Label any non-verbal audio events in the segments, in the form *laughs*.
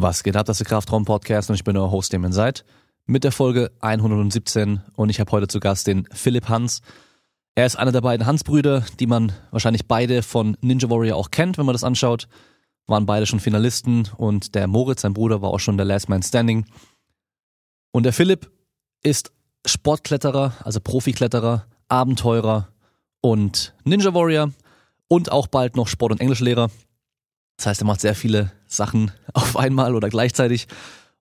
Was geht ab, das ist der Kraftraum-Podcast und ich bin euer Host, dem ihr seid, mit der Folge 117 und ich habe heute zu Gast den Philipp Hans. Er ist einer der beiden Hans-Brüder, die man wahrscheinlich beide von Ninja Warrior auch kennt, wenn man das anschaut. Waren beide schon Finalisten und der Moritz, sein Bruder, war auch schon der Last Man Standing. Und der Philipp ist Sportkletterer, also Profikletterer, Abenteurer und Ninja Warrior und auch bald noch Sport- und Englischlehrer. Das heißt, er macht sehr viele Sachen *laughs* auf einmal oder gleichzeitig.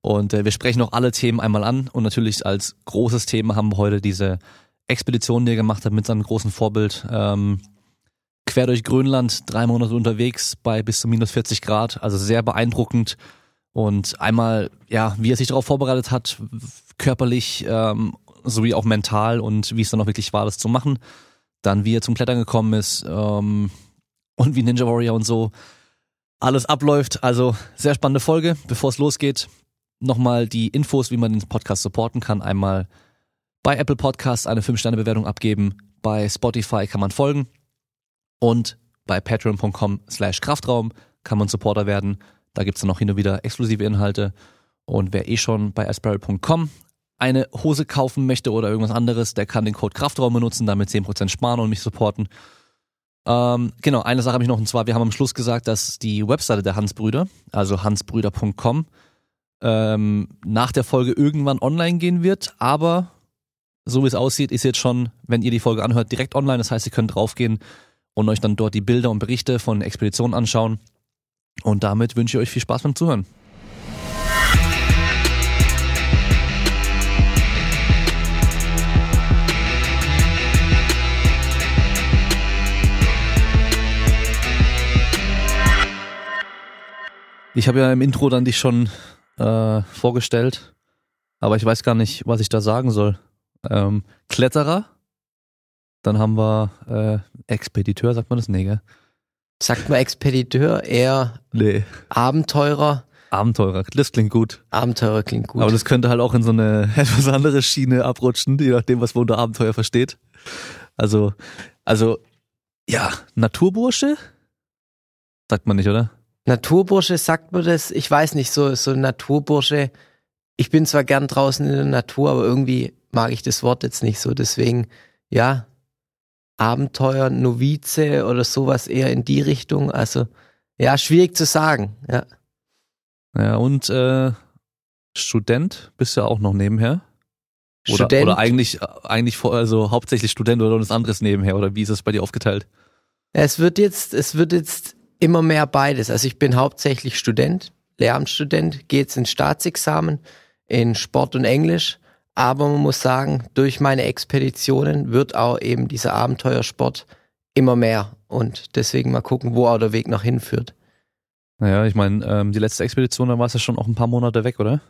Und äh, wir sprechen auch alle Themen einmal an. Und natürlich als großes Thema haben wir heute diese Expedition, die er gemacht hat mit seinem großen Vorbild. Ähm, quer durch Grönland, drei Monate unterwegs bei bis zu minus 40 Grad. Also sehr beeindruckend. Und einmal, ja, wie er sich darauf vorbereitet hat, körperlich ähm, sowie auch mental und wie es dann auch wirklich war, das zu machen. Dann, wie er zum Klettern gekommen ist ähm, und wie Ninja Warrior und so alles abläuft. Also sehr spannende Folge. Bevor es losgeht, nochmal die Infos, wie man den Podcast supporten kann. Einmal bei Apple Podcasts eine 5-Sterne-Bewertung abgeben. Bei Spotify kann man folgen. Und bei patreon.com slash Kraftraum kann man Supporter werden. Da gibt's dann auch hin und wieder exklusive Inhalte. Und wer eh schon bei aspirate.com eine Hose kaufen möchte oder irgendwas anderes, der kann den Code Kraftraum benutzen, damit 10% sparen und mich supporten. Ähm, genau, eine Sache habe ich noch, und zwar, wir haben am Schluss gesagt, dass die Webseite der Hansbrüder, also hansbrüder.com, ähm, nach der Folge irgendwann online gehen wird, aber so wie es aussieht, ist jetzt schon, wenn ihr die Folge anhört, direkt online. Das heißt, ihr könnt draufgehen und euch dann dort die Bilder und Berichte von Expeditionen anschauen. Und damit wünsche ich euch viel Spaß beim Zuhören. Ich habe ja im Intro dann dich schon äh, vorgestellt, aber ich weiß gar nicht, was ich da sagen soll. Ähm, Kletterer, dann haben wir äh, Expediteur, sagt man das? Nee, gell? Sagt man Expediteur, eher Nee. Abenteurer. Abenteurer, das klingt gut. Abenteurer klingt gut. Aber das könnte halt auch in so eine *laughs* etwas andere Schiene abrutschen, je nachdem, was man unter Abenteuer versteht. Also, also, ja, Naturbursche? Sagt man nicht, oder? Naturbursche sagt man das, ich weiß nicht, so, so Naturbursche. Ich bin zwar gern draußen in der Natur, aber irgendwie mag ich das Wort jetzt nicht so. Deswegen, ja, Abenteuer, Novize oder sowas eher in die Richtung. Also, ja, schwierig zu sagen. Ja. Ja, und äh, Student bist du ja auch noch nebenher. Oder, Student. oder eigentlich, eigentlich vor, also hauptsächlich Student oder was anderes nebenher, oder wie ist es bei dir aufgeteilt? Es wird jetzt, es wird jetzt immer mehr beides. Also ich bin hauptsächlich Student, Lehramtsstudent, gehe jetzt ins Staatsexamen in Sport und Englisch. Aber man muss sagen, durch meine Expeditionen wird auch eben dieser Abenteuersport immer mehr. Und deswegen mal gucken, wo auch der Weg noch hinführt. Naja, ich meine, ähm, die letzte Expedition, da warst du schon auch ein paar Monate weg, oder?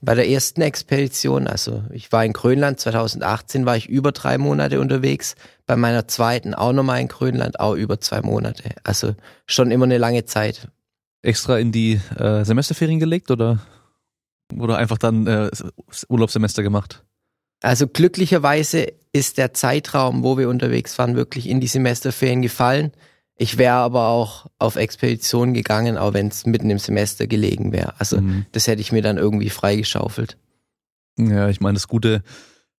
Bei der ersten Expedition, also ich war in Grönland, 2018 war ich über drei Monate unterwegs. Bei meiner zweiten auch nochmal in Grönland, auch über zwei Monate. Also schon immer eine lange Zeit. Extra in die äh, Semesterferien gelegt oder, oder einfach dann äh, Urlaubssemester gemacht? Also glücklicherweise ist der Zeitraum, wo wir unterwegs waren, wirklich in die Semesterferien gefallen. Ich wäre aber auch auf Expedition gegangen, auch wenn es mitten im Semester gelegen wäre. Also Mhm. das hätte ich mir dann irgendwie freigeschaufelt. Ja, ich meine, das Gute,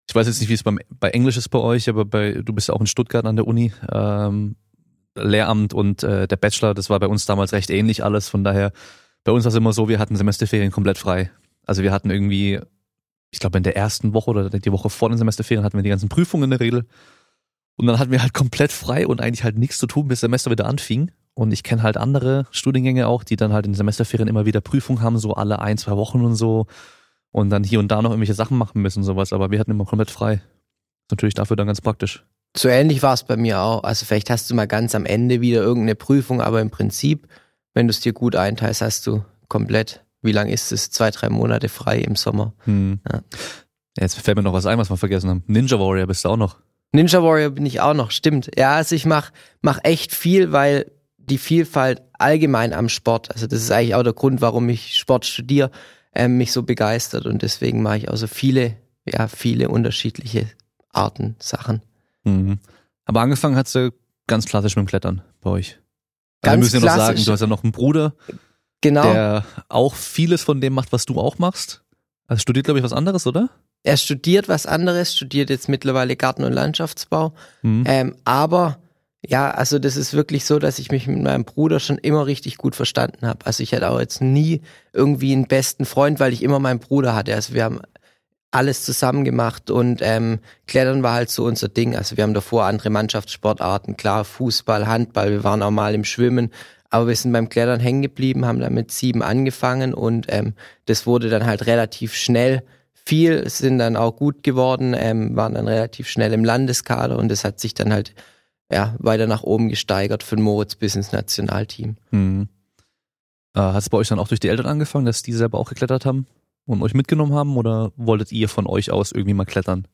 ich weiß jetzt nicht, wie es beim, bei Englisch ist bei euch, aber bei, du bist ja auch in Stuttgart an der Uni. Ähm, Lehramt und äh, der Bachelor, das war bei uns damals recht ähnlich alles. Von daher, bei uns war es immer so, wir hatten Semesterferien komplett frei. Also wir hatten irgendwie, ich glaube in der ersten Woche oder die Woche vor den Semesterferien hatten wir die ganzen Prüfungen in der Regel. Und dann hatten wir halt komplett frei und eigentlich halt nichts zu tun, bis Semester wieder anfing. Und ich kenne halt andere Studiengänge auch, die dann halt in den Semesterferien immer wieder Prüfungen haben, so alle ein, zwei Wochen und so. Und dann hier und da noch irgendwelche Sachen machen müssen und sowas. Aber wir hatten immer komplett frei. Natürlich dafür dann ganz praktisch. So ähnlich war es bei mir auch. Also vielleicht hast du mal ganz am Ende wieder irgendeine Prüfung, aber im Prinzip, wenn du es dir gut einteilst, hast du komplett, wie lang ist es? Zwei, drei Monate frei im Sommer. Hm. Ja, jetzt fällt mir noch was ein, was wir vergessen haben. Ninja Warrior bist du auch noch. Ninja Warrior bin ich auch noch, stimmt. Ja, also ich mach, mach echt viel, weil die Vielfalt allgemein am Sport, also das ist eigentlich auch der Grund, warum ich Sport studiere, ähm, mich so begeistert und deswegen mache ich auch so viele, ja, viele unterschiedliche Arten, Sachen. Mhm. Aber angefangen hast du ganz klassisch mit dem Klettern bei euch. Also wir Ganz müssen ja noch sagen, du hast ja noch einen Bruder, Genau. der auch vieles von dem macht, was du auch machst. Also studiert, glaube ich, was anderes, oder? Er studiert was anderes, studiert jetzt mittlerweile Garten- und Landschaftsbau. Mhm. Ähm, aber ja, also das ist wirklich so, dass ich mich mit meinem Bruder schon immer richtig gut verstanden habe. Also ich hatte auch jetzt nie irgendwie einen besten Freund, weil ich immer meinen Bruder hatte. Also wir haben alles zusammen gemacht und ähm, Klettern war halt so unser Ding. Also wir haben davor andere Mannschaftssportarten, klar, Fußball, Handball, wir waren auch mal im Schwimmen, aber wir sind beim Klettern hängen geblieben, haben dann mit sieben angefangen und ähm, das wurde dann halt relativ schnell viel, sind dann auch gut geworden, ähm, waren dann relativ schnell im Landeskader und das hat sich dann halt ja, weiter nach oben gesteigert von Moritz bis ins Nationalteam. Mhm. Äh, Hat es bei euch dann auch durch die Eltern angefangen, dass die selber auch geklettert haben und euch mitgenommen haben oder wolltet ihr von euch aus irgendwie mal klettern?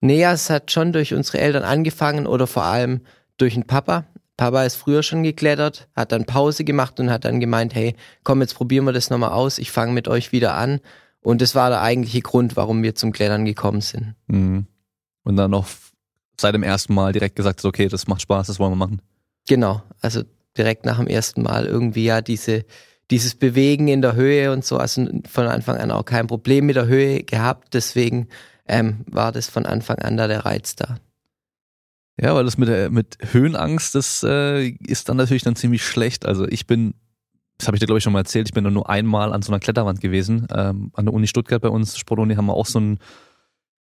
Nee, ja, es hat schon durch unsere Eltern angefangen oder vor allem durch den Papa. Papa ist früher schon geklettert, hat dann Pause gemacht und hat dann gemeint, hey, komm, jetzt probieren wir das nochmal aus, ich fange mit euch wieder an. Und das war der eigentliche Grund, warum wir zum Klettern gekommen sind. Mhm. Und dann noch seit dem ersten Mal direkt gesagt, okay, das macht Spaß, das wollen wir machen. Genau, also direkt nach dem ersten Mal irgendwie ja diese, dieses Bewegen in der Höhe und so, also von Anfang an auch kein Problem mit der Höhe gehabt, deswegen ähm, war das von Anfang an da der Reiz da. Ja, weil das mit, der, mit Höhenangst, das äh, ist dann natürlich dann ziemlich schlecht. Also ich bin, das habe ich dir glaube ich schon mal erzählt, ich bin nur einmal an so einer Kletterwand gewesen. Ähm, an der Uni Stuttgart bei uns, Sportuni, haben wir auch so ein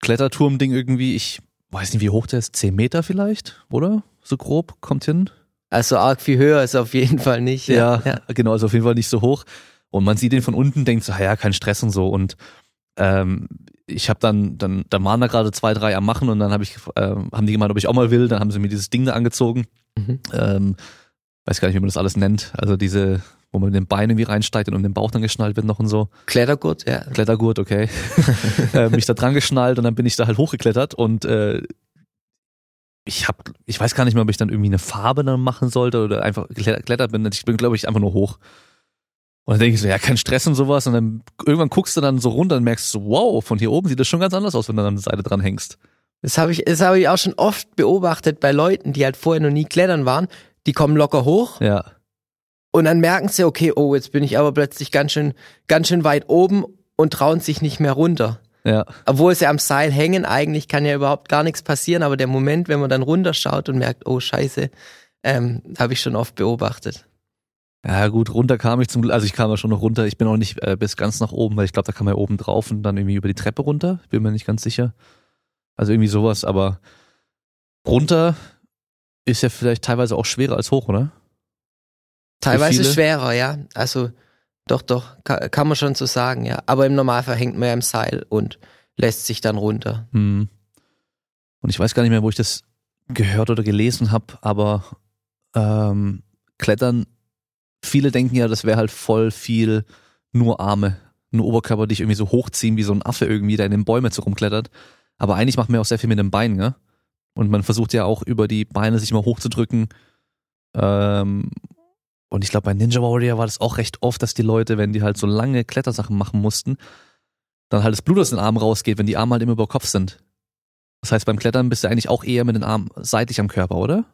Kletterturm-Ding irgendwie. Ich weiß nicht, wie hoch der ist, 10 Meter vielleicht, oder? So grob, kommt hin. Also arg viel höher ist auf jeden Fall nicht. Ja, genau, also auf jeden Fall nicht so hoch. Und man sieht den von unten, denkt so, ja, kein Stress und so. Und ähm, ich habe dann, dann, da waren da gerade zwei, drei am machen und dann hab ich, ähm, haben die gemeint, ob ich auch mal will. Dann haben sie mir dieses Ding da angezogen. Mhm. Ähm, weiß gar nicht, wie man das alles nennt. Also diese, wo man mit den Beinen irgendwie reinsteigt und um den Bauch dann geschnallt wird noch und so. Klettergurt, ja. Klettergurt, okay. *laughs* äh, mich da dran geschnallt und dann bin ich da halt hochgeklettert und äh, ich hab, ich weiß gar nicht mehr, ob ich dann irgendwie eine Farbe dann machen sollte oder einfach geklettert bin. Ich bin, glaube ich, einfach nur hoch. Und dann denke ich so, ja, kein Stress und sowas. Und dann irgendwann guckst du dann so runter und merkst so, wow, von hier oben sieht das schon ganz anders aus, wenn du dann an der Seite dran hängst. Das habe ich, das habe ich auch schon oft beobachtet bei Leuten, die halt vorher noch nie klettern waren. Die kommen locker hoch Ja. Und dann merken sie, okay, oh, jetzt bin ich aber plötzlich ganz schön, ganz schön weit oben und trauen sich nicht mehr runter. Ja. Obwohl sie am Seil hängen, eigentlich kann ja überhaupt gar nichts passieren, aber der Moment, wenn man dann runterschaut und merkt, oh Scheiße, ähm, habe ich schon oft beobachtet. Ja, gut, runter kam ich zum Glück, also ich kam ja schon noch runter, ich bin auch nicht äh, bis ganz nach oben, weil ich glaube, da kam man ja oben drauf und dann irgendwie über die Treppe runter, bin mir nicht ganz sicher. Also irgendwie sowas, aber runter ist ja vielleicht teilweise auch schwerer als hoch, oder? Teilweise schwerer, ja. Also doch, doch, kann, kann man schon so sagen, ja. Aber im Normalfall hängt man ja im Seil und lässt sich dann runter. Hm. Und ich weiß gar nicht mehr, wo ich das gehört oder gelesen habe, aber ähm, Klettern, viele denken ja, das wäre halt voll viel nur Arme, nur Oberkörper, die dich irgendwie so hochziehen, wie so ein Affe irgendwie, der in den Bäumen so rumklettert. Aber eigentlich macht man ja auch sehr viel mit den Beinen, ja? Und man versucht ja auch über die Beine sich mal hochzudrücken. Ähm, und ich glaube, bei Ninja Warrior war das auch recht oft, dass die Leute, wenn die halt so lange Klettersachen machen mussten, dann halt das Blut aus den Armen rausgeht, wenn die Arme halt immer über Kopf sind. Das heißt, beim Klettern bist du eigentlich auch eher mit den Armen seitlich am Körper, oder?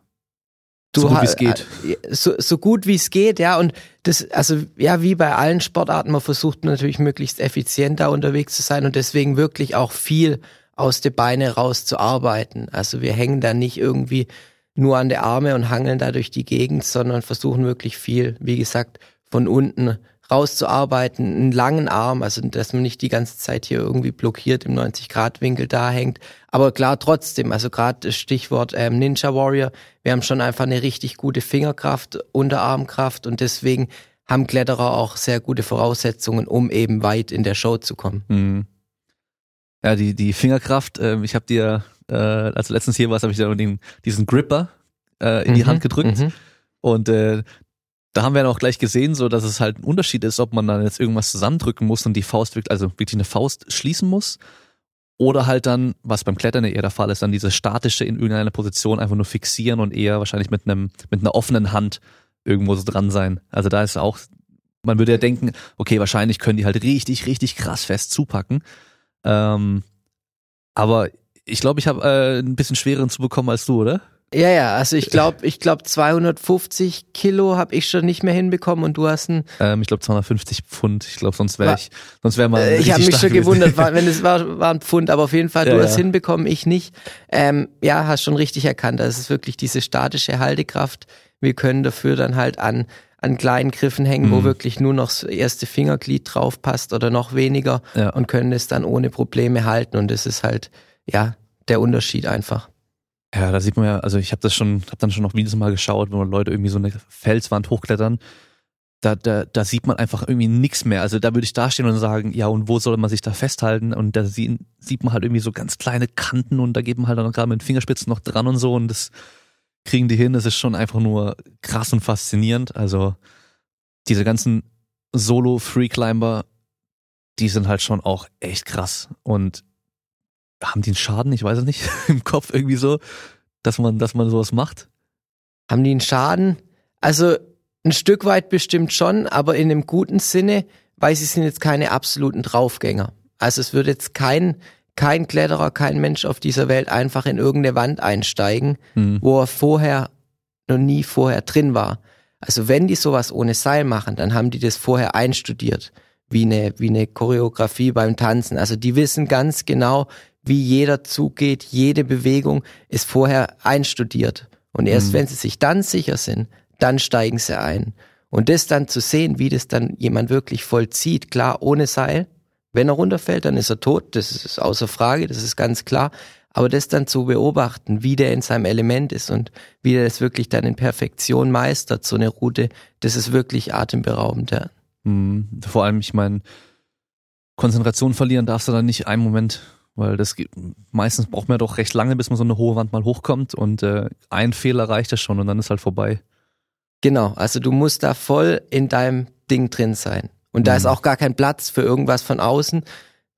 so gut wie es geht. äh, So, so gut wie es geht, ja. Und das, also ja, wie bei allen Sportarten, man versucht natürlich möglichst effizient da unterwegs zu sein und deswegen wirklich auch viel aus den Beine rauszuarbeiten. Also wir hängen da nicht irgendwie nur an der Arme und hangeln da durch die Gegend, sondern versuchen wirklich viel, wie gesagt, von unten rauszuarbeiten, einen langen Arm, also dass man nicht die ganze Zeit hier irgendwie blockiert im 90-Grad-Winkel da hängt. Aber klar, trotzdem, also gerade das Stichwort ähm, Ninja Warrior, wir haben schon einfach eine richtig gute Fingerkraft, Unterarmkraft und deswegen haben Kletterer auch sehr gute Voraussetzungen, um eben weit in der Show zu kommen. Mhm. Ja, die, die Fingerkraft, ähm, ich habe dir, äh, als du letztens hier warst, habe ich dir den, diesen Gripper äh, in die Mhm, Hand gedrückt. mhm. Und äh, da haben wir dann auch gleich gesehen, so dass es halt ein Unterschied ist, ob man dann jetzt irgendwas zusammendrücken muss und die Faust wirklich, also wirklich eine Faust schließen muss. Oder halt dann, was beim Klettern eher der Fall ist, dann diese statische in irgendeiner Position einfach nur fixieren und eher wahrscheinlich mit einem, mit einer offenen Hand irgendwo so dran sein. Also da ist auch, man würde ja denken, okay, wahrscheinlich können die halt richtig, richtig krass fest zupacken. Ähm, aber ich glaube, ich habe äh, ein bisschen schwereren zu bekommen als du, oder? Ja, ja, also ich glaube, ich glaube 250 Kilo habe ich schon nicht mehr hinbekommen und du hast ein. Ähm, ich glaube 250 Pfund. Ich glaube, sonst wäre ich, sonst wäre mal. Äh, ich habe mich schon gewundert, war, *laughs* wenn es war, war ein Pfund, aber auf jeden Fall, du ja, hast ja. hinbekommen, ich nicht. Ähm, ja, hast schon richtig erkannt. Das ist wirklich diese statische Haltekraft. Wir können dafür dann halt an an kleinen Griffen hängen, mhm. wo wirklich nur noch das erste Fingerglied drauf passt oder noch weniger ja. und können es dann ohne Probleme halten. Und das ist halt, ja, der Unterschied einfach. Ja, da sieht man ja, also ich habe das schon, habe dann schon noch Videos mal geschaut, wo Leute irgendwie so eine Felswand hochklettern. Da, da, da sieht man einfach irgendwie nichts mehr. Also da würde ich dastehen und sagen, ja, und wo soll man sich da festhalten? Und da sieht, sieht man halt irgendwie so ganz kleine Kanten und da geht man halt dann gerade mit den Fingerspitzen noch dran und so und das kriegen die hin. Das ist schon einfach nur krass und faszinierend. Also diese ganzen Solo-Free-Climber, die sind halt schon auch echt krass. Und haben die einen Schaden? Ich weiß es nicht. *laughs* Im Kopf irgendwie so, dass man, dass man sowas macht? Haben die einen Schaden? Also ein Stück weit bestimmt schon, aber in einem guten Sinne, weil sie sind jetzt keine absoluten Draufgänger. Also es wird jetzt kein, kein Kletterer, kein Mensch auf dieser Welt einfach in irgendeine Wand einsteigen, mhm. wo er vorher noch nie vorher drin war. Also wenn die sowas ohne Seil machen, dann haben die das vorher einstudiert, wie eine, wie eine Choreografie beim Tanzen. Also die wissen ganz genau, wie jeder Zug geht, jede Bewegung ist vorher einstudiert. Und erst mhm. wenn sie sich dann sicher sind, dann steigen sie ein. Und das dann zu sehen, wie das dann jemand wirklich vollzieht, klar, ohne Seil. Wenn er runterfällt, dann ist er tot, das ist außer Frage, das ist ganz klar. Aber das dann zu beobachten, wie der in seinem Element ist und wie der das wirklich dann in Perfektion meistert, so eine Route, das ist wirklich atemberaubend, ja. Mhm. Vor allem, ich meine, Konzentration verlieren darfst du dann nicht einen Moment weil das meistens braucht man ja doch recht lange, bis man so eine hohe Wand mal hochkommt und äh, ein Fehler reicht das schon und dann ist halt vorbei. Genau, also du musst da voll in deinem Ding drin sein. Und da mhm. ist auch gar kein Platz für irgendwas von außen.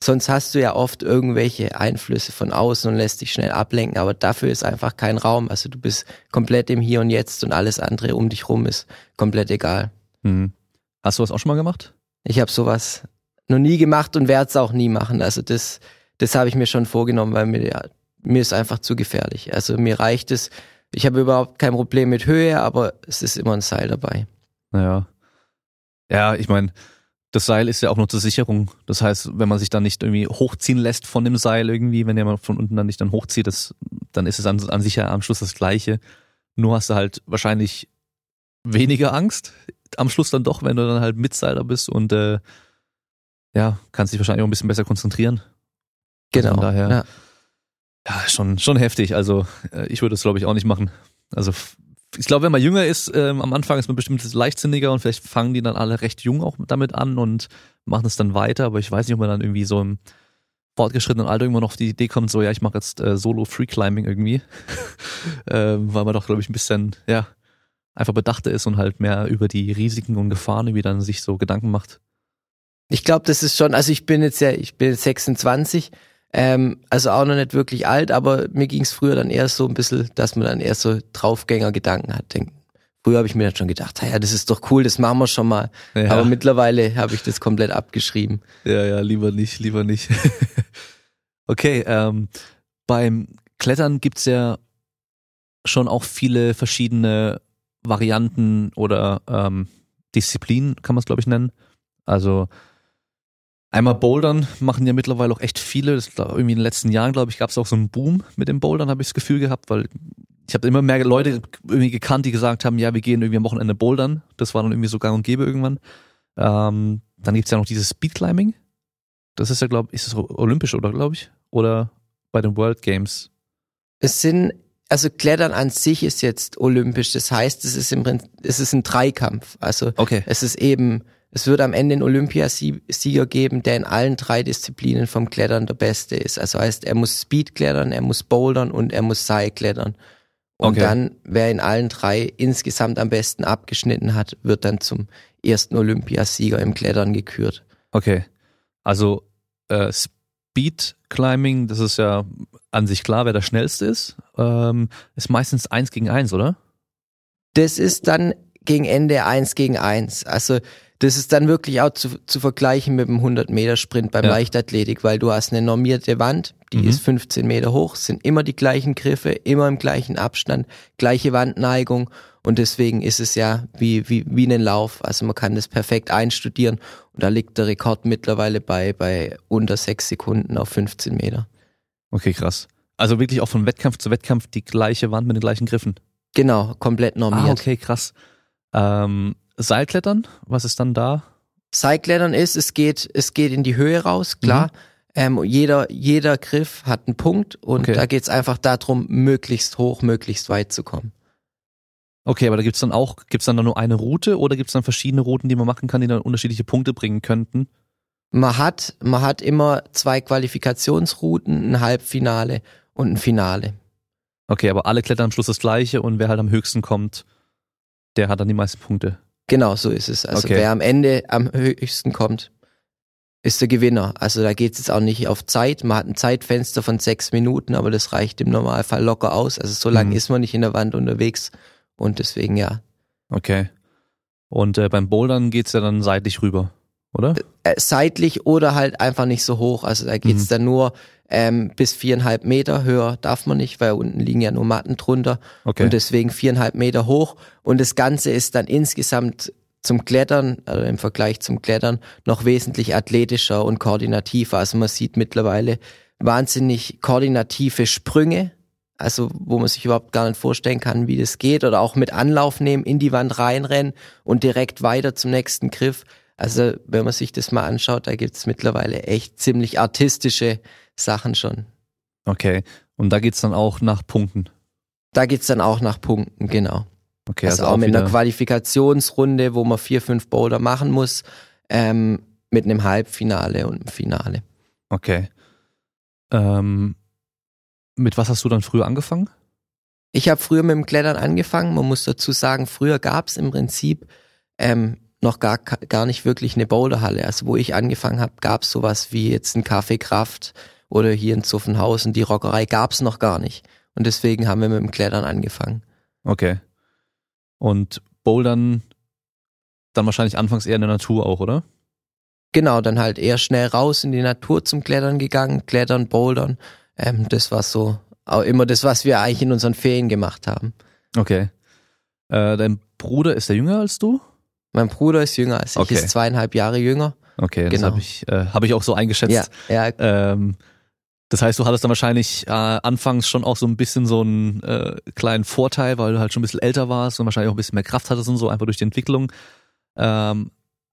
Sonst hast du ja oft irgendwelche Einflüsse von außen und lässt dich schnell ablenken, aber dafür ist einfach kein Raum. Also du bist komplett im Hier und Jetzt und alles andere um dich rum ist komplett egal. Mhm. Hast du was auch schon mal gemacht? Ich habe sowas noch nie gemacht und werde es auch nie machen. Also das das habe ich mir schon vorgenommen, weil mir, ja, mir ist einfach zu gefährlich. Also mir reicht es, ich habe überhaupt kein Problem mit Höhe, aber es ist immer ein Seil dabei. Naja. Ja, ich meine, das Seil ist ja auch nur zur Sicherung. Das heißt, wenn man sich dann nicht irgendwie hochziehen lässt von dem Seil irgendwie, wenn jemand von unten dann nicht dann hochzieht, das, dann ist es an, an sich ja am Schluss das Gleiche. Nur hast du halt wahrscheinlich weniger Angst am Schluss dann doch, wenn du dann halt mit Seil da bist und äh, ja, kannst dich wahrscheinlich auch ein bisschen besser konzentrieren. Also genau. Also daher, ja. ja, schon, schon heftig. Also äh, ich würde das glaube ich auch nicht machen. Also ich glaube, wenn man jünger ist, ähm, am Anfang ist man bestimmt leichtsinniger und vielleicht fangen die dann alle recht jung auch damit an und machen es dann weiter. Aber ich weiß nicht, ob man dann irgendwie so im fortgeschrittenen Alter irgendwann noch auf die Idee kommt, so ja, ich mache jetzt äh, Solo Free Climbing irgendwie, *laughs* ähm, weil man doch glaube ich ein bisschen ja einfach bedachter ist und halt mehr über die Risiken und Gefahren irgendwie dann sich so Gedanken macht. Ich glaube, das ist schon, also ich bin jetzt ja, ich bin jetzt 26 ähm, also auch noch nicht wirklich alt, aber mir ging es früher dann eher so ein bisschen, dass man dann eher so Draufgänger-Gedanken hat. Denk, früher habe ich mir dann schon gedacht, ja, das ist doch cool, das machen wir schon mal. Ja. Aber mittlerweile habe ich das komplett abgeschrieben. Ja, ja, lieber nicht, lieber nicht. *laughs* okay, ähm, beim Klettern gibt's ja schon auch viele verschiedene Varianten oder ähm, Disziplinen, kann man es glaube ich nennen. Also Einmal Bouldern machen ja mittlerweile auch echt viele. Das, irgendwie in den letzten Jahren, glaube ich, gab es auch so einen Boom mit dem Bouldern, habe ich das Gefühl gehabt, weil ich habe immer mehr Leute irgendwie gekannt, die gesagt haben, ja, wir gehen irgendwie am Wochenende bouldern. Das war dann irgendwie so gang und gäbe irgendwann. Ähm, dann gibt's ja noch dieses Speedclimbing. Das ist ja, glaube ich, ist es olympisch, oder glaube ich? Oder bei den World Games? Es sind, also Klettern an sich ist jetzt olympisch. Das heißt, es ist im Prinzip, es ist ein Dreikampf. Also okay. es ist eben es wird am Ende einen Olympiasieger geben, der in allen drei Disziplinen vom Klettern der Beste ist. Also heißt, er muss Speed klettern, er muss Bouldern und er muss Seil klettern. Und okay. dann, wer in allen drei insgesamt am besten abgeschnitten hat, wird dann zum ersten Olympiasieger im Klettern gekürt. Okay. Also äh, Speed Climbing, das ist ja an sich klar, wer der schnellste ist, ähm, ist meistens eins gegen eins, oder? Das ist dann gegen Ende eins gegen eins. Also das ist dann wirklich auch zu, zu vergleichen mit dem 100-Meter-Sprint beim Ja. Leichtathletik, weil du hast eine normierte Wand, die Mhm. ist 15 Meter hoch, sind immer die gleichen Griffe, immer im gleichen Abstand, gleiche Wandneigung und deswegen ist es ja wie, wie, wie ein Lauf. Also man kann das perfekt einstudieren und da liegt der Rekord mittlerweile bei, bei unter sechs Sekunden auf 15 Meter. Okay, krass. Also wirklich auch von Wettkampf zu Wettkampf die gleiche Wand mit den gleichen Griffen. Genau, komplett normiert. Ah, okay, krass. Ähm, Seilklettern, was ist dann da? Seilklettern ist, es geht, es geht in die Höhe raus, klar. Ähm, jeder, jeder Griff hat einen Punkt und Okay. da geht's einfach darum, möglichst hoch, möglichst weit zu kommen. Okay, aber da gibt's dann auch, gibt's dann da nur eine Route oder gibt's dann verschiedene Routen, die man machen kann, die dann unterschiedliche Punkte bringen könnten? Man hat, man hat immer zwei Qualifikationsrouten, ein Halbfinale und ein Finale. Okay, aber alle klettern am Schluss das gleiche und wer halt am höchsten kommt, der hat dann die meisten Punkte. Genau, so ist es. Also Okay. wer am Ende am höchsten kommt, ist der Gewinner. Also da geht's jetzt auch nicht auf Zeit. Man hat ein Zeitfenster von sechs Minuten, aber das reicht im Normalfall locker aus. Also so lange Mhm. ist man nicht in der Wand unterwegs. Und deswegen ja, Okay. Und äh, beim Bouldern geht's ja dann seitlich rüber, oder? äh, seitlich oder halt einfach nicht so hoch. Also da geht's Mhm. dann nur ähm, bis viereinhalb Meter höher darf man nicht, weil unten liegen ja nur Matten drunter Okay. und deswegen viereinhalb Meter hoch. Und das Ganze ist dann insgesamt zum Klettern, also im Vergleich zum Klettern, noch wesentlich athletischer und koordinativer. Also man sieht mittlerweile wahnsinnig koordinative Sprünge, also wo man sich überhaupt gar nicht vorstellen kann, wie das geht. Oder auch mit Anlauf nehmen, in die Wand reinrennen und direkt weiter zum nächsten Griff. Also wenn man sich das mal anschaut, da gibt's mittlerweile echt ziemlich artistische Sachen schon. Okay. Und da geht's dann auch nach Punkten. Da geht's dann auch nach Punkten, genau. Okay, also, also, auch mit einer Qualifikationsrunde, wo man vier, fünf Boulder machen muss, ähm, mit einem Halbfinale und einem Finale. Okay. Ähm, mit was hast du dann früher angefangen? Ich habe früher mit dem Klettern angefangen. Man muss dazu sagen, früher gab's im Prinzip ähm, noch gar, gar nicht wirklich eine Boulderhalle. Also wo ich angefangen habe, gab's sowas wie jetzt ein Café Kraft oder hier in Zuffenhausen, die Rockerei gab's noch gar nicht. Und deswegen haben wir mit dem Klettern angefangen. Okay. Und Bouldern dann wahrscheinlich anfangs eher in der Natur auch, oder? Genau, dann halt eher schnell raus in die Natur zum Klettern gegangen, Klettern, Bouldern. Ähm, das war so auch immer das, was wir eigentlich in unseren Ferien gemacht haben. Okay. Äh, dein Bruder ist der jünger als du? Mein Bruder ist jünger als ich, Okay. ist zweieinhalb Jahre jünger. Okay, das Genau. habe ich, äh, hab ich auch so eingeschätzt. Ja, ja, Ähm, das heißt, du hattest dann wahrscheinlich äh, anfangs schon auch so ein bisschen so einen äh, kleinen Vorteil, weil du halt schon ein bisschen älter warst und wahrscheinlich auch ein bisschen mehr Kraft hattest und so, einfach durch die Entwicklung. Ähm,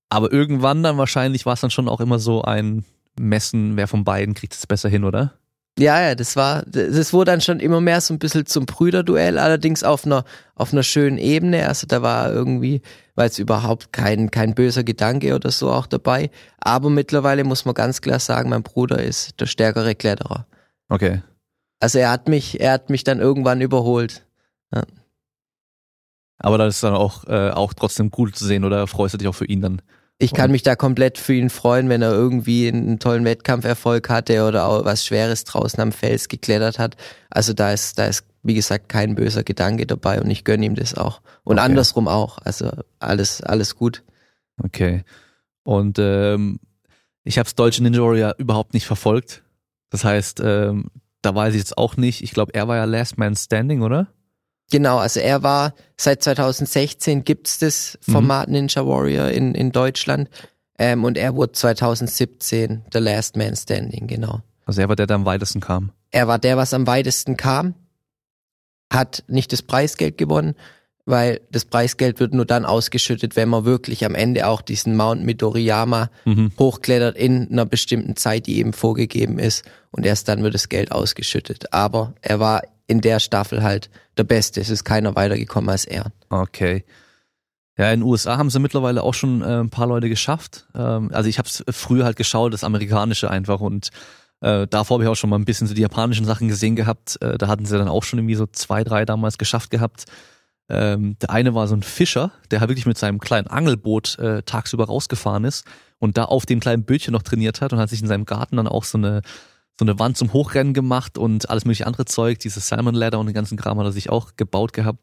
aber irgendwann dann wahrscheinlich war es dann schon auch immer so ein Messen, wer von beiden kriegt es besser hin, oder? Ja, ja, das war, das wurde dann schon immer mehr so ein bisschen zum Brüderduell, allerdings auf einer, auf einer schönen Ebene. Also da war irgendwie, war jetzt überhaupt kein, kein böser Gedanke oder so auch dabei. Aber mittlerweile muss man ganz klar sagen, mein Bruder ist der stärkere Kletterer. Okay. Also er hat mich, er hat mich dann irgendwann überholt. Aber das ist dann auch, äh, auch trotzdem cool zu sehen, oder freust du dich auch für ihn dann? Ich kann mich da komplett für ihn freuen, wenn er irgendwie einen tollen Wettkampferfolg hatte oder auch was Schweres draußen am Fels geklettert hat. Also da ist, da ist, wie gesagt, kein böser Gedanke dabei und ich gönne ihm das auch. Und Okay. andersrum auch. Also alles, alles gut. Okay. Und ähm, ich habe Deutsche Ninja Warrior überhaupt nicht verfolgt. Das heißt, ähm, da weiß ich jetzt auch nicht. Ich glaube, er war ja Last Man Standing, oder? Genau, also er war, seit 2016 gibt's das Format Ninja Warrior in, in Deutschland. Ähm, und er wurde 2017 The Last Man Standing, genau. Also er war der, der am weitesten kam. Er war der, was am weitesten kam, hat nicht das Preisgeld gewonnen, weil das Preisgeld wird nur dann ausgeschüttet, wenn man wirklich am Ende auch diesen Mount Midoriyama Mhm. hochklettert in einer bestimmten Zeit, die eben vorgegeben ist und erst dann wird das Geld ausgeschüttet. Aber er war in der Staffel halt der Beste. Es ist keiner weitergekommen als er. Okay. Ja, in den USA haben sie mittlerweile auch schon äh, ein paar Leute geschafft. Ähm, also ich habe es früher halt geschaut, das amerikanische einfach und äh, davor habe ich auch schon mal ein bisschen so die japanischen Sachen gesehen gehabt. Äh, da hatten sie dann auch schon irgendwie so zwei, drei damals geschafft gehabt. Ähm, der eine war so ein Fischer, der halt wirklich mit seinem kleinen Angelboot äh, tagsüber rausgefahren ist und da auf dem kleinen Bötchen noch trainiert hat und hat sich in seinem Garten dann auch so eine so eine Wand zum Hochrennen gemacht und alles mögliche andere Zeug, dieses Salmon Ladder und den ganzen Kram hat er sich auch gebaut gehabt.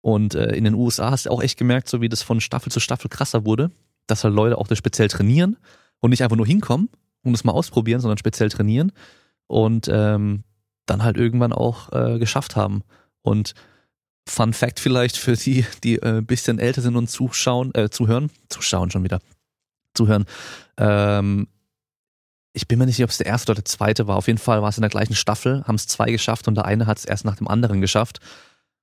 Und äh, in den USA hast du auch echt gemerkt, so wie das von Staffel zu Staffel krasser wurde. dass halt Leute auch das speziell trainieren und nicht einfach nur hinkommen und es mal ausprobieren, sondern speziell trainieren und ähm, dann halt irgendwann auch äh, geschafft haben. Und Fun Fact vielleicht für die, die äh, bisschen älter sind und zuschauen, äh, zuhören, zuschauen schon wieder, zuhören. Ähm, ich bin mir nicht sicher, ob es der erste oder der zweite war. Auf jeden Fall war es in der gleichen Staffel, haben es zwei geschafft und der eine hat es erst nach dem anderen geschafft.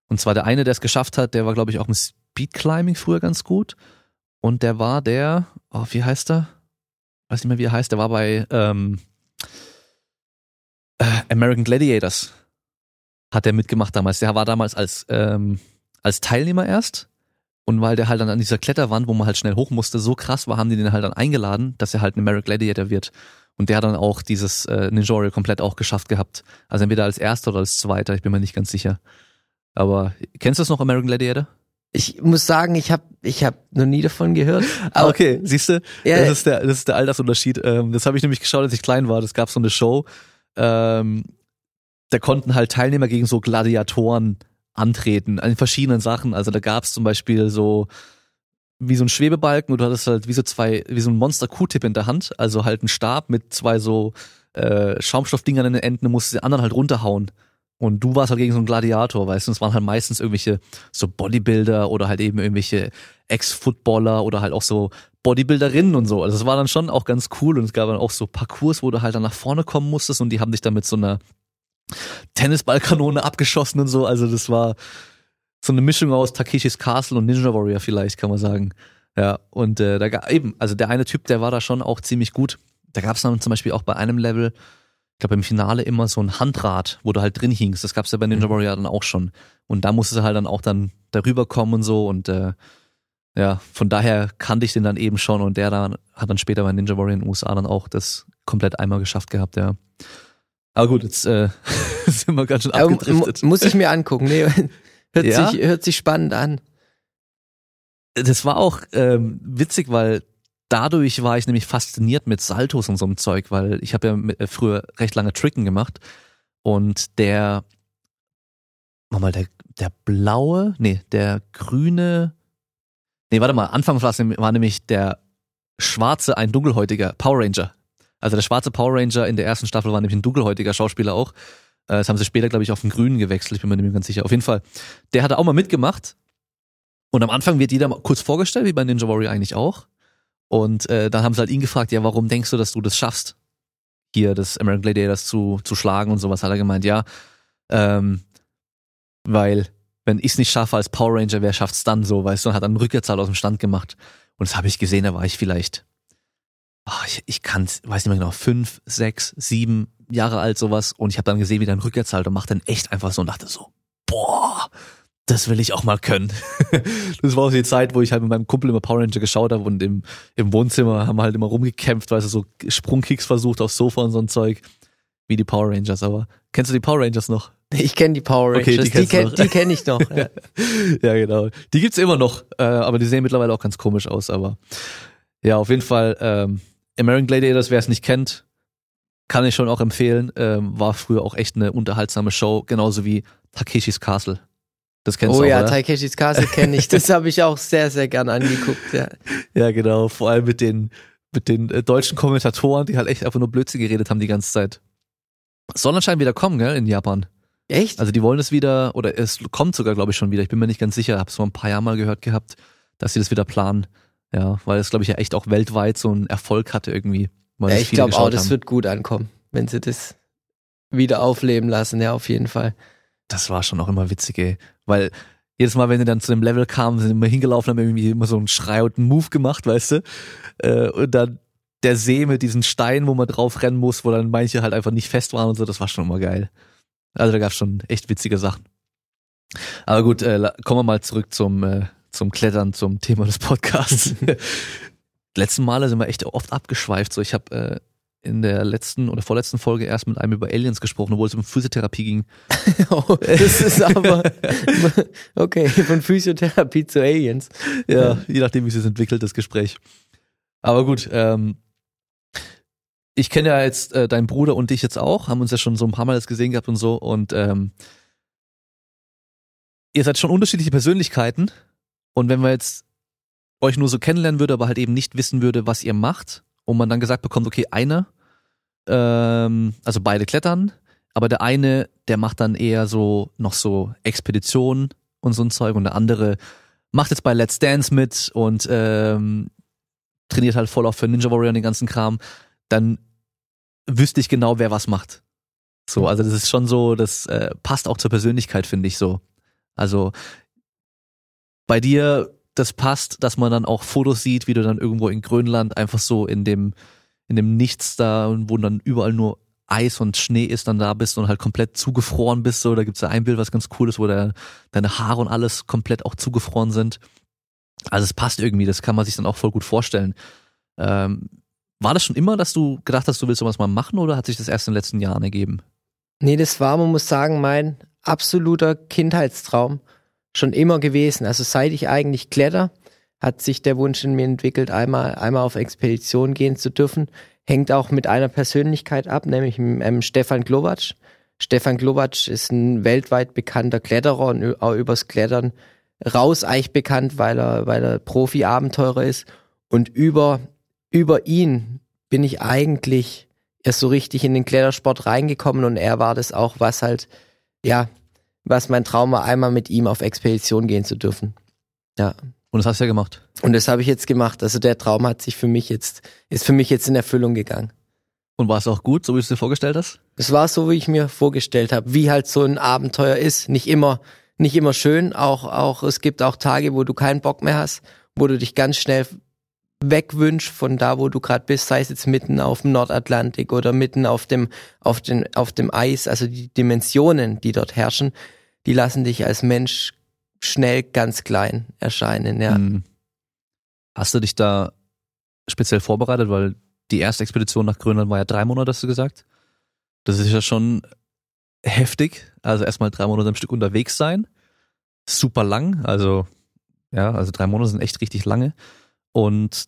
Und zwar der eine, der es geschafft hat, der war, glaube ich, auch im Speedclimbing früher ganz gut. Und der war der, oh, wie heißt er? Weiß nicht mehr, wie er heißt. Der war bei ähm, äh, American Gladiators. Hat er mitgemacht damals. Der war damals als, ähm, als Teilnehmer erst. Und weil der halt dann an dieser Kletterwand, wo man halt schnell hoch musste, so krass war, haben die den halt dann eingeladen, dass er halt ein American Gladiator wird. Und der hat dann auch dieses äh, Ninja Warrior komplett auch geschafft gehabt. Also entweder als erster oder als zweiter, ich bin mir nicht ganz sicher. Aber kennst du das noch, American Gladiator? Ich muss sagen, ich habe ich hab noch nie davon gehört. Aber *laughs* okay, siehst du, ja, das ist der das ist der Altersunterschied. Ähm, das habe ich nämlich geschaut, als ich klein war. Das gab so eine Show. Ähm, da konnten halt Teilnehmer gegen so Gladiatoren antreten an verschiedenen Sachen. Also da gab es zum Beispiel so wie so ein Schwebebalken du hattest halt wie so zwei, wie so ein Monster Q-Tip in der Hand, also halt ein Stab mit zwei so äh, Schaumstoffdingern in den Enden und musst den anderen halt runterhauen. Und du warst halt gegen so einen Gladiator, weißt du, es waren halt meistens irgendwelche so Bodybuilder oder halt eben irgendwelche Ex-Footballer oder halt auch so Bodybuilderinnen und so. Also es war dann schon auch ganz cool und es gab dann auch so Parcours, wo du halt dann nach vorne kommen musstest und die haben dich dann mit so einer Tennisballkanone *laughs* abgeschossen und so. Also das war so eine Mischung aus Takeshis Castle und Ninja Warrior vielleicht, kann man sagen. Ja, und äh, da gab eben, also der eine Typ, der war da schon auch ziemlich gut. Da gab es dann zum Beispiel auch bei einem Level, ich glaube im Finale immer so ein Handrad, wo du halt drin hingst. Das gab's ja bei Ninja mhm. Warrior dann auch schon. Und da musstest du halt dann auch dann darüber kommen und so und äh, ja, von daher kannte ich den dann eben schon und der dann hat dann später bei Ninja Warrior in den USA dann auch das komplett einmal geschafft gehabt, ja. Aber gut, jetzt äh, *laughs* sind wir ganz schön abgedriftet. Muss ich mir angucken, nee, hört, ja? sich, hört sich spannend an. Das war auch ähm, witzig, weil dadurch war ich nämlich fasziniert mit Saltos und so einem Zeug, weil ich habe ja mit, äh, früher recht lange Tricken gemacht und der, mal der, der blaue, nee, der grüne, nee, warte mal, Anfang war nämlich der schwarze, ein dunkelhäutiger Power Ranger. Also der schwarze Power Ranger in der ersten Staffel war nämlich ein dunkelhäutiger Schauspieler auch. Äh, das haben sie später, glaube ich, auf den grünen gewechselt, ich bin mir nicht mehr ganz sicher. Auf jeden Fall, der hatte auch mal mitgemacht. Und am Anfang wird jeder mal kurz vorgestellt, wie bei Ninja Warrior eigentlich auch. Und äh, dann haben sie halt ihn gefragt, ja, warum denkst du, dass du das schaffst, hier das American Gladiators zu, zu schlagen und sowas, hat er gemeint, ja, ähm, weil wenn ich es nicht schaffe als Power Ranger, wer schafft's dann so, weißt du, und hat dann Rückkehrzahl aus dem Stand gemacht. Und das habe ich gesehen, da war ich vielleicht, oh, ich, ich kann weiß nicht mehr genau, fünf, sechs, sieben Jahre alt, sowas. Und ich habe dann gesehen, wie der Rückkehrzahl und macht dann echt einfach so und dachte so, boah, das will ich auch mal können. *laughs* das war auch die Zeit, wo ich halt mit meinem Kumpel immer Power Ranger geschaut habe und im, im Wohnzimmer haben wir halt immer rumgekämpft, weißt du, so Sprungkicks versucht aufs Sofa und so ein Zeug, wie die Power Rangers. Aber kennst du die Power Rangers noch? Ich kenne die Power Rangers, okay, die, die kenne kenn ich noch. Ja. *laughs* ja, genau. Die gibt's immer noch, äh, aber die sehen mittlerweile auch ganz komisch aus. Aber ja, auf jeden Fall, ähm, American Gladiators, wer es nicht kennt, kann ich schon auch empfehlen. Ähm, war früher auch echt eine unterhaltsame Show, genauso wie Takeshis Castle. Das kennst oh, du auch, ja, oder? Taikeshis Castle kenne ich. Das habe ich auch sehr, sehr gern angeguckt, ja. *laughs* ja, genau. Vor allem mit den, mit den äh, deutschen Kommentatoren, die halt echt einfach nur Blödsinn geredet haben die ganze Zeit. Soll anscheinend wieder kommen, gell, in Japan. Echt? Also die wollen es wieder, oder es kommt sogar, glaube ich, schon wieder. Ich bin mir nicht ganz sicher, habe es vor ein paar Jahren mal gehört gehabt, dass sie das wieder planen. Ja, weil es, glaube ich, ja echt auch weltweit so einen Erfolg hatte irgendwie. Ja, ich glaube auch, das wird gut ankommen, wenn sie das wieder aufleben lassen, ja, auf jeden Fall das war schon auch immer witzig, ey. Weil jedes Mal, wenn sie dann zu dem Level kamen, sind immer hingelaufen, haben irgendwie immer so einen Schrei und einen Move gemacht, weißt du? Äh, und dann der See mit diesen Steinen, wo man drauf rennen muss, wo dann manche halt einfach nicht fest waren und so, das war schon immer geil. Also da gab's schon echt witzige Sachen. Aber gut, äh, kommen wir mal zurück zum, äh, zum Klettern, zum Thema des Podcasts. *laughs* *laughs* Letzten Male sind wir echt oft abgeschweift. So, ich habe äh, in der letzten oder vorletzten Folge erst mit einem über Aliens gesprochen, obwohl es um Physiotherapie ging. *laughs* oh, das ist aber okay, von Physiotherapie zu Aliens. Ja, je nachdem, wie es sich entwickelt, das Gespräch. Aber gut, ähm, ich kenne ja jetzt äh, deinen Bruder und dich jetzt auch, haben uns ja schon so ein paar Mal jetzt gesehen gehabt und so und ähm, ihr seid schon unterschiedliche Persönlichkeiten und wenn wir jetzt euch nur so kennenlernen würde, aber halt eben nicht wissen würde, was ihr macht und man dann gesagt bekommt, okay, einer, ähm, also beide klettern, aber der eine, der macht dann eher so noch so Expeditionen und so ein Zeug und der andere macht jetzt bei Let's Dance mit und ähm, trainiert halt voll auch für Ninja Warrior und den ganzen Kram, dann wüsste ich genau, wer was macht. So, also das ist schon so, das äh, passt auch zur Persönlichkeit, finde ich so. Also bei dir, das passt, dass man dann auch Fotos sieht, wie du dann irgendwo in Grönland einfach so in dem, in dem Nichts da, wo dann überall nur Eis und Schnee ist, dann da bist und halt komplett zugefroren bist. So, da gibt's ja ein Bild, was ganz cool ist, wo der, deine Haare und alles komplett auch zugefroren sind. Also es passt irgendwie, das kann man sich dann auch voll gut vorstellen. Ähm, war das schon immer, dass du gedacht hast, du willst sowas mal machen oder hat sich das erst in den letzten Jahren ergeben? Nee, das war, man muss sagen, mein absoluter Kindheitstraum schon immer gewesen. Also seit ich eigentlich kletter, hat sich der Wunsch in mir entwickelt, einmal, einmal auf Expedition gehen zu dürfen. Hängt auch mit einer Persönlichkeit ab, nämlich ähm, Stefan Glowacz. Stefan Glowacz ist ein weltweit bekannter Kletterer und auch übers Klettern raus eigentlich bekannt, weil er, weil er Profi-Abenteurer ist. Und über, über ihn bin ich eigentlich erst so richtig in den Klettersport reingekommen und er war das auch, was halt, ja, was mein Traum war, einmal mit ihm auf Expedition gehen zu dürfen. Ja. Und das hast du ja gemacht. Und das habe ich jetzt gemacht. Also der Traum hat sich für mich jetzt, ist für mich jetzt in Erfüllung gegangen. Und war es auch gut, so wie du es dir vorgestellt hast? Es war so, wie ich mir vorgestellt habe, wie halt so ein Abenteuer ist. Nicht immer, nicht immer schön. Auch, auch, es gibt auch Tage, wo du keinen Bock mehr hast, wo du dich ganz schnell wegwünschst von da, wo du gerade bist, sei es jetzt mitten auf dem Nordatlantik oder mitten auf dem, auf den, auf dem Eis. Also die Dimensionen, die dort herrschen, die lassen dich als Mensch schnell ganz klein erscheinen, ja. Mhm. Hast du dich da speziell vorbereitet, weil die erste Expedition nach Grönland war ja drei Monate, hast du gesagt. Das ist ja schon heftig. Also erstmal drei Monate am Stück unterwegs sein. Super lang. Also, ja, also drei Monate sind echt richtig lange. Und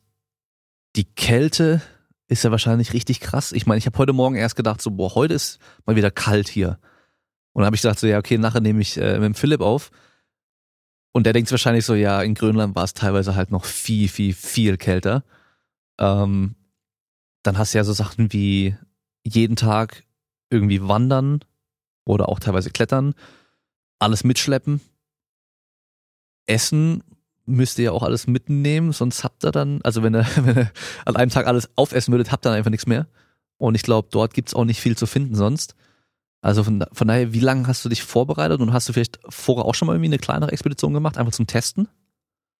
die Kälte ist ja wahrscheinlich richtig krass. Ich meine, ich habe heute Morgen erst gedacht, so, boah, heute ist mal wieder kalt hier. Und dann habe ich gedacht, so, ja, okay, nachher nehme ich äh, mit dem Philipp auf. Und der denkt wahrscheinlich so, ja, in Grönland war es teilweise halt noch viel, viel, viel kälter. Ähm, dann hast du ja so Sachen wie jeden Tag irgendwie wandern oder auch teilweise klettern, alles mitschleppen. Essen müsst ihr ja auch alles mitnehmen, sonst habt ihr dann, also wenn ihr, *laughs* wenn ihr an einem Tag alles aufessen würdet, habt ihr dann einfach nichts mehr. Und ich glaube, dort gibt's auch nicht viel zu finden sonst. Also von, von daher, wie lange hast du dich vorbereitet und hast du vielleicht vorher auch schon mal irgendwie eine kleinere Expedition gemacht, einfach zum Testen?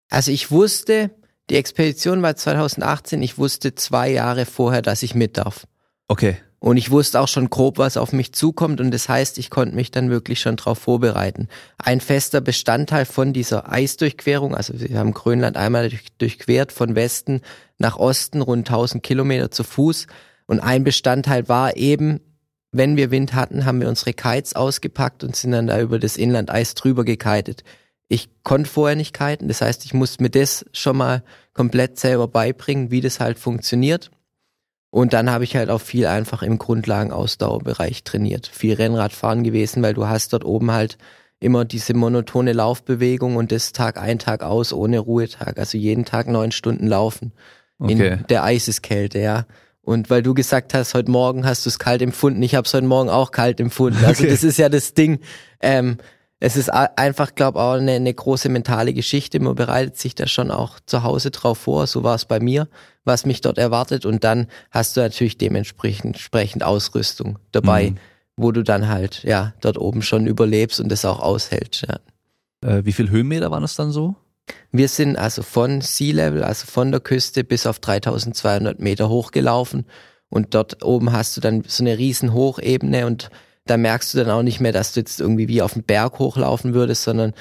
Also ich wusste, die Expedition war 2018, ich wusste zwei Jahre vorher, dass ich mit darf. Okay. Und ich wusste auch schon grob, was auf mich zukommt und das heißt, ich konnte mich dann wirklich schon darauf vorbereiten. Ein fester Bestandteil von dieser Eisdurchquerung, also wir haben Grönland einmal durchquert von Westen nach Osten, rund 1000 Kilometer zu Fuß und ein Bestandteil war eben wenn wir Wind hatten, haben wir unsere Kites ausgepackt und sind dann da über das Inlandeis drüber gekitet. Ich konnte vorher nicht kiten, das heißt, ich musste mir das schon mal komplett selber beibringen, wie das halt funktioniert. Und dann habe ich halt auch viel einfach im Grundlagenausdauerbereich trainiert. Viel Rennradfahren gewesen, weil du hast dort oben halt immer diese monotone Laufbewegung und das Tag ein, Tag aus, ohne Ruhetag. Also jeden Tag neun Stunden laufen. Okay. In der Eiseskälte, ja. Und weil du gesagt hast, heute Morgen hast du es kalt empfunden, ich habe es heute Morgen auch kalt empfunden. Also okay. das ist ja das Ding. Ähm, es ist einfach, glaube auch eine, eine große mentale Geschichte. Man bereitet sich da schon auch zu Hause drauf vor. So war es bei mir, was mich dort erwartet. Und dann hast du natürlich dementsprechend entsprechend Ausrüstung dabei, mhm. wo du dann halt ja dort oben schon überlebst und das auch aushältst. Ja. Äh, wie viel Höhenmeter waren es dann so? Wir sind also von Sea Level, also von der Küste bis auf 3200 Meter hochgelaufen und dort oben hast du dann so eine riesen Hochebene und da merkst du dann auch nicht mehr, dass du jetzt irgendwie wie auf den Berg hochlaufen würdest, sondern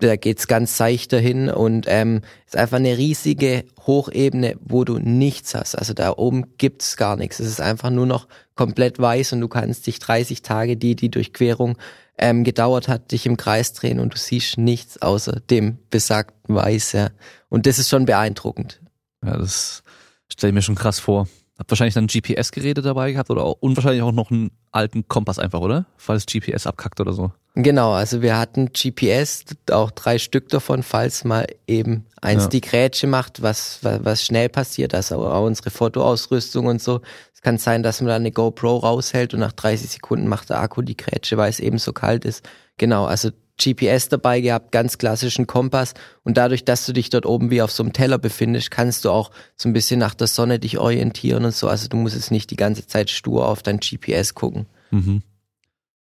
da geht's ganz seicht dahin und ähm, ist einfach eine riesige Hochebene, wo du nichts hast. Also da oben gibt's gar nichts. Es ist einfach nur noch komplett weiß und du kannst dich 30 Tage die die Durchquerung ähm, gedauert hat, dich im Kreis drehen und du siehst nichts außer dem besagten Weiß, ja. Und das ist schon beeindruckend. Ja, das stelle ich mir schon krass vor. Habt wahrscheinlich dann GPS-Geräte dabei gehabt oder auch, und wahrscheinlich auch noch einen alten Kompass einfach, oder? Falls GPS abkackt oder so. Genau, also wir hatten GPS, auch drei Stück davon, falls mal eben eins Ja. die Grätsche macht, was, was, was schnell passiert, also auch unsere Fotoausrüstung und so. Es kann sein, dass man da eine GoPro raushält und nach 30 Sekunden macht der Akku die Grätsche, weil es eben so kalt ist. Genau, also GPS dabei gehabt, ganz klassischen Kompass und dadurch, dass du dich dort oben wie auf so einem Teller befindest, kannst du auch so ein bisschen nach der Sonne dich orientieren und so. Also du musst jetzt nicht die ganze Zeit stur auf dein GPS gucken. Mhm.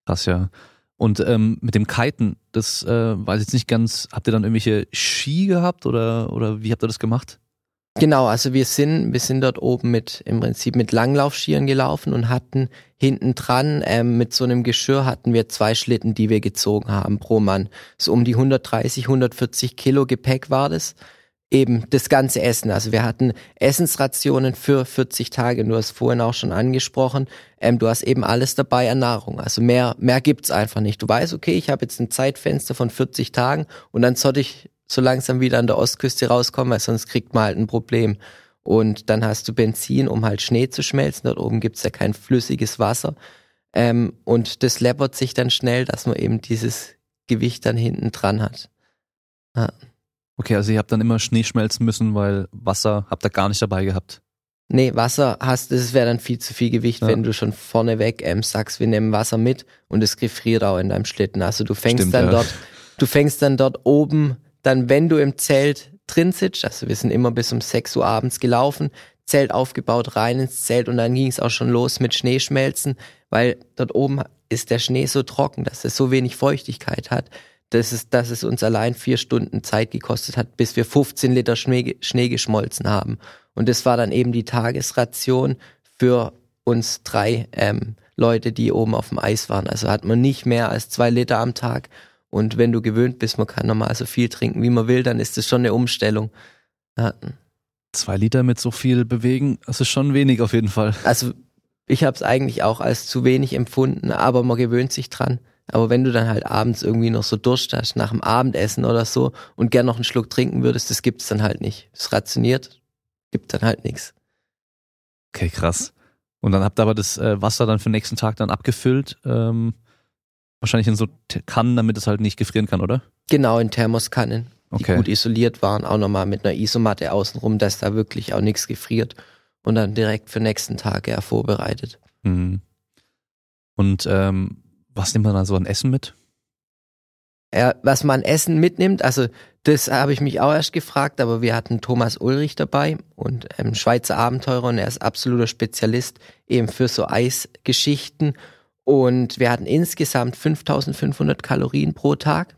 Krass, ja. Und ähm, mit dem Kiten, das äh, weiß ich jetzt nicht ganz, habt ihr dann irgendwelche Ski gehabt oder, oder wie habt ihr das gemacht? Genau, also wir sind, wir sind dort oben mit, im Prinzip mit Langlaufskiern gelaufen und hatten hinten dran, ähm, mit so einem Geschirr hatten wir zwei Schlitten, die wir gezogen haben pro Mann. So um die 130, 140 Kilo Gepäck war das. Eben das ganze Essen. Also wir hatten Essensrationen für 40 Tage. Du hast vorhin auch schon angesprochen. Ähm, du hast eben alles dabei an Nahrung. Also mehr, mehr gibt's einfach nicht. Du weißt, okay, ich habe jetzt ein Zeitfenster von 40 Tagen und dann sollte ich so langsam wieder an der Ostküste rauskommen, weil sonst kriegt man halt ein Problem. Und dann hast du Benzin, um halt Schnee zu schmelzen. Dort oben gibt's ja kein flüssiges Wasser. Ähm, und das läppert sich dann schnell, dass man eben dieses Gewicht dann hinten dran hat. Ja. Okay, also ihr habt dann immer Schnee schmelzen müssen, weil Wasser habt ihr gar nicht dabei gehabt. Nee, Wasser hast, das wäre dann viel zu viel Gewicht, Ja. wenn du schon vorneweg ähm, sagst, wir nehmen Wasser mit und es gefriert auch in deinem Schlitten. Also du fängst Stimmt, dann ja. dort, du fängst dann dort oben, dann wenn du im Zelt drin sitzt, also wir sind immer bis um 6 Uhr abends gelaufen, Zelt aufgebaut, rein ins Zelt und dann ging es auch schon los mit Schneeschmelzen, weil dort oben ist der Schnee so trocken, dass es so wenig Feuchtigkeit hat, dass es, dass es uns allein vier Stunden Zeit gekostet hat, bis wir 15 Liter Schnee, Schnee geschmolzen haben. Und das war dann eben die Tagesration für uns drei ähm, Leute, die oben auf dem Eis waren. Also hat man nicht mehr als zwei Liter am Tag. Und wenn du gewöhnt bist, man kann normal so viel trinken, wie man will, dann ist das schon eine Umstellung. Ja, Zwei Liter mit so viel bewegen, das ist schon wenig auf jeden Fall. Also ich habe es eigentlich auch als zu wenig empfunden, aber man gewöhnt sich dran. Aber wenn du dann halt abends irgendwie noch so Durst hast, nach dem Abendessen oder so und gern noch einen Schluck trinken würdest, das gibt's dann halt nicht. Es rationiert, gibt dann halt nichts. Okay, krass. Und dann habt ihr aber das äh, Wasser dann für den nächsten Tag dann abgefüllt, ähm, wahrscheinlich in so Kannen, damit es halt nicht gefrieren kann, oder? Genau in Thermoskannen, die Okay. gut isoliert waren, auch nochmal mit einer Isomatte außenrum, dass da wirklich auch nichts gefriert und dann direkt für nächsten Tag ja vorbereitet. Mhm. Und ähm, was nimmt man dann so an Essen mit? Ja, was man Essen mitnimmt, also das habe ich mich auch erst gefragt, aber wir hatten Thomas Ulrich dabei und ähm, Schweizer Abenteurer und er ist absoluter Spezialist eben für so Eisgeschichten und wir hatten insgesamt 5500 Kalorien pro Tag.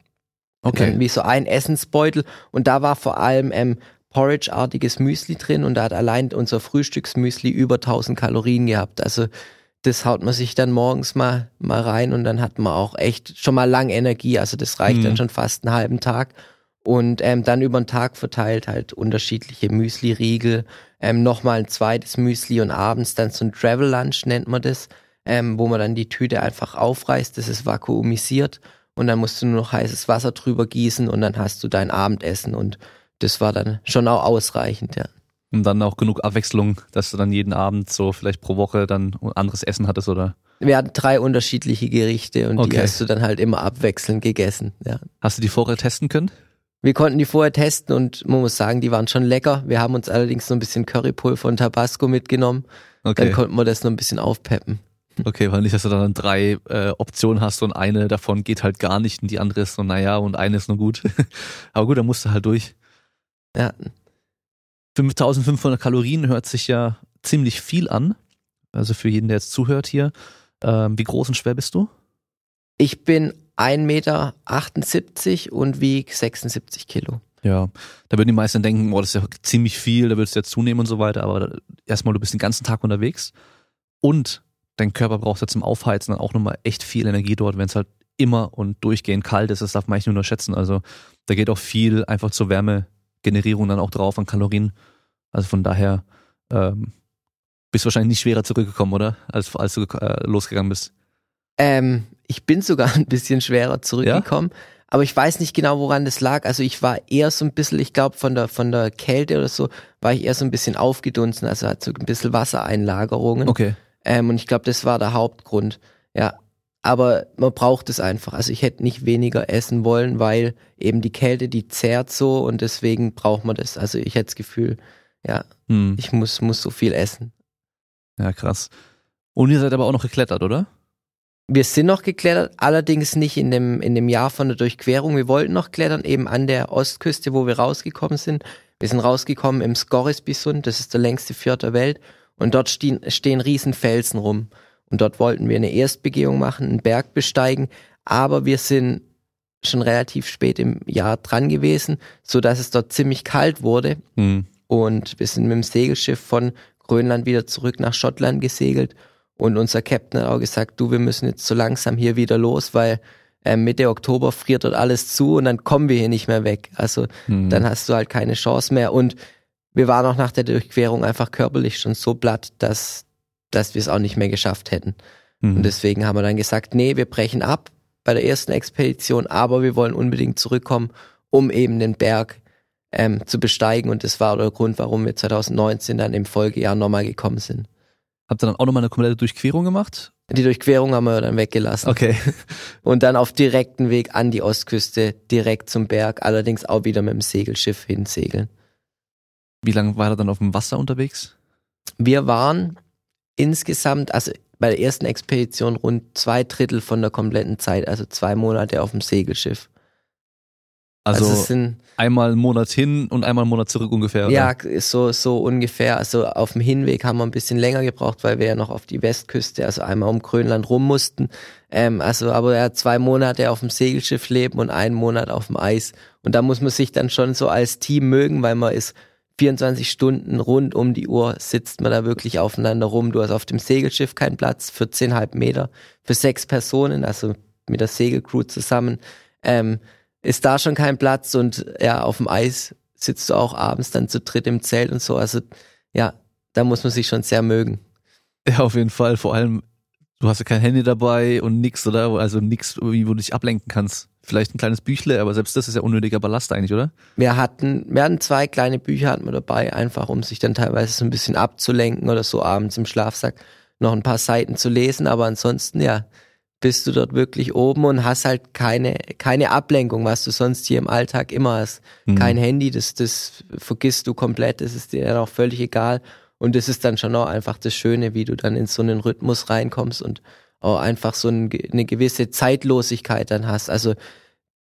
Dann Wie so ein Essensbeutel und da war vor allem ähm, Porridge-artiges Müsli drin und da hat allein unser Frühstücksmüsli über 1000 Kalorien gehabt. Also das haut man sich dann morgens mal, mal rein und dann hat man auch echt schon mal lang Energie. Also das reicht Mhm. dann schon fast einen halben Tag. Und ähm, dann über den Tag verteilt halt unterschiedliche Müsli-Riegel, ähm, nochmal ein zweites Müsli und abends dann so ein Travel Lunch nennt man das, ähm, wo man dann die Tüte einfach aufreißt, das ist vakuumisiert und dann musst du nur noch heißes Wasser drüber gießen und dann hast du dein Abendessen und das war dann schon auch ausreichend, ja. Und dann auch genug Abwechslung, dass du dann jeden Abend so vielleicht pro Woche dann anderes Essen hattest, oder? Wir hatten drei unterschiedliche Gerichte und die Okay. hast du dann halt immer abwechselnd gegessen, ja. Hast du die vorher testen können? Wir konnten die vorher testen und man muss sagen, die waren schon lecker. Wir haben uns allerdings so ein bisschen Currypulver und Tabasco mitgenommen. Okay. Dann konnten wir das noch ein bisschen aufpeppen. Okay, weil nicht, dass du dann drei äh, Optionen hast und eine davon geht halt gar nicht und die andere ist so, naja, und eine ist nur gut. *laughs* Aber gut, dann musst du halt durch. Ja, 5500 Kalorien hört sich ja ziemlich viel an. Also für jeden, der jetzt zuhört hier. Ähm, wie groß und schwer bist du? ich bin 1,78 Meter und wieg 76 Kilo. Ja, da würden die meisten denken, oh, das ist ja ziemlich viel, da würdest du ja zunehmen und so weiter, aber erstmal, du bist den ganzen Tag unterwegs und dein Körper braucht ja zum Aufheizen dann auch nochmal echt viel Energie dort, wenn es halt immer und durchgehend kalt ist, das darf man eigentlich nur unterschätzen. Also da geht auch viel einfach zur Wärmegenerierung dann auch drauf an Kalorien. Also von daher ähm, bist du wahrscheinlich nicht schwerer zurückgekommen, oder? Als, als du äh, losgegangen bist. Ähm, ich bin sogar *laughs* ein bisschen schwerer zurückgekommen, aber ich weiß nicht genau, woran das lag. Also ich war eher so ein bisschen, ich glaube, von der, von der Kälte oder so, war ich eher so ein bisschen aufgedunsen, also hat so ein bisschen Wassereinlagerungen. Okay. Ähm, und ich glaube, das war der Hauptgrund. Ja. Aber man braucht es einfach. Also ich hätte nicht weniger essen wollen, weil eben die Kälte, die zehrt so und deswegen braucht man das. Also ich hätte das Gefühl, ja, Hm. ich muss, muss so viel essen. Ja, krass. Und ihr seid aber auch noch geklettert, oder? Wir sind noch geklettert, allerdings nicht in dem, in dem Jahr von der Durchquerung. Wir wollten noch klettern, eben an der Ostküste, wo wir rausgekommen sind. Wir sind rausgekommen im Scoresbysund, das ist der längste Fjord der Welt. Und dort stehen, stehen riesen Felsen rum. Und dort wollten wir eine Erstbegehung machen, einen Berg besteigen. Aber wir sind schon relativ spät im Jahr dran gewesen, so dass es dort ziemlich kalt wurde. Hm. Und wir sind mit dem Segelschiff von Grönland wieder zurück nach Schottland gesegelt. Und unser Captain hat auch gesagt, du, wir müssen jetzt so langsam hier wieder los, weil äh, Mitte Oktober friert dort alles zu und dann kommen wir hier nicht mehr weg. Also Hm. dann hast du halt keine Chance mehr. Und wir waren auch nach der Durchquerung einfach körperlich schon so platt, dass, dass wir es auch nicht mehr geschafft hätten. Hm. Und deswegen haben wir dann gesagt, nee, wir brechen ab bei der ersten Expedition, aber wir wollen unbedingt zurückkommen, um eben den Berg ähm, zu besteigen. Und das war der Grund, warum wir 2019 dann im Folgejahr nochmal gekommen sind. Habt ihr dann auch nochmal eine komplette Durchquerung gemacht? Die Durchquerung haben wir dann weggelassen. Okay. *laughs* Und dann auf direkten Weg an die Ostküste, direkt zum Berg, allerdings auch wieder mit dem Segelschiff hinsegeln. Wie lange war er dann auf dem Wasser unterwegs? Wir waren insgesamt, also bei der ersten Expedition rund zwei Drittel von der kompletten Zeit, also zwei Monate auf dem Segelschiff. Also, Also, sind einmal einen Monat hin und einmal einen Monat zurück ungefähr. ja Oder? so so ungefähr. Also auf dem Hinweg haben wir ein bisschen länger gebraucht, weil wir ja noch auf die Westküste, also einmal um Grönland rum mussten. Ähm, also aber ja zwei Monate auf dem Segelschiff leben und einen Monat auf dem Eis. Und da muss man sich dann schon so als Team mögen, weil man ist 24 Stunden rund um die Uhr sitzt man da wirklich aufeinander rum. Du hast auf dem Segelschiff keinen Platz, 14,5 Meter für sechs Personen, also mit der Segelcrew zusammen. Ähm, ist da schon kein Platz und ja, auf dem Eis sitzt du auch abends dann zu dritt im Zelt und so. Also ja, da muss man sich schon sehr mögen. Ja, auf jeden Fall. Vor allem, du hast ja kein Handy dabei und nix, oder? Also nix, wo du dich ablenken kannst. Vielleicht ein kleines Büchle, aber selbst das ist ja unnötiger Ballast eigentlich, oder? Wir hatten, wir hatten zwei kleine Bücher hatten wir dabei, einfach um sich dann teilweise so ein bisschen abzulenken oder so abends im Schlafsack noch ein paar Seiten zu lesen. Aber ansonsten, ja, bist du dort wirklich oben und hast halt keine, keine Ablenkung, was du sonst hier im Alltag immer hast. Mhm. Kein Handy, das, das vergisst du komplett, das ist dir dann auch völlig egal. Und das ist dann schon auch einfach das Schöne, wie du dann in so einen Rhythmus reinkommst und auch einfach so ein, eine gewisse Zeitlosigkeit dann hast. Also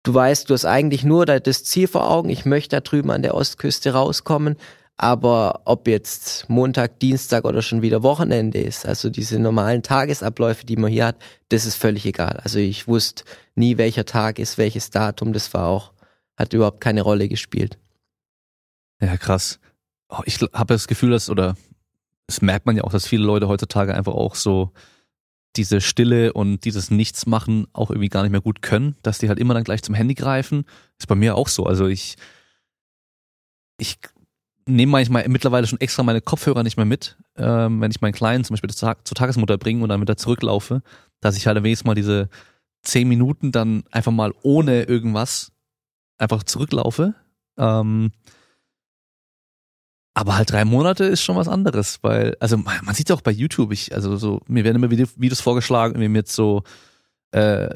du weißt, du hast eigentlich nur da- das Ziel vor Augen, ich möchte da drüben an der Ostküste rauskommen, aber ob jetzt Montag, Dienstag oder schon wieder Wochenende ist, also diese normalen Tagesabläufe, die man hier hat, das ist völlig egal. Also ich wusste nie, welcher Tag ist, welches Datum, das war auch, hat überhaupt keine Rolle gespielt. Ja, krass. Oh, ich habe das Gefühl, dass, oder das merkt man ja auch, dass viele Leute heutzutage einfach auch so diese Stille und dieses Nichtsmachen auch irgendwie gar nicht mehr gut können, dass die halt immer dann gleich zum Handy greifen. Ist bei mir auch so. Also ich, ich nehme manchmal mittlerweile schon extra meine Kopfhörer nicht mehr mit, ähm, wenn ich meinen Kleinen zum Beispiel zur, Tag zur Tagesmutter bringe und dann wieder zurücklaufe, dass ich halt wenigstens mal diese zehn Minuten dann einfach mal ohne irgendwas einfach zurücklaufe. Ähm, aber halt drei Monate ist schon was anderes, weil, also man, sieht ja auch bei YouTube, ich, also so, mir werden immer Vide- Videos vorgeschlagen, irgendwie mit so äh,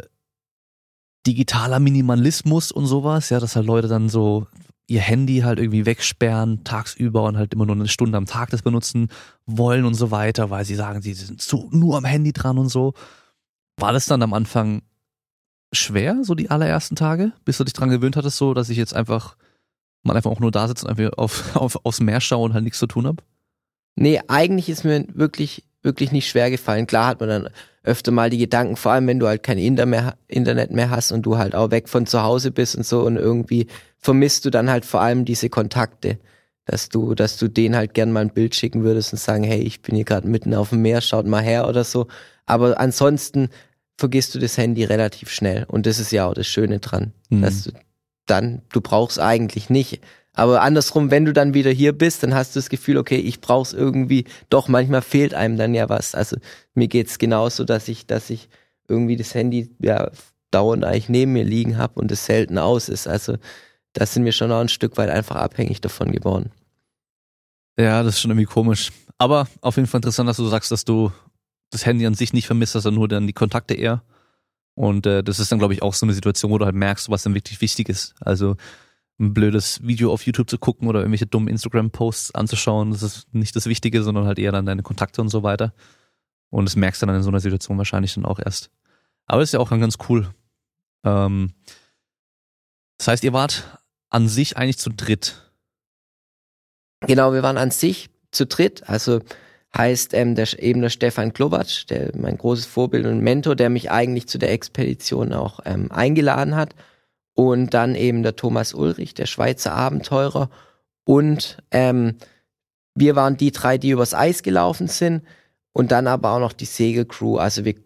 digitaler Minimalismus und sowas, ja, dass halt Leute dann so ihr Handy halt irgendwie wegsperren tagsüber und halt immer nur eine Stunde am Tag das benutzen wollen und so weiter, weil sie sagen, sie sind so nur am Handy dran und so. War das dann am Anfang schwer, so die allerersten Tage, bis du dich dran gewöhnt hattest, so, dass ich jetzt einfach man einfach auch nur da sitzt und einfach auf, *laughs* auf, aufs Meer schaue und halt nichts zu tun habe? Nee, eigentlich ist mir wirklich, wirklich nicht schwer gefallen. Klar hat man dann öfter mal die Gedanken, vor allem wenn du halt kein Inter mehr, Internet mehr hast und du halt auch weg von zu Hause bist und so und irgendwie vermisst du dann halt vor allem diese Kontakte, dass du, dass du denen halt gern mal ein Bild schicken würdest und sagen, hey, ich bin hier gerade mitten auf dem Meer, schaut mal her oder so. Aber ansonsten vergisst du das Handy relativ schnell und das ist ja auch das Schöne dran, Mhm. dass du dann, du brauchst eigentlich nicht. Aber andersrum, wenn du dann wieder hier bist, dann hast du das Gefühl, okay, ich brauch's irgendwie, doch manchmal fehlt einem dann ja was. Also mir geht's genauso, dass ich, dass ich irgendwie das Handy ja dauernd eigentlich neben mir liegen habe und es selten aus ist. Also da sind wir schon auch ein Stück weit einfach abhängig davon geworden. Ja, das ist schon irgendwie komisch. Aber auf jeden Fall interessant, dass du sagst, dass du das Handy an sich nicht vermisst, sondern nur dann die Kontakte eher. Und äh, das ist dann, glaube ich, auch so eine Situation, wo du halt merkst, was dann wirklich wichtig ist. Also ein blödes Video auf YouTube zu gucken oder irgendwelche dummen Instagram-Posts anzuschauen, das ist nicht das Wichtige, sondern halt eher dann deine Kontakte und so weiter. Und das merkst du dann in so einer Situation wahrscheinlich dann auch erst. Aber ist ja auch dann ganz cool. Ähm, das heißt, ihr wart an sich eigentlich zu dritt. Genau, wir waren an sich zu dritt. Also heißt ähm, der, eben der Stefan Klobatsch, der mein großes Vorbild und Mentor, der mich eigentlich zu der Expedition auch ähm, eingeladen hat. Und dann eben der Thomas Ulrich, der Schweizer Abenteurer. Und ähm, wir waren die drei, die übers Eis gelaufen sind. Und dann aber auch noch die Segelcrew. Also wir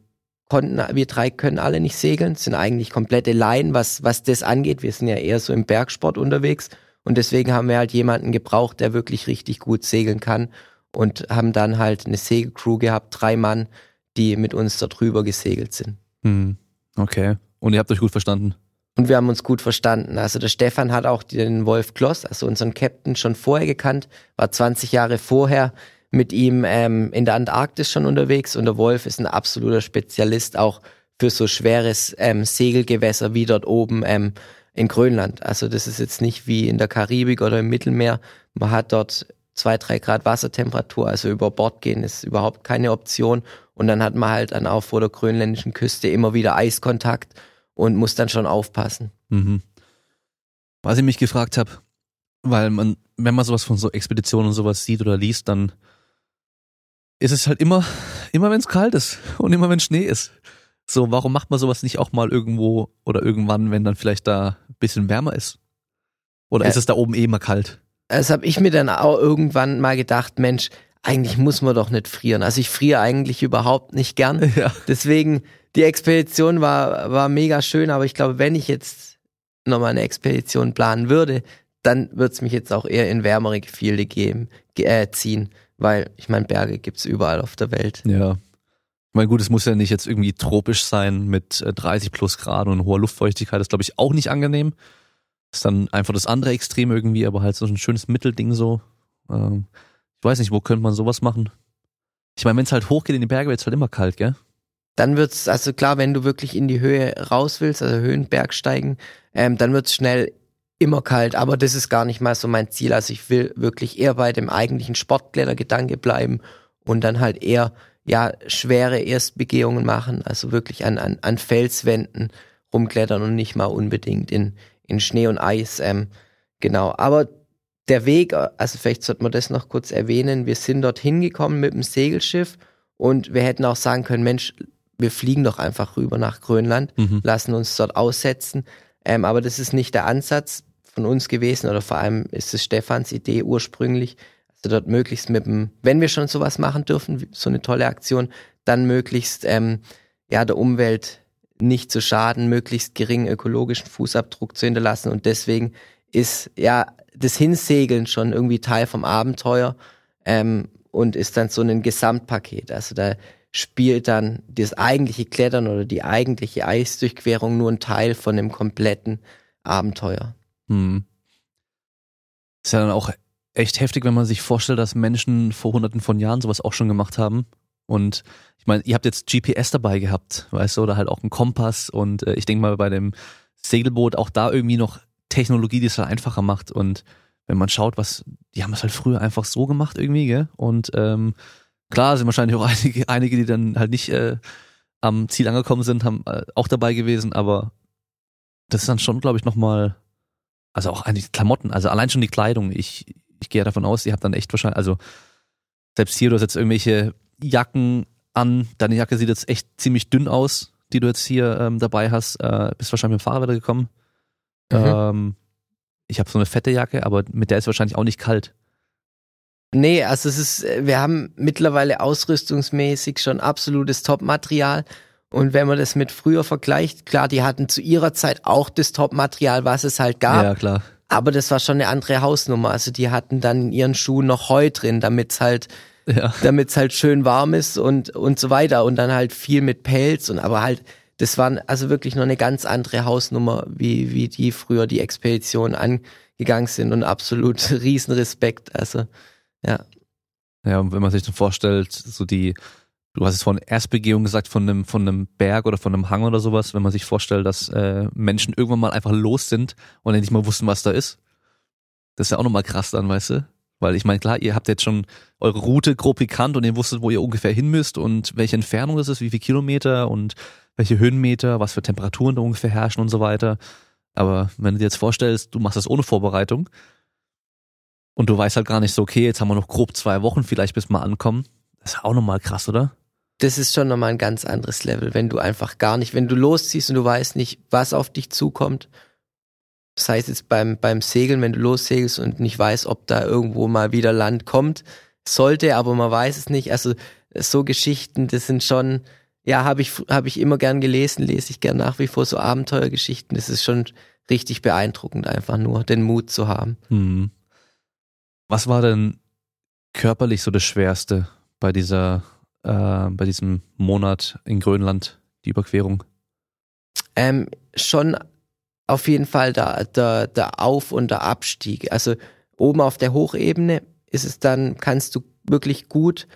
konnten, wir drei können alle nicht segeln, sind eigentlich komplette Laien, was, was das angeht. Wir sind ja eher so im Bergsport unterwegs. Und deswegen haben wir halt jemanden gebraucht, der wirklich richtig gut segeln kann und haben dann halt eine Segelcrew gehabt, drei Mann, die mit uns da drüber gesegelt sind. Hm. Okay. Und ihr habt euch gut verstanden? Und wir haben uns gut verstanden. Also der Stefan hat auch den Wolf Kloss, also unseren Captain, schon vorher gekannt, war 20 Jahre vorher mit ihm ähm, in der Antarktis schon unterwegs und der Wolf ist ein absoluter Spezialist auch für so schweres ähm, Segelgewässer wie dort oben ähm, in Grönland. Also das ist jetzt nicht wie in der Karibik oder im Mittelmeer. Man hat dort zwei, drei Grad Wassertemperatur, also über Bord gehen ist überhaupt keine Option. Und dann hat man halt dann auch vor der grönländischen Küste immer wieder Eiskontakt und muss dann schon aufpassen. Mhm. Was ich mich gefragt habe, weil man, wenn man sowas von so Expeditionen und sowas sieht oder liest, dann ist es halt immer, immer wenn es kalt ist *laughs* und immer wenn Schnee ist. So, warum macht man sowas nicht auch mal irgendwo oder irgendwann, wenn dann vielleicht da ein bisschen wärmer ist? Oder ja. ist es da oben eh immer kalt? Das habe ich mir dann auch irgendwann mal gedacht, Mensch, eigentlich muss man doch nicht frieren. Also ich friere eigentlich überhaupt nicht gern. *laughs* Ja. Deswegen, die Expedition war, war mega schön, aber ich glaube, wenn ich jetzt nochmal eine Expedition planen würde, dann würde es mich jetzt auch eher in wärmere Gefilde geben, äh, ziehen, weil ich meine, Berge gibt's überall auf der Welt. Ja. Ich meine, gut, es muss ja nicht jetzt irgendwie tropisch sein mit 30 äh, plus Grad und hoher Luftfeuchtigkeit. Das ist, glaube ich, auch nicht angenehm. Ist dann einfach das andere Extrem irgendwie, aber halt so ein schönes Mittelding so. Ähm, ich weiß nicht, wo könnte man sowas machen? Ich meine, wenn es halt hochgeht in die Berge, wird es halt immer kalt, gell? Dann wird's, also klar, wenn du wirklich in die Höhe raus willst, also Höhenbergsteigen, ähm, dann wird's schnell immer kalt, aber das ist gar nicht mal so mein Ziel. Also ich will wirklich eher bei dem eigentlichen Sportklettergedanke bleiben und dann halt eher ja schwere Erstbegehungen machen, also wirklich an, an, an Felswänden rumklettern und nicht mal unbedingt in, in Schnee und Eis. Ähm, genau. Aber der Weg, also vielleicht sollte man das noch kurz erwähnen, wir sind dort hingekommen mit dem Segelschiff und wir hätten auch sagen können, Mensch, wir fliegen doch einfach rüber nach Grönland, mhm. lassen uns dort aussetzen. Ähm, aber das ist nicht der Ansatz von uns gewesen oder vor allem ist es Stefans Idee ursprünglich, also dort möglichst mit dem, wenn wir schon sowas machen dürfen, so eine tolle Aktion, dann möglichst ähm, ja der Umwelt nicht zu schaden, möglichst geringen ökologischen Fußabdruck zu hinterlassen. Und deswegen ist ja das Hinsegeln schon irgendwie Teil vom Abenteuer ähm, und ist dann so ein Gesamtpaket. Also da spielt dann das eigentliche Klettern oder die eigentliche Eisdurchquerung nur ein Teil von dem kompletten Abenteuer. Hm. Ist ja dann auch echt heftig, wenn man sich vorstellt, dass Menschen vor hunderten von Jahren sowas auch schon gemacht haben. Und ich meine, ihr habt jetzt GPS dabei gehabt, weißt du, oder halt auch einen Kompass und äh, ich denke mal bei dem Segelboot auch da irgendwie noch Technologie, die es halt einfacher macht und wenn man schaut, was, die haben es halt früher einfach so gemacht irgendwie, gell? Und ähm, klar sind wahrscheinlich auch *laughs* einige, einige, die dann halt nicht äh, am Ziel angekommen sind, haben äh, auch dabei gewesen, aber das ist dann schon, glaube ich, nochmal, also auch eigentlich Klamotten, also allein schon die Kleidung. Ich, ich gehe davon aus, ihr habt dann echt wahrscheinlich, also selbst hier, du hast jetzt irgendwelche Jacken an. Deine Jacke sieht jetzt echt ziemlich dünn aus, die du jetzt hier ähm, dabei hast. Äh, bist wahrscheinlich mit dem Fahrrad gekommen. Mhm. Ähm, ich habe so eine fette Jacke, aber mit der ist wahrscheinlich auch nicht kalt. Nee, also es ist, wir haben mittlerweile ausrüstungsmäßig schon absolutes Top-Material. Und wenn man das mit früher vergleicht, klar, die hatten zu ihrer Zeit auch das Top-Material, was es halt gab. Ja, klar. Aber das war schon eine andere Hausnummer. Also die hatten dann in ihren Schuhen noch Heu drin, damit es halt ja. damit es halt schön warm ist und, und so weiter. Und dann halt viel mit Pelz und aber halt das war also wirklich noch eine ganz andere Hausnummer, wie, wie die früher die Expedition angegangen sind und absolut *laughs* Riesenrespekt. Also, ja. Ja, und wenn man sich dann vorstellt, so die, du hast es von Erstbegehung gesagt, von einem, von einem Berg oder von einem Hang oder sowas, wenn man sich vorstellt, dass äh, Menschen irgendwann mal einfach los sind und nicht mal wussten, was da ist. Das ist ja auch nochmal krass dann, weißt du? Weil ich meine, klar, ihr habt jetzt schon eure Route grob bekannt und ihr wusstet, wo ihr ungefähr hin müsst und welche Entfernung das ist, wie viele Kilometer und welche Höhenmeter, was für Temperaturen da ungefähr herrschen und so weiter. Aber wenn du dir jetzt vorstellst, du machst das ohne Vorbereitung und du weißt halt gar nicht so, okay, jetzt haben wir noch grob zwei Wochen vielleicht, bis wir ankommen. Das ist auch nochmal krass, oder? Das ist schon nochmal ein ganz anderes Level, wenn du einfach gar nicht, wenn du losziehst und du weißt nicht, was auf dich zukommt. Das heißt jetzt beim, beim Segeln, wenn du lossegelst und nicht weißt, ob da irgendwo mal wieder Land kommt, sollte, aber man weiß es nicht. Also so Geschichten, das sind schon, ja, habe ich, hab ich immer gern gelesen, lese ich gern nach wie vor so Abenteuergeschichten. Das ist schon richtig beeindruckend, einfach nur den Mut zu haben. Hm. Was war denn körperlich so das Schwerste bei dieser, äh, bei diesem Monat in Grönland, die Überquerung? Ähm, schon auf jeden Fall der, der, der Auf- und der Abstieg. Also oben auf der Hochebene ist es dann, kannst du wirklich gut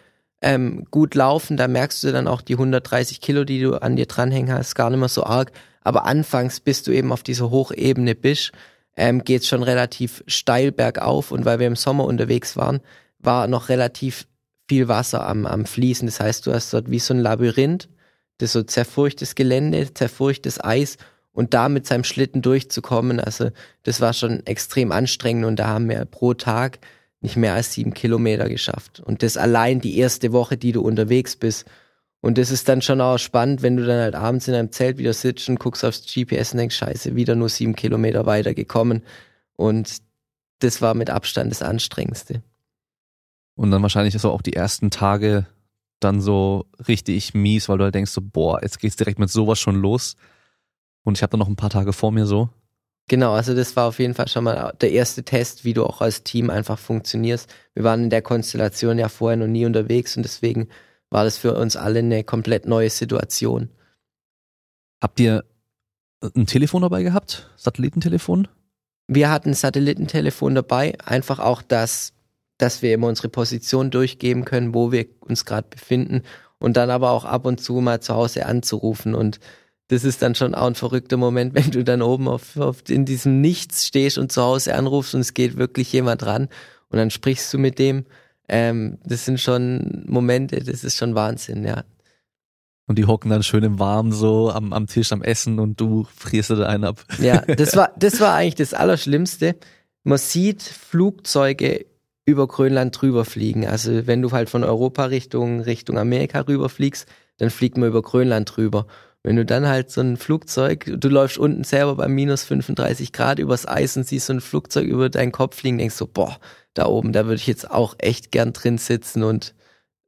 ähm, gut laufen. Da merkst du dann auch die 130 Kilo, die du an dir dranhängen hast, gar nicht mehr so arg. Aber anfangs, bis du eben auf dieser Hochebene bist, ähm, geht schon relativ steil bergauf. Und weil wir im Sommer unterwegs waren, war noch relativ viel Wasser am, am Fließen. Das heißt, du hast dort wie so ein Labyrinth, das so zerfurchtes Gelände, zerfurchtes Eis und da mit seinem Schlitten durchzukommen, also das war schon extrem anstrengend und da haben wir pro Tag nicht mehr als sieben Kilometer geschafft. Und das allein die erste Woche, die du unterwegs bist. Und das ist dann schon auch spannend, wenn du dann halt abends in einem Zelt wieder sitzt und guckst aufs GPS und denkst, scheiße, wieder nur sieben Kilometer weiter gekommen. Und das war mit Abstand das Anstrengendste. Und dann wahrscheinlich so auch die ersten Tage dann so richtig mies, weil du halt denkst so, boah, jetzt geht's direkt mit sowas schon los. Und ich habe dann noch ein paar Tage vor mir so. Genau, also das war auf jeden Fall schon mal der erste Test, wie du auch als Team einfach funktionierst. Wir waren in der Konstellation ja vorher noch nie unterwegs und deswegen war das für uns alle eine komplett neue Situation. Habt ihr ein Telefon dabei gehabt? Satellitentelefon? Wir hatten ein Satellitentelefon dabei, einfach auch das, dass wir immer unsere Position durchgeben können, wo wir uns gerade befinden und dann aber auch ab und zu mal zu Hause anzurufen und das ist dann schon auch ein verrückter Moment, *laughs* wenn du dann oben auf, auf, in diesem Nichts stehst und zu Hause anrufst und es geht wirklich jemand ran und dann sprichst du mit dem. Ähm, das sind schon Momente, das ist schon Wahnsinn, ja. Und die hocken dann schön im Warmen so am, am Tisch am Essen und du frierst da einen ab. Ja, *laughs* das war, das war eigentlich das Allerschlimmste. Man sieht Flugzeuge über Grönland drüber fliegen. Also wenn du halt von Europa Richtung, Richtung Amerika rüberfliegst, dann fliegt man über Grönland drüber. Wenn du dann halt so ein Flugzeug, du läufst unten selber bei minus 35 Grad übers Eis und siehst so ein Flugzeug über deinen Kopf fliegen, denkst so, boah, da oben, da würde ich jetzt auch echt gern drin sitzen und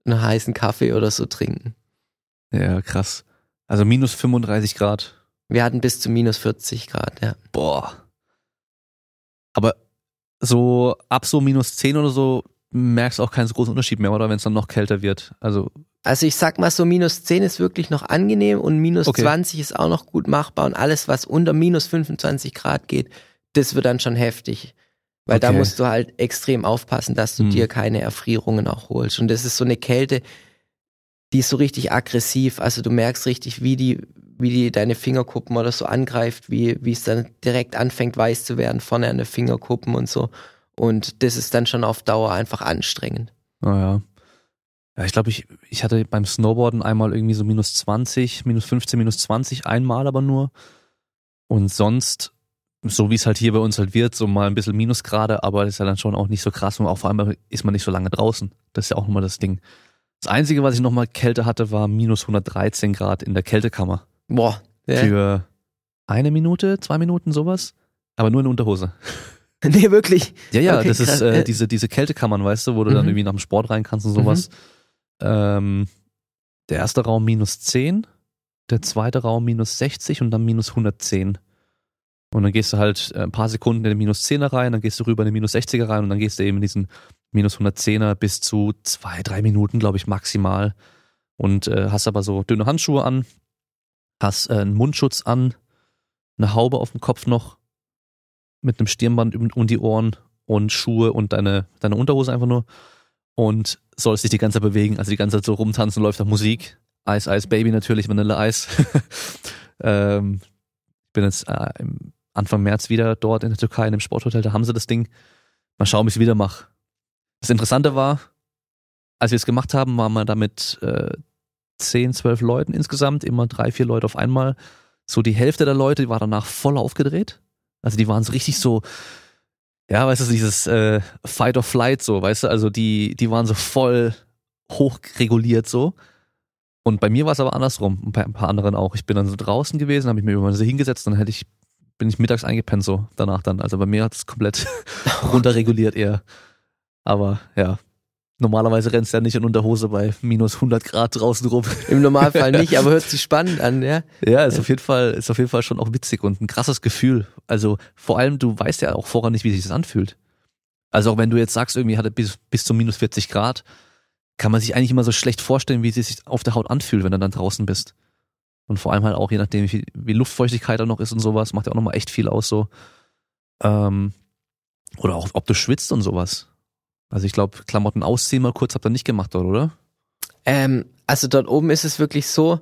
einen heißen Kaffee oder so trinken. Ja, krass. Also minus 35 Grad. Wir hatten bis zu minus 40 Grad, ja. Boah. Aber so ab so minus 10 oder so merkst du auch keinen so großen Unterschied mehr, oder wenn es dann noch kälter wird. Also also ich sag mal so, minus 10 ist wirklich noch angenehm und minus okay. 20 ist auch noch gut machbar und alles, was unter minus 25 Grad geht, das wird dann schon heftig. Weil okay. da musst du halt extrem aufpassen, dass du hm. dir keine Erfrierungen auch holst. Und das ist so eine Kälte, die ist so richtig aggressiv. Also du merkst richtig, wie die, wie die deine Fingerkuppen oder so angreift, wie, wie es dann direkt anfängt weiß zu werden, vorne an den Fingerkuppen und so. Und das ist dann schon auf Dauer einfach anstrengend. Naja. Ja, ich glaube, ich, ich hatte beim Snowboarden einmal irgendwie so minus 20, minus 15, minus 20, einmal aber nur. Und sonst, so wie es halt hier bei uns halt wird, so mal ein bisschen Minusgrade, aber das ist ja dann schon auch nicht so krass und auch vor allem ist man nicht so lange draußen. Das ist ja auch nochmal das Ding. Das Einzige, was ich nochmal Kälte hatte, war minus 113 Grad in der Kältekammer. Boah. Ja. Für eine Minute, zwei Minuten, sowas. Aber nur in Unterhose. *laughs* Nee, wirklich. Ja, ja, okay, das krass. ist äh, diese, diese Kältekammern, weißt du, wo du mhm. dann irgendwie nach dem Sport rein kannst und sowas. Mhm. Ähm, der erste Raum minus 10, der zweite Raum minus 60 und dann minus 110. Und dann gehst du halt äh, ein paar Sekunden in den minus 10er rein, dann gehst du rüber in den minus 60er rein und dann gehst du eben in diesen minus 110er bis zu zwei, drei Minuten, glaube ich, maximal. Und äh, hast aber so dünne Handschuhe an hast äh, einen Mundschutz an, eine Haube auf dem Kopf noch, mit einem Stirnband um, die Ohren und Schuhe und deine, deine Unterhose einfach nur und sollst dich die ganze Zeit bewegen, also die ganze Zeit so rumtanzen, läuft da Musik. Ice Ice Baby natürlich, Vanilla Ice. *laughs* ähm, bin jetzt äh, Anfang März wieder dort in der Türkei in dem Sporthotel, da haben sie das Ding. Mal schauen, wie ich es wieder mache. Das Interessante war, als wir es gemacht haben, waren wir da mit äh, 10, 12 Leuten insgesamt, immer drei, vier Leute auf einmal. So die Hälfte der Leute war danach voll aufgedreht. Also die waren so richtig so, ja, weißt du, dieses äh, Fight or Flight so, weißt du, also die, die waren so voll hochreguliert so. Und bei mir war es aber andersrum und bei ein paar anderen auch. Ich bin dann so draußen gewesen, habe ich mir immer so hingesetzt, dann hätte ich, bin ich mittags eingepennt so danach dann. Also bei mir hat es komplett *laughs* runterreguliert eher. Aber ja, Normalerweise rennst du ja nicht in Unterhose bei minus 100 Grad draußen rum. Im Normalfall *laughs* nicht, aber hört sich spannend an, ja? Ja, ist auf jeden Fall, ist auf jeden Fall schon auch witzig und ein krasses Gefühl. Also vor allem, du weißt ja auch vorher nicht, wie sich das anfühlt. Also auch wenn du jetzt sagst, irgendwie hatte bis, bis zu minus 40 Grad, kann man sich eigentlich immer so schlecht vorstellen, wie es sich auf der Haut anfühlt, wenn du dann draußen bist. Und vor allem halt auch, je nachdem, wie, wie Luftfeuchtigkeit da noch ist und sowas, macht ja auch nochmal echt viel aus so. Ähm, oder auch, ob du schwitzt und sowas. Also ich glaube, Klamotten ausziehen mal kurz habt ihr nicht gemacht dort, oder? Ähm, also dort oben ist es wirklich so,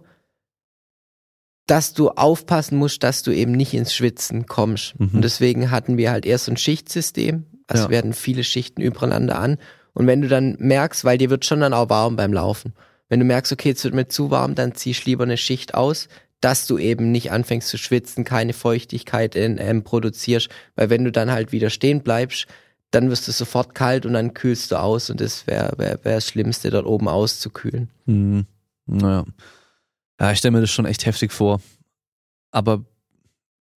dass du aufpassen musst, dass du eben nicht ins Schwitzen kommst. Mhm. Und deswegen hatten wir halt erst so ein Schichtsystem. Also ja. werden viele Schichten übereinander an. Und wenn du dann merkst, weil dir wird schon dann auch warm beim Laufen. Wenn du merkst, okay, jetzt wird mir zu warm, dann ziehst lieber eine Schicht aus, dass du eben nicht anfängst zu schwitzen, keine Feuchtigkeit in, ähm, produzierst. Weil wenn du dann halt wieder stehen bleibst, dann wirst du sofort kalt und dann kühlst du aus und das wäre wär, wär das Schlimmste, dort oben auszukühlen. Mhm. Naja. Ja, ich stelle mir das schon echt heftig vor. Aber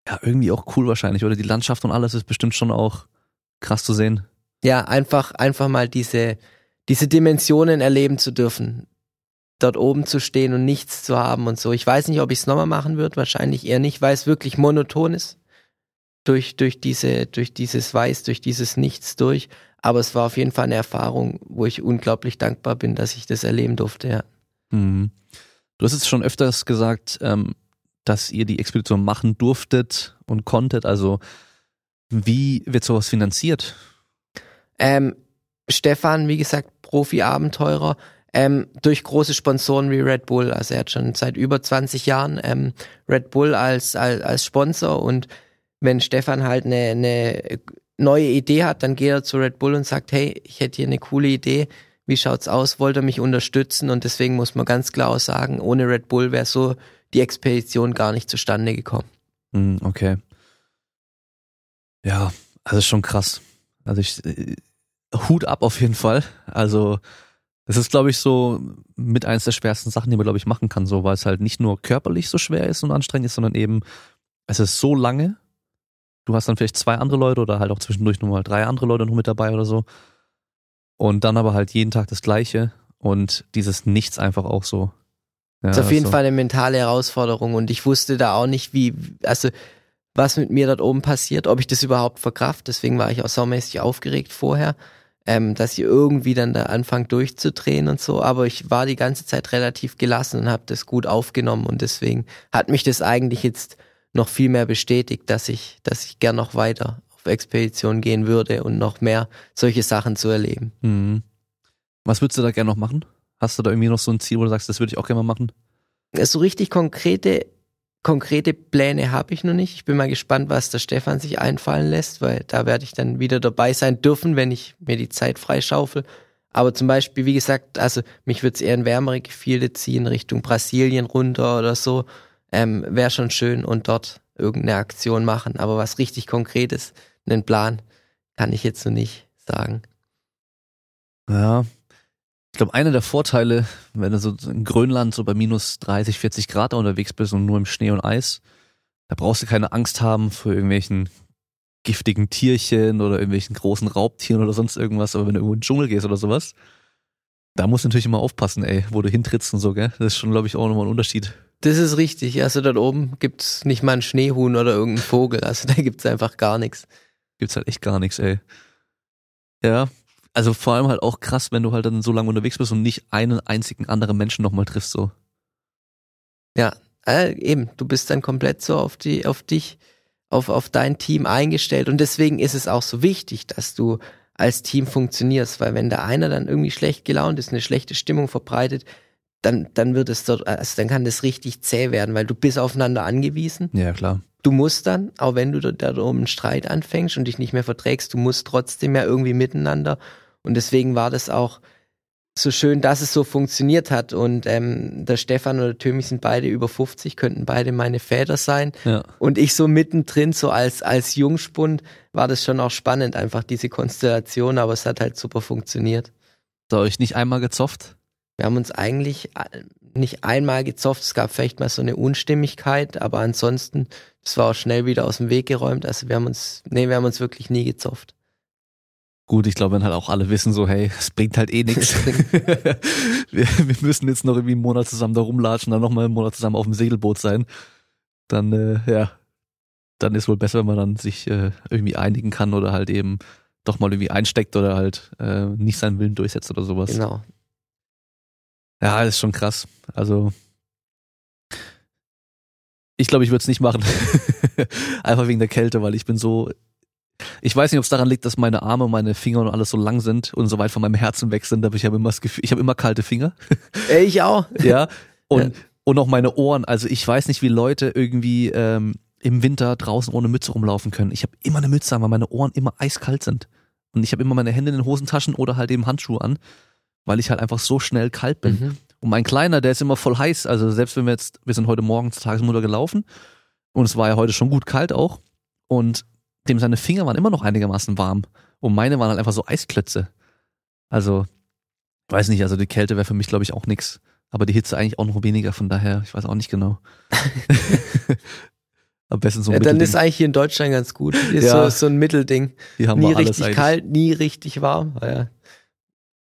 ja, irgendwie auch cool wahrscheinlich, oder? Die Landschaft und alles ist bestimmt schon auch krass zu sehen. Ja, einfach, einfach mal diese, diese Dimensionen erleben zu dürfen. Dort oben zu stehen und nichts zu haben und so. Ich weiß nicht, ob ich es nochmal machen würde, wahrscheinlich eher nicht, weil es wirklich monoton ist durch, durch, diese, durch dieses Weiß, durch dieses Nichts durch. Aber es war auf jeden Fall eine Erfahrung, wo ich unglaublich dankbar bin, dass ich das erleben durfte, ja. Mhm. Du hast jetzt schon öfters gesagt, ähm, dass ihr die Expedition machen durftet und konntet. Also wie wird sowas finanziert? Ähm, Stefan, wie gesagt, Profi-Abenteurer, ähm, durch große Sponsoren wie Red Bull. Also er hat schon seit über 20 Jahren ähm, Red Bull als, als, als Sponsor und wenn Stefan halt eine, eine neue Idee hat, dann geht er zu Red Bull und sagt, hey, ich hätte hier eine coole Idee, wie schaut's aus, wollt ihr mich unterstützen? Und deswegen muss man ganz klar auch sagen, ohne Red Bull wäre so die Expedition gar nicht zustande gekommen. Hm, okay. Ja, also schon krass. Also ich äh, Hut ab auf jeden Fall. Also das ist, glaube ich, so mit eins der schwersten Sachen, die man, glaube ich, machen kann, so, weil es halt nicht nur körperlich so schwer ist und anstrengend ist, sondern eben, es ist so lange du hast dann vielleicht zwei andere Leute oder halt auch zwischendurch nochmal drei andere Leute noch mit dabei oder so. Und dann aber halt jeden Tag das Gleiche und dieses Nichts einfach auch so. Ja, das ist auf jeden so. Fall eine mentale Herausforderung und ich wusste da auch nicht, wie, also was mit mir dort oben passiert, ob ich das überhaupt verkraft. Deswegen war ich auch saumäßig aufgeregt vorher, ähm, dass ich irgendwie dann da anfange durchzudrehen und so. Aber ich war die ganze Zeit relativ gelassen und habe das gut aufgenommen und deswegen hat mich das eigentlich jetzt noch viel mehr bestätigt, dass ich, dass ich gern noch weiter auf Expedition gehen würde und noch mehr solche Sachen zu erleben. Mhm. Was würdest du da gerne noch machen? Hast du da irgendwie noch so ein Ziel, wo du sagst, das würde ich auch gerne mal machen? So richtig konkrete, konkrete Pläne habe ich noch nicht. Ich bin mal gespannt, was der Stefan sich einfallen lässt, weil da werde ich dann wieder dabei sein dürfen, wenn ich mir die Zeit freischaufel. Aber zum Beispiel, wie gesagt, also mich würde es eher in wärmere Gefilde ziehen, Richtung Brasilien runter oder so ähm, wäre schon schön und dort irgendeine Aktion machen. Aber was richtig Konkretes, einen Plan, kann ich jetzt so nicht sagen. Ja. Ich glaube, einer der Vorteile, wenn du so in Grönland so bei minus 30, 40 Grad unterwegs bist und nur im Schnee und Eis, da brauchst du keine Angst haben vor irgendwelchen giftigen Tierchen oder irgendwelchen großen Raubtieren oder sonst irgendwas. Aber wenn du irgendwo in den Dschungel gehst oder sowas, da musst du natürlich immer aufpassen, ey, wo du hintrittst und so, gell? Das ist schon, glaube ich, auch nochmal ein Unterschied. Das ist richtig. Also dort oben gibt's nicht mal einen Schneehuhn oder irgendeinen Vogel. Also da gibt's einfach gar nichts. Gibt's halt echt gar nichts, ey. Ja. Also vor allem halt auch krass, wenn du halt dann so lange unterwegs bist und nicht einen einzigen anderen Menschen nochmal triffst, so. Ja, äh, eben, du bist dann komplett so auf die, auf dich, auf, auf dein Team eingestellt. Und deswegen ist es auch so wichtig, dass du als Team funktionierst, weil wenn der einer dann irgendwie schlecht gelaunt ist, eine schlechte Stimmung verbreitet, dann, dann wird es dort, also dann kann das richtig zäh werden, weil du bist aufeinander angewiesen. Ja, klar. Du musst dann, auch wenn du da oben einen Streit anfängst und dich nicht mehr verträgst, du musst trotzdem ja irgendwie miteinander. Und deswegen war das auch so schön, dass es so funktioniert hat. Und ähm, der Stefan oder der Tömi sind beide über 50, könnten beide meine Väter sein. Ja. Und ich so mittendrin, so als, als Jungspund, war das schon auch spannend, einfach diese Konstellation, aber es hat halt super funktioniert. Ihr euch nicht einmal gezofft? Wir haben uns eigentlich äh, nicht einmal gezofft, es gab vielleicht mal so eine Unstimmigkeit, aber ansonsten, das war auch schnell wieder aus dem Weg geräumt. Also wir haben uns, nee, wir haben uns wirklich nie gezofft. Gut, ich glaube, wenn halt auch alle wissen, so, hey, es bringt halt eh nichts. *laughs* *laughs* wir, wir müssen jetzt noch irgendwie einen Monat zusammen da rumlatschen, dann nochmal einen Monat zusammen auf dem Segelboot sein. Dann, äh, ja, dann ist wohl besser, wenn man dann sich äh, irgendwie einigen kann oder halt eben doch mal irgendwie einsteckt oder halt äh, nicht seinen Willen durchsetzt oder sowas. Genau. Ja, das ist schon krass. Also, ich glaube, ich würde es nicht machen. *laughs* Einfach wegen der Kälte, weil ich bin so. Ich weiß nicht, ob es daran liegt, dass meine Arme, meine Finger und alles so lang sind und so weit von meinem Herzen weg sind, aber ich habe immer das Gefühl, ich habe immer kalte Finger. Äh, Ich auch. *laughs* ja. Und, und auch meine Ohren. Also ich weiß nicht, wie Leute irgendwie ähm, im Winter draußen ohne Mütze rumlaufen können. Ich habe immer eine Mütze an, weil meine Ohren immer eiskalt sind. Und ich habe immer meine Hände in den Hosentaschen oder halt eben Handschuhe an, weil ich halt einfach so schnell kalt bin. Mhm. Und mein Kleiner, der ist immer voll heiß. Also selbst wenn wir jetzt, wir sind heute Morgen zur Tagesmutter gelaufen und es war ja heute schon gut kalt auch. Und dem seine Finger waren immer noch einigermaßen warm. Und meine waren halt einfach so Eisklötze. Also, weiß nicht, also die Kälte wäre für mich, glaube ich, auch nix. Aber die Hitze eigentlich auch noch weniger, von daher, ich weiß auch nicht genau. *laughs* *laughs* Am besten so ein Ja, dann ist eigentlich hier in Deutschland ganz gut. Ist Ja. so, so ein Mittelding. Die haben Nie alles richtig eigentlich. kalt, nie richtig warm. Ja.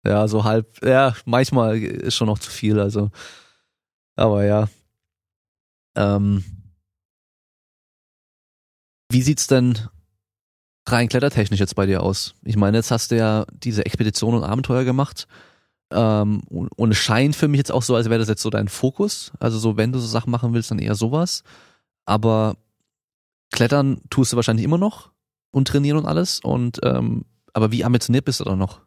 Ja, so halb, ja, manchmal ist schon noch zu viel, also. Aber ja. Ähm, wie sieht's denn rein klettertechnisch jetzt bei dir aus? Ich meine, jetzt hast du ja diese Expedition und Abenteuer gemacht. Ähm, und, es scheint für mich jetzt auch so, als wäre das jetzt so dein Fokus. Also so, wenn du so Sachen machen willst, dann eher sowas. Aber Klettern tust du wahrscheinlich immer noch und trainieren und alles. Und ähm, aber wie ambitioniert bist du da noch?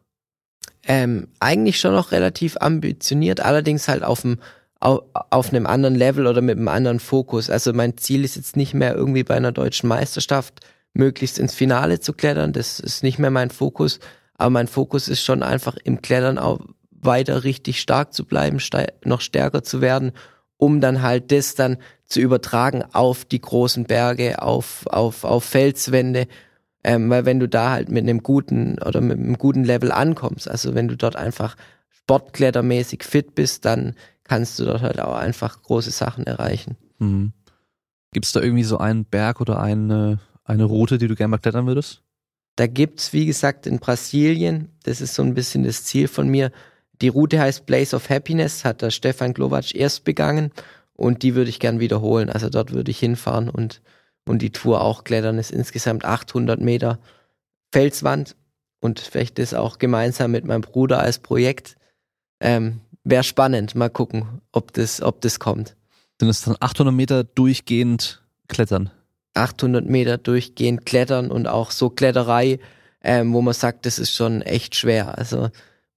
Ähm, eigentlich schon noch relativ ambitioniert, allerdings halt auf dem auf, auf einem anderen Level oder mit einem anderen Fokus. Also mein Ziel ist jetzt nicht mehr irgendwie bei einer deutschen Meisterschaft möglichst ins Finale zu klettern. Das ist nicht mehr mein Fokus. Aber mein Fokus ist schon einfach im Klettern auch weiter richtig stark zu bleiben, noch stärker zu werden, um dann halt das dann zu übertragen auf die großen Berge, auf, auf, auf Felswände. Ähm, weil wenn du da halt mit einem guten oder mit einem guten Level ankommst, also wenn du dort einfach sportklettermäßig fit bist, dann kannst du dort halt auch einfach große Sachen erreichen. Mhm. Gibt es da irgendwie so einen Berg oder eine, eine Route, die du gerne mal klettern würdest? Da gibt's, wie gesagt, in Brasilien, das ist so ein bisschen das Ziel von mir. Die Route heißt Place of Happiness, hat der Stefan Glovac erst begangen und die würde ich gern wiederholen. Also dort würde ich hinfahren und, und die Tour auch klettern. ist insgesamt 800 Meter Felswand und vielleicht das auch gemeinsam mit meinem Bruder als Projekt. Ähm, Wäre spannend, mal gucken, ob das, ob das kommt. Sind es dann 800 Meter durchgehend klettern? 800 Meter durchgehend klettern und auch so Kletterei, ähm, wo man sagt, das ist schon echt schwer. Also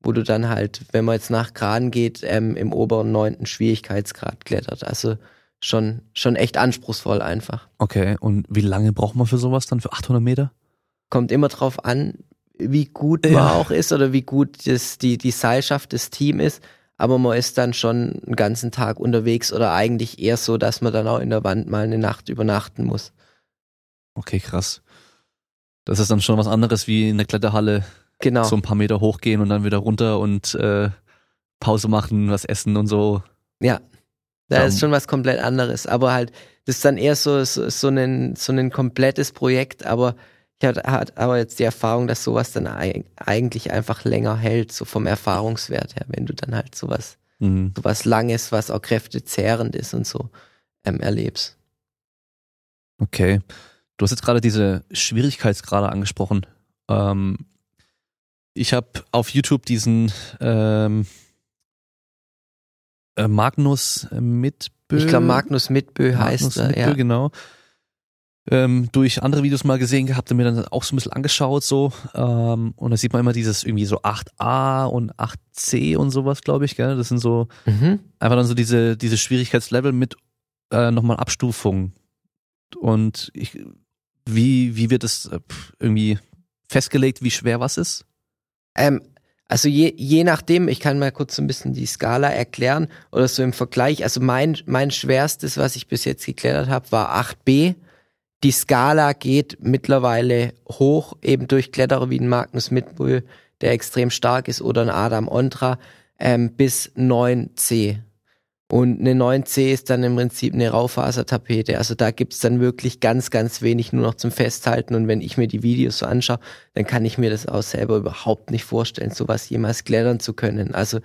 wo du dann halt, wenn man jetzt nach Graden geht, ähm, im oberen neunten Schwierigkeitsgrad klettert. Also schon schon echt anspruchsvoll einfach. Okay, und wie lange braucht man für sowas dann, für 800 Meter? Kommt immer drauf an, wie gut man Ja. auch ist oder wie gut das, die, die Seilschaft des Team ist. Aber man ist dann schon einen ganzen Tag unterwegs oder eigentlich eher so, dass man dann auch in der Wand mal eine Nacht übernachten muss. Okay, krass. Das ist dann schon was anderes wie in der Kletterhalle Genau. so ein paar Meter hochgehen und dann wieder runter und äh, Pause machen, was essen und so. Ja, da ist schon was komplett anderes. Aber halt, das ist dann eher so, so, so, ein, so ein komplettes Projekt, aber ich hatte hat aber jetzt die Erfahrung, dass sowas dann eig- eigentlich einfach länger hält, so vom Erfahrungswert her, wenn du dann halt sowas, Mhm. sowas Langes, was auch kräftezehrend ist und so ähm, erlebst. Okay. Du hast jetzt gerade diese Schwierigkeitsgrade angesprochen. Ähm, ich habe auf YouTube diesen ähm, äh, Magnus mit Mitbö. Ich glaube, Magnus Mitbö heißt Magnus er, Mitbö, ja. genau. Ähm, durch andere Videos mal gesehen gehabt und mir dann auch so ein bisschen angeschaut so ähm, und da sieht man immer dieses irgendwie so 8a und 8c und sowas glaube ich gell das sind so Mhm. einfach dann so diese diese Schwierigkeitslevel mit äh, nochmal Abstufungen und ich wie wie wird es äh, irgendwie festgelegt wie schwer was ist Ähm, also je, je nachdem, ich kann mal kurz so ein bisschen die Skala erklären oder so im Vergleich. Also mein, mein schwerstes, was ich bis jetzt geklettert habe, war 8b. Die Skala geht mittlerweile hoch, eben durch Kletterer wie ein Magnus Mitbull, der extrem stark ist, oder ein Adam Ontra, ähm, bis 9c. Und eine 9c ist dann im Prinzip eine Raufasertapete. Also da gibt's dann wirklich ganz, ganz wenig nur noch zum Festhalten. Und wenn ich mir die Videos so anschaue, dann kann ich mir das auch selber überhaupt nicht vorstellen, sowas jemals klettern zu können. Also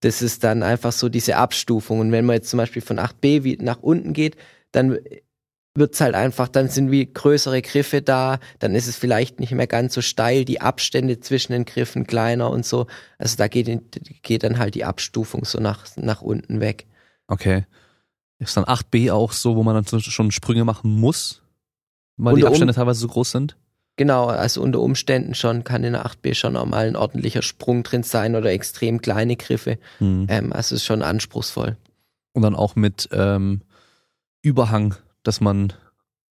das ist dann einfach so diese Abstufung. Und wenn man jetzt zum Beispiel von 8b wie nach unten geht, dann wird's halt einfach, dann sind wie größere Griffe da, dann ist es vielleicht nicht mehr ganz so steil, die Abstände zwischen den Griffen kleiner und so. Also da geht, geht dann halt die Abstufung so nach, nach unten weg. Okay ist dann 8b auch so wo man dann schon Sprünge machen muss weil die Unter um- Abstände teilweise so groß sind Genau, also unter Umständen schon kann in der 8b schon auch mal ein ordentlicher Sprung drin sein oder extrem kleine Griffe. hm. Ähm, also ist schon anspruchsvoll. und dann auch mit ähm, Überhang dass man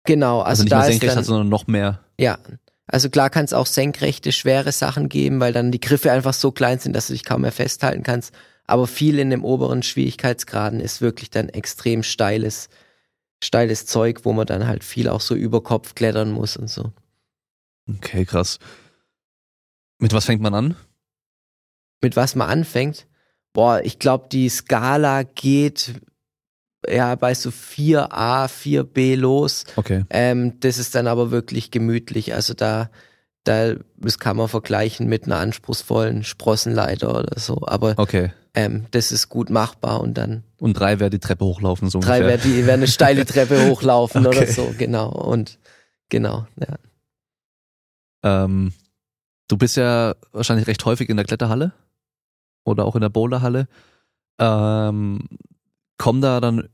Genau, also, also, nicht da mehr ist senkrecht dann, hat sondern noch mehr ja, also klar kann es auch senkrechte, schwere Sachen geben, weil dann die Griffe einfach so klein sind, dass du dich kaum mehr festhalten kannst. Aber viel in dem oberen Schwierigkeitsgraden ist wirklich dann extrem steiles, steiles Zeug, wo man dann halt viel auch so über Kopf klettern muss und so. okay krass mit was fängt man an Mit was man anfängt, boah, ich glaube, die Skala geht ja bei so 4a, 4b los. okay Ähm, das ist dann aber wirklich gemütlich. Also da, da, das kann man vergleichen mit einer anspruchsvollen Sprossenleiter oder so. Aber okay ähm, das ist gut machbar und dann und drei wäre die Treppe hochlaufen so drei werden die werden eine steile Treppe *laughs* hochlaufen oder Okay. so, genau. Und genau, ja. Ähm, du bist ja wahrscheinlich recht häufig in der Kletterhalle oder auch in der Boulderhalle. Ähm, kommen da dann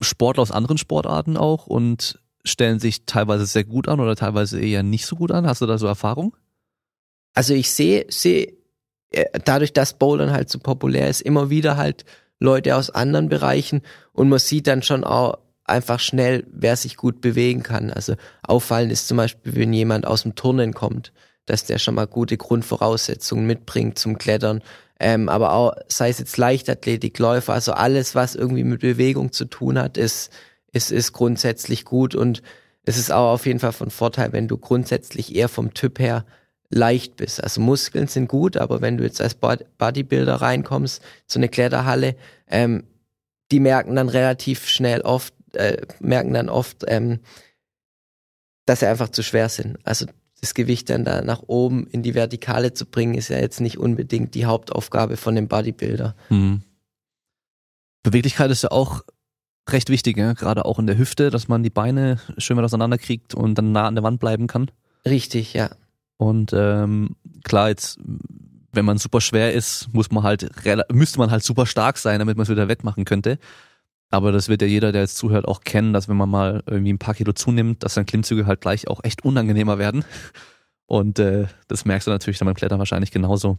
Sportler aus anderen Sportarten auch und stellen sich teilweise sehr gut an oder teilweise eher nicht so gut an? Hast du da so Erfahrung? Also ich sehe, sehe, äh, dadurch, dass Bouldern halt so populär ist, immer wieder halt Leute aus anderen Bereichen und man sieht dann schon auch einfach schnell, wer sich gut bewegen kann. Also auffallend ist zum Beispiel, wenn jemand aus dem Turnen kommt, dass der schon mal gute Grundvoraussetzungen mitbringt zum Klettern. Ähm, aber auch, sei es jetzt Leichtathletik, Läufer, also alles, was irgendwie mit Bewegung zu tun hat, ist, ist, ist grundsätzlich gut und es ist auch auf jeden Fall von Vorteil, wenn du grundsätzlich eher vom Typ her leicht bist. Also Muskeln sind gut, aber wenn du jetzt als Bod- Bodybuilder reinkommst, so eine Kletterhalle, ähm, die merken dann relativ schnell oft, äh, merken dann oft, ähm, dass sie einfach zu schwer sind. Also das Gewicht dann da nach oben in die Vertikale zu bringen, ist ja jetzt nicht unbedingt die Hauptaufgabe von dem Bodybuilder. Hm. Beweglichkeit ist ja auch recht wichtig, ja? gerade auch in der Hüfte, dass man die Beine schön weit auseinander kriegt und dann nah an der Wand bleiben kann. Richtig, ja. Und ähm, klar, jetzt, wenn man super schwer ist, muss man halt, müsste man halt super stark sein, damit man es wieder wettmachen könnte. Aber das wird ja jeder, der jetzt zuhört, auch kennen, dass wenn man mal irgendwie ein paar Kilo zunimmt, dass dann Klimmzüge halt gleich auch echt unangenehmer werden. Und äh, das merkst du natürlich dann beim Klettern wahrscheinlich genauso.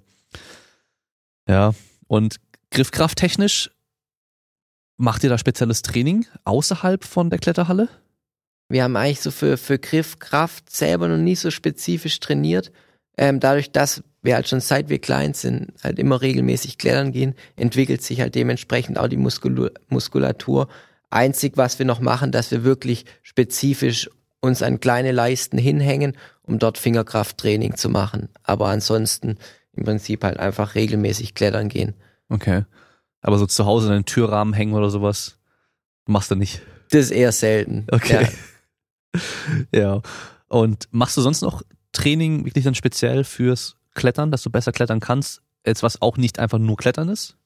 Ja, und Griffkraft technisch, macht ihr da spezielles Training außerhalb von der Kletterhalle? Wir haben eigentlich so für, für Griffkraft selber noch nie so spezifisch trainiert. Ähm, dadurch, dass wir halt schon seit wir klein sind, halt immer regelmäßig klettern gehen, entwickelt sich halt dementsprechend auch die Muskulu Muskulatur. Einzig, was wir noch machen, dass wir wirklich spezifisch uns an kleine Leisten hinhängen, um dort Fingerkrafttraining zu machen. Aber ansonsten im Prinzip halt einfach regelmäßig klettern gehen. Okay. Aber so zu Hause in den Türrahmen hängen oder sowas, machst du nicht. Das ist eher selten. Okay. Ja. *laughs* Ja. Und machst du sonst noch Training wirklich dann speziell fürs Klettern, dass du besser klettern kannst? Jetzt was auch nicht einfach nur Klettern ist?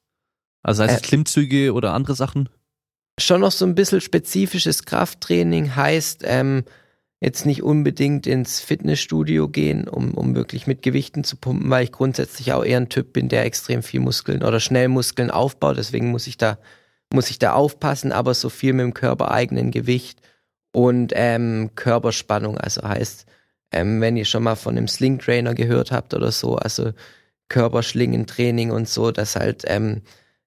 Also heißt es Äh. Klimmzüge oder andere Sachen? schon noch so ein bisschen spezifisches Krafttraining heißt, ähm, jetzt nicht unbedingt ins Fitnessstudio gehen, um, um wirklich mit Gewichten zu pumpen, weil ich grundsätzlich auch eher ein Typ bin, der extrem viel Muskeln oder schnell Muskeln aufbaut. Deswegen muss ich da muss ich da aufpassen, aber so viel mit dem körpereigenen Gewicht und ähm, Körperspannung, also heißt, ähm, wenn ihr schon mal von einem Sling Trainer gehört habt oder so, also Körperschlingentraining und so, dass halt, ähm,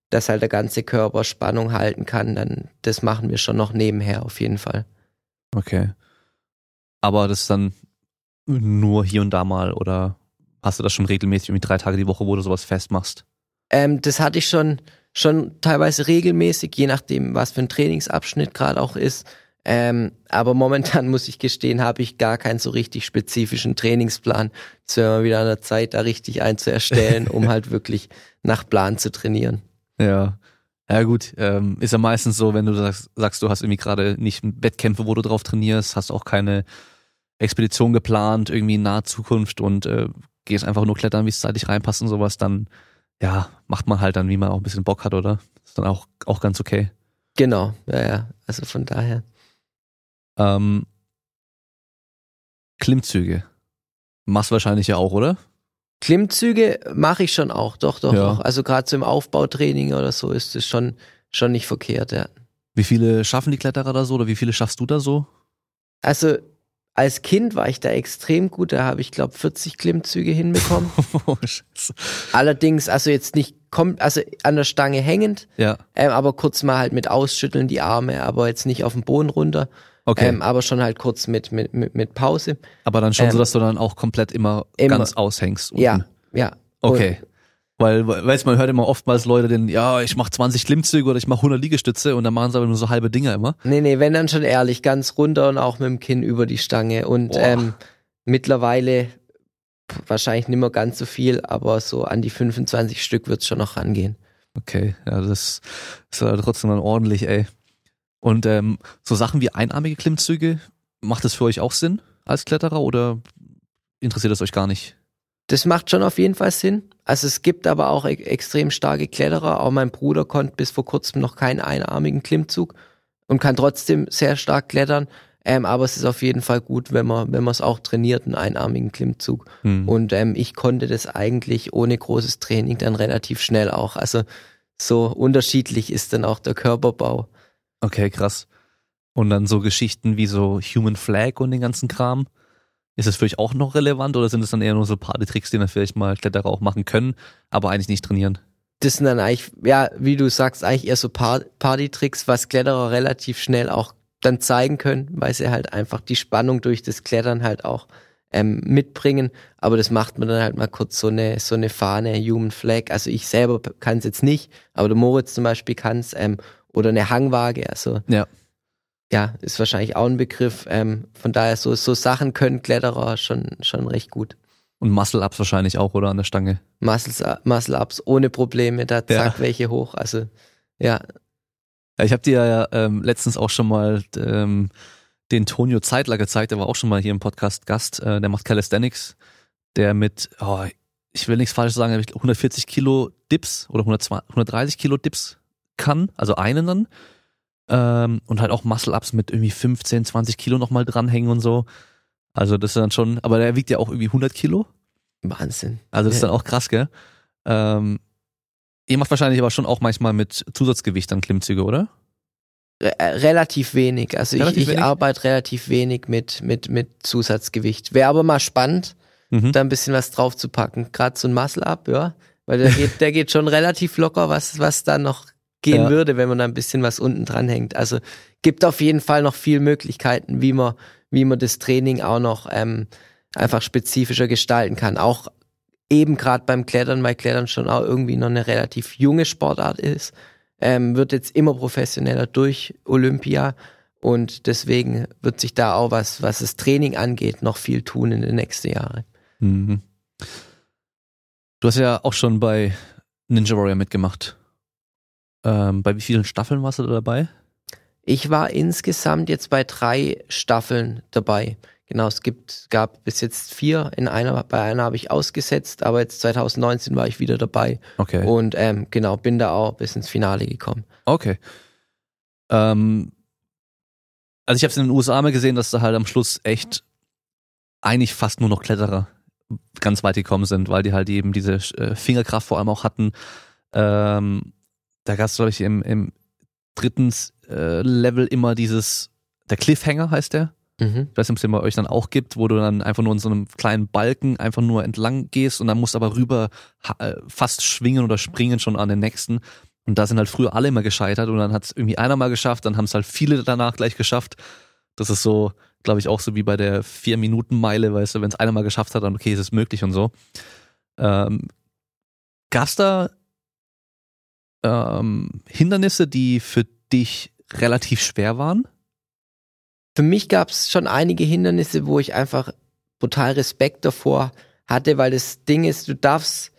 dass halt der ganze Körper Spannung halten kann, dann das machen wir schon noch nebenher auf jeden Fall. Okay. Aber das ist dann nur hier und da mal oder hast du das schon regelmäßig irgendwie drei Tage die Woche, wo du sowas festmachst? Ähm, das hatte ich schon, schon teilweise regelmäßig, je nachdem, was für ein Trainingsabschnitt gerade auch ist. Ähm, aber momentan *laughs* muss ich gestehen, habe ich gar keinen so richtig spezifischen Trainingsplan. Es wäre mal wieder an der Zeit, da richtig einen zu erstellen, um *laughs* halt wirklich nach Plan zu trainieren. Ja. Ja gut, ähm, ist ja meistens so, wenn du sagst, sagst du hast irgendwie gerade nicht Wettkämpfe, wo du drauf trainierst, hast auch keine Expedition geplant, irgendwie in naher Zukunft und äh, gehst einfach nur klettern, wie es zeitlich reinpasst und sowas, dann ja, macht man halt dann, wie man auch ein bisschen Bock hat, oder? Ist dann auch, auch ganz okay. Genau, ja, ja. Also von daher. Ähm, Klimmzüge. Machst wahrscheinlich ja auch, oder? Klimmzüge mache ich schon auch, doch, doch, Ja. doch. Also gerade so im Aufbautraining oder so ist es schon, schon nicht verkehrt, ja. Wie viele schaffen die Kletterer da so oder wie viele schaffst du da so? Also als Kind war ich da extrem gut, da habe ich glaube 40 Klimmzüge hinbekommen. *laughs* Oh, Scheiße. Allerdings, also jetzt nicht kommt, also an der Stange hängend, ja, ähm, aber kurz mal halt mit ausschütteln die Arme, aber jetzt nicht auf den Boden runter, okay. ähm, aber schon halt kurz mit mit mit, mit Pause. Aber dann schon ähm, so, dass du dann auch komplett immer, immer. ganz aushängst. unten. Ja, ja. Okay. Weil, weiß man hört immer oftmals Leute, den, ja, ich mache 20 Klimmzüge oder ich mache 100 Liegestütze und dann machen sie aber nur so halbe Dinger immer. Nee, nee, wenn dann schon ehrlich, ganz runter und auch mit dem Kinn über die Stange und ähm, mittlerweile wahrscheinlich nicht mehr ganz so viel, aber so an die 25 Stück wird's schon noch rangehen. Okay, ja, das ist ja trotzdem dann ordentlich, ey. Und ähm, so Sachen wie einarmige Klimmzüge, macht das für euch auch Sinn als Kletterer oder interessiert das euch gar nicht? Das macht schon auf jeden Fall Sinn. Also es gibt aber auch e extrem starke Kletterer. Auch mein Bruder konnte bis vor kurzem noch keinen einarmigen Klimmzug und kann trotzdem sehr stark klettern. Ähm, aber es ist auf jeden Fall gut, wenn man wenn man es auch trainiert, einen einarmigen Klimmzug. Hm. Und ähm, ich konnte das eigentlich ohne großes Training dann relativ schnell auch. Also so unterschiedlich ist dann auch der Körperbau. Okay, krass. Und dann so Geschichten wie so Human Flag und den ganzen Kram. Ist das für euch auch noch relevant oder sind es dann eher nur so Partytricks, die dann vielleicht mal Kletterer auch machen können, aber eigentlich nicht trainieren? Das sind dann eigentlich, ja, wie du sagst, eigentlich eher so Par Partytricks, was Kletterer relativ schnell auch dann zeigen können, weil sie halt einfach die Spannung durch das Klettern halt auch ähm, mitbringen. Aber das macht man dann halt mal kurz so eine, so eine Fahne, Human Flag. Also ich selber kann es jetzt nicht, aber der Moritz zum Beispiel kann es. Ähm, oder eine Hangwaage, also Ja. Ja, ist wahrscheinlich auch ein Begriff. Ähm, von daher, so, so Sachen können Kletterer schon, schon recht gut. Und Muscle-Ups wahrscheinlich auch, oder an der Stange? Muscle-Ups ohne Probleme, da zack Ja. welche hoch. Also ja, ich habe dir ja ähm, letztens auch schon mal ähm, den Tonio Zeitler gezeigt, der war auch schon mal hier im Podcast Gast, äh, der macht Calisthenics, der mit, oh, ich will nichts falsch sagen, aber ich- 140 Kilo Dips oder 120, 130 Kilo Dips kann, also einen dann. Ähm, und halt auch Muscle-Ups mit irgendwie 15, 20 Kilo nochmal dranhängen und so. Also das ist dann schon, aber der wiegt ja auch irgendwie 100 Kilo. Wahnsinn. Also das ist dann auch krass, gell? Ähm, ihr macht wahrscheinlich aber schon auch manchmal mit Zusatzgewicht dann Klimmzüge, oder? Re äh, relativ wenig. Also Relativ ich, ich wenig? arbeite relativ wenig mit, mit, mit Zusatzgewicht. Wäre aber mal spannend, Mhm. da ein bisschen was drauf zu packen. Gerade so ein Muscle-Up, ja. Weil der *laughs* geht, der geht schon relativ locker, was, was da noch gehen Ja. würde, wenn man da ein bisschen was unten dran hängt. Also gibt auf jeden Fall noch viel Möglichkeiten, wie man, wie man das Training auch noch ähm, einfach spezifischer gestalten kann. Auch eben gerade beim Klettern, weil Klettern schon auch irgendwie noch eine relativ junge Sportart ist, ähm, wird jetzt immer professioneller durch Olympia und deswegen wird sich da auch was, was das Training angeht, noch viel tun in den nächsten Jahren. Mhm. Du hast ja auch schon bei Ninja Warrior mitgemacht. Ähm, bei wie vielen Staffeln warst du da dabei? Ich war insgesamt jetzt bei drei Staffeln dabei. Genau, es gibt, gab bis jetzt vier. In einer, bei einer habe ich ausgesetzt, aber jetzt 2019 war ich wieder dabei Okay. und ähm, genau bin da auch bis ins Finale gekommen. Okay. Ähm, also ich habe es in den USA mal gesehen, dass da halt am Schluss echt eigentlich fast nur noch Kletterer ganz weit gekommen sind, weil die halt eben diese äh, Fingerkraft vor allem auch hatten. Ähm, da gab es, glaube ich, im, im dritten äh, Level immer dieses, der Cliffhanger heißt der. Mhm. Ich weiß nicht, ob es den bei euch dann auch gibt, wo du dann einfach nur in so einem kleinen Balken einfach nur entlang gehst und dann musst aber rüber äh, fast schwingen oder springen schon an den nächsten. Und da sind halt früher alle immer gescheitert und dann hat es irgendwie einer mal geschafft, dann haben es halt viele danach gleich geschafft. Das ist so, glaube ich, auch so wie bei der Vier-Minuten-Meile, weißt du, wenn es einer mal geschafft hat, dann okay, ist es möglich und so. Ähm, gab's da ähm, Hindernisse, die für dich relativ schwer waren? Für mich gab es schon einige Hindernisse, wo ich einfach brutal Respekt davor hatte, weil das Ding ist, du darfst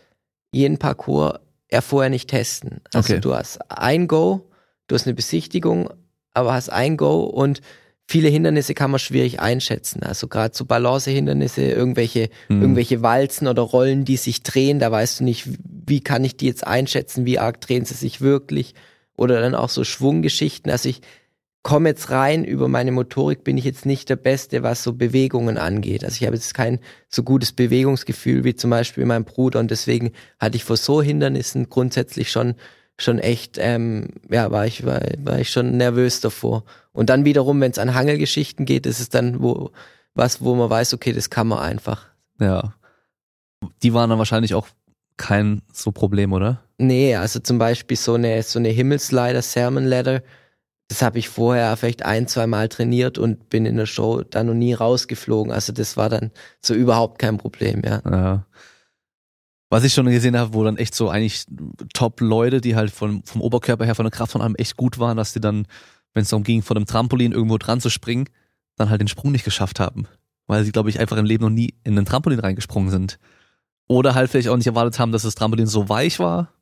jeden Parcours ja vorher nicht testen. Also Okay. du hast ein Go, du hast eine Besichtigung, aber hast ein Go und viele Hindernisse kann man schwierig einschätzen. Also gerade so Balancehindernisse, irgendwelche, Hm. irgendwelche Walzen oder Rollen, die sich drehen, da weißt du nicht, wie kann ich die jetzt einschätzen, wie arg drehen sie sich wirklich. Oder dann auch so Schwunggeschichten. Also ich komme jetzt rein, über meine Motorik bin ich jetzt nicht der Beste, was so Bewegungen angeht. Also ich habe jetzt kein so gutes Bewegungsgefühl wie zum Beispiel mein Bruder und deswegen hatte ich vor so Hindernissen grundsätzlich schon schon echt, ähm, ja, war ich, war, war ich schon nervös davor. Und dann wiederum, wenn es an Hangelgeschichten geht, ist es dann wo, was, wo man weiß, okay, das kann man einfach. Ja. Die waren dann wahrscheinlich auch kein so Problem, oder? Nee, also zum Beispiel so eine, so eine Himmelsleiter, Sermon Ladder, das habe ich vorher vielleicht ein, zwei Mal trainiert und bin in der Show da noch nie rausgeflogen. Also das war dann so überhaupt kein Problem, ja. Ja. Was ich schon gesehen habe, wo dann echt so eigentlich Top-Leute, die halt von, vom Oberkörper her, von der Kraft von allem echt gut waren, dass die dann, wenn es darum ging, von einem Trampolin irgendwo dran zu springen, dann halt den Sprung nicht geschafft haben. Weil sie, glaube ich, einfach im Leben noch nie in einen Trampolin reingesprungen sind. Oder halt vielleicht auch nicht erwartet haben, dass das Trampolin so weich war.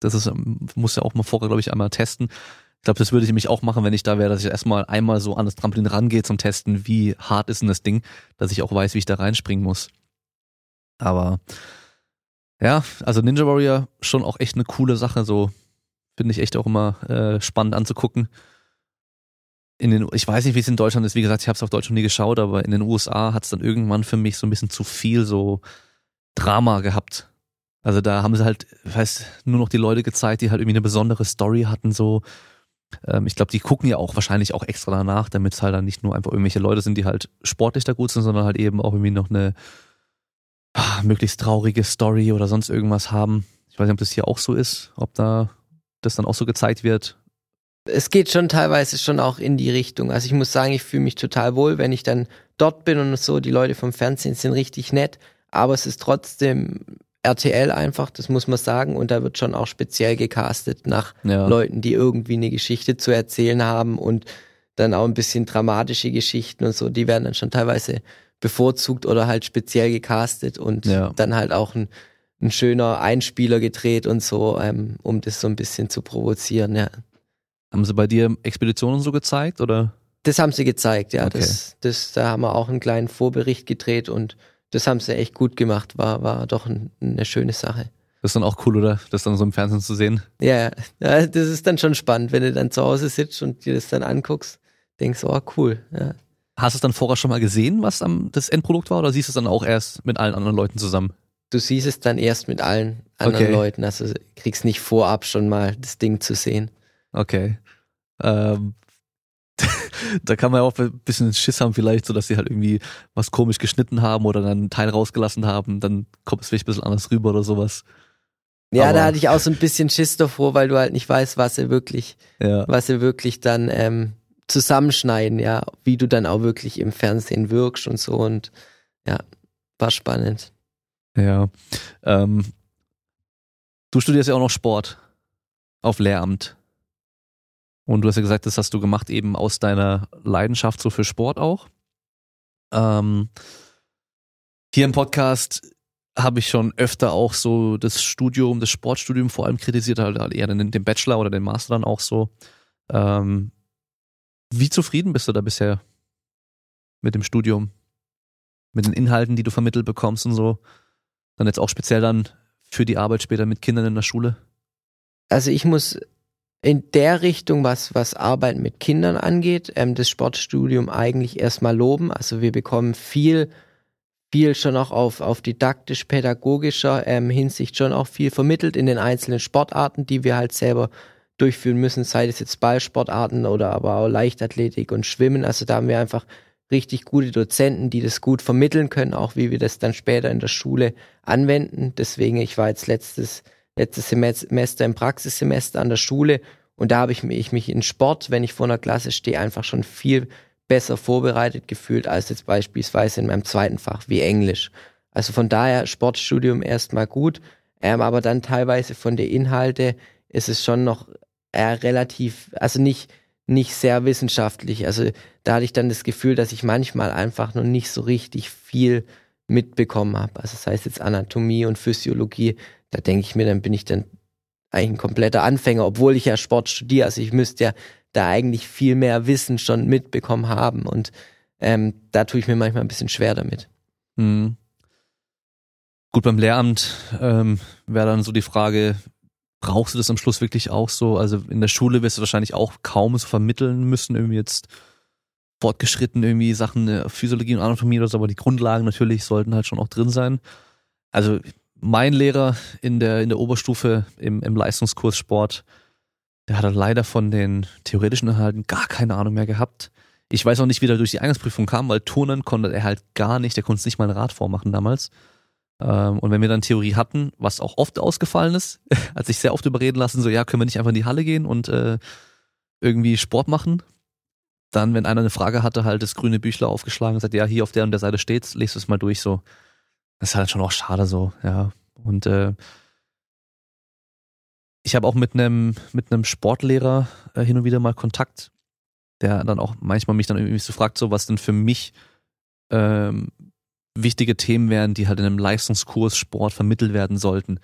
Das ist, ähm, muss ja auch mal vorher, glaube ich, einmal testen. Ich glaube, das würde ich nämlich auch machen, wenn ich da wäre, dass ich erstmal einmal so an das Trampolin rangehe zum Testen, wie hart ist denn das Ding, dass ich auch weiß, wie ich da reinspringen muss. Aber ja, also Ninja Warrior schon auch echt eine coole Sache, so finde ich echt auch immer äh, spannend anzugucken. In den, ich weiß nicht, wie es in Deutschland ist. Wie gesagt, ich habe es auf Deutsch noch nie geschaut, aber in den USA hat es dann irgendwann für mich so ein bisschen zu viel so Drama gehabt. Also da haben sie halt, ich weiß, nur noch die Leute gezeigt, die halt irgendwie eine besondere Story hatten. So, ähm, ich glaube, die gucken ja auch wahrscheinlich auch extra danach, damit es halt dann nicht nur einfach irgendwelche Leute sind, die halt sportlich da gut sind, sondern halt eben auch irgendwie noch eine möglichst traurige Story oder sonst irgendwas haben. Ich weiß nicht, ob das hier auch so ist, ob da das dann auch so gezeigt wird. Es geht schon teilweise schon auch in die Richtung. Also ich muss sagen, ich fühle mich total wohl, wenn ich dann dort bin und so. Die Leute vom Fernsehen sind richtig nett, aber es ist trotzdem RTL einfach, das muss man sagen. Und da wird schon auch speziell gecastet nach Ja. Leuten, die irgendwie eine Geschichte zu erzählen haben und dann auch ein bisschen dramatische Geschichten und so. Die werden dann schon teilweise bevorzugt oder halt speziell gecastet und Ja. dann halt auch ein, ein schöner Einspieler gedreht und so, ähm, um das so ein bisschen zu provozieren, ja. Haben sie bei dir Expeditionen so gezeigt oder? Das haben sie gezeigt, ja. Okay. Das, das, da haben wir auch einen kleinen Vorbericht gedreht und das haben sie echt gut gemacht. War, war doch ein, eine schöne Sache. Das ist dann auch cool, oder? Das dann so im Fernsehen zu sehen. Ja, ja, das ist dann schon spannend, wenn du dann zu Hause sitzt und dir das dann anguckst, denkst, oh cool. Ja. Hast du es dann vorher schon mal gesehen, was am, das Endprodukt war, oder siehst du es dann auch erst mit allen anderen Leuten zusammen? Du siehst es dann erst mit allen anderen Okay. Leuten, also kriegst nicht vorab schon mal das Ding zu sehen. Okay. Ähm, *laughs* da kann man ja auch ein bisschen Schiss haben, vielleicht, so dass sie halt irgendwie was komisch geschnitten haben oder dann einen Teil rausgelassen haben, dann kommt es vielleicht ein bisschen anders rüber oder sowas. Ja, Aber- da hatte ich auch so ein bisschen Schiss davor, weil du halt nicht weißt, was sie wirklich, Ja. was sie wirklich dann ähm, zusammenschneiden, ja, wie du dann auch wirklich im Fernsehen wirkst und so und ja, war spannend. Ja. Ähm, du studierst ja auch noch Sport auf Lehramt. Und du hast ja gesagt, das hast du gemacht eben aus deiner Leidenschaft so für Sport auch. Ähm, hier im Podcast habe ich schon öfter auch so das Studium, das Sportstudium vor allem kritisiert, halt eher den, den Bachelor oder den Master dann auch so. Ähm, wie zufrieden bist du da bisher mit dem Studium? Mit den Inhalten, die du vermittelt bekommst und so? Dann jetzt auch speziell dann für die Arbeit später mit Kindern in der Schule? Also ich muss in der Richtung, was, was Arbeit mit Kindern angeht, ähm, das Sportstudium eigentlich erstmal loben. Also wir bekommen viel, viel schon auch auf, auf didaktisch-pädagogischer ähm, Hinsicht schon auch viel vermittelt in den einzelnen Sportarten, die wir halt selber durchführen müssen, sei es jetzt Ballsportarten oder aber auch Leichtathletik und Schwimmen. Also da haben wir einfach richtig gute Dozenten, die das gut vermitteln können, auch wie wir das dann später in der Schule anwenden. Deswegen, ich war jetzt letztes, letztes Semester im Praxissemester an der Schule und da habe ich mich, ich mich in Sport, wenn ich vor einer Klasse stehe, einfach schon viel besser vorbereitet gefühlt als jetzt beispielsweise in meinem zweiten Fach wie Englisch. Also von daher Sportstudium erstmal gut, ähm, aber dann teilweise von der Inhalte ist es schon noch eher relativ, also nicht nicht sehr wissenschaftlich. Also da hatte ich dann das Gefühl, dass ich manchmal einfach noch nicht so richtig viel mitbekommen habe. Also das heißt jetzt Anatomie und Physiologie, da denke ich mir, dann bin ich dann eigentlich ein kompletter Anfänger, obwohl ich ja Sport studiere. Also ich müsste ja da eigentlich viel mehr Wissen schon mitbekommen haben. Und ähm, da tue ich mir manchmal ein bisschen schwer damit. Mhm. Gut, beim Lehramt ähm, wäre dann so die Frage, brauchst du das am Schluss wirklich auch so? Also in der Schule wirst du wahrscheinlich auch kaum so vermitteln müssen, irgendwie jetzt fortgeschritten irgendwie Sachen äh, Physiologie und Anatomie oder so, aber die Grundlagen natürlich sollten halt schon auch drin sein. Also mein Lehrer in der, in der Oberstufe im, im Leistungskurs Sport, der hat leider von den theoretischen Inhalten gar keine Ahnung mehr gehabt. Ich weiß auch nicht, wie der durch die Eingangsprüfung kam, weil Turnen konnte er halt gar nicht, der konnte nicht mal ein Rad vormachen damals. Ähm, und wenn wir dann Theorie hatten, was auch oft ausgefallen ist, *laughs* hat sich sehr oft überreden lassen, so ja, können wir nicht einfach in die Halle gehen und äh, irgendwie Sport machen. Dann, wenn einer eine Frage hatte, halt das grüne Büchler aufgeschlagen und sagt, ja, hier auf der und der Seite steht's, lest es mal durch, so. Das ist halt schon auch schade so, ja. Und äh, ich habe auch mit einem mit einem Sportlehrer äh, hin und wieder mal Kontakt, der dann auch manchmal mich dann irgendwie so fragt, so was denn für mich ähm, wichtige Themen wären, die halt in einem Leistungskurs Sport vermittelt werden sollten.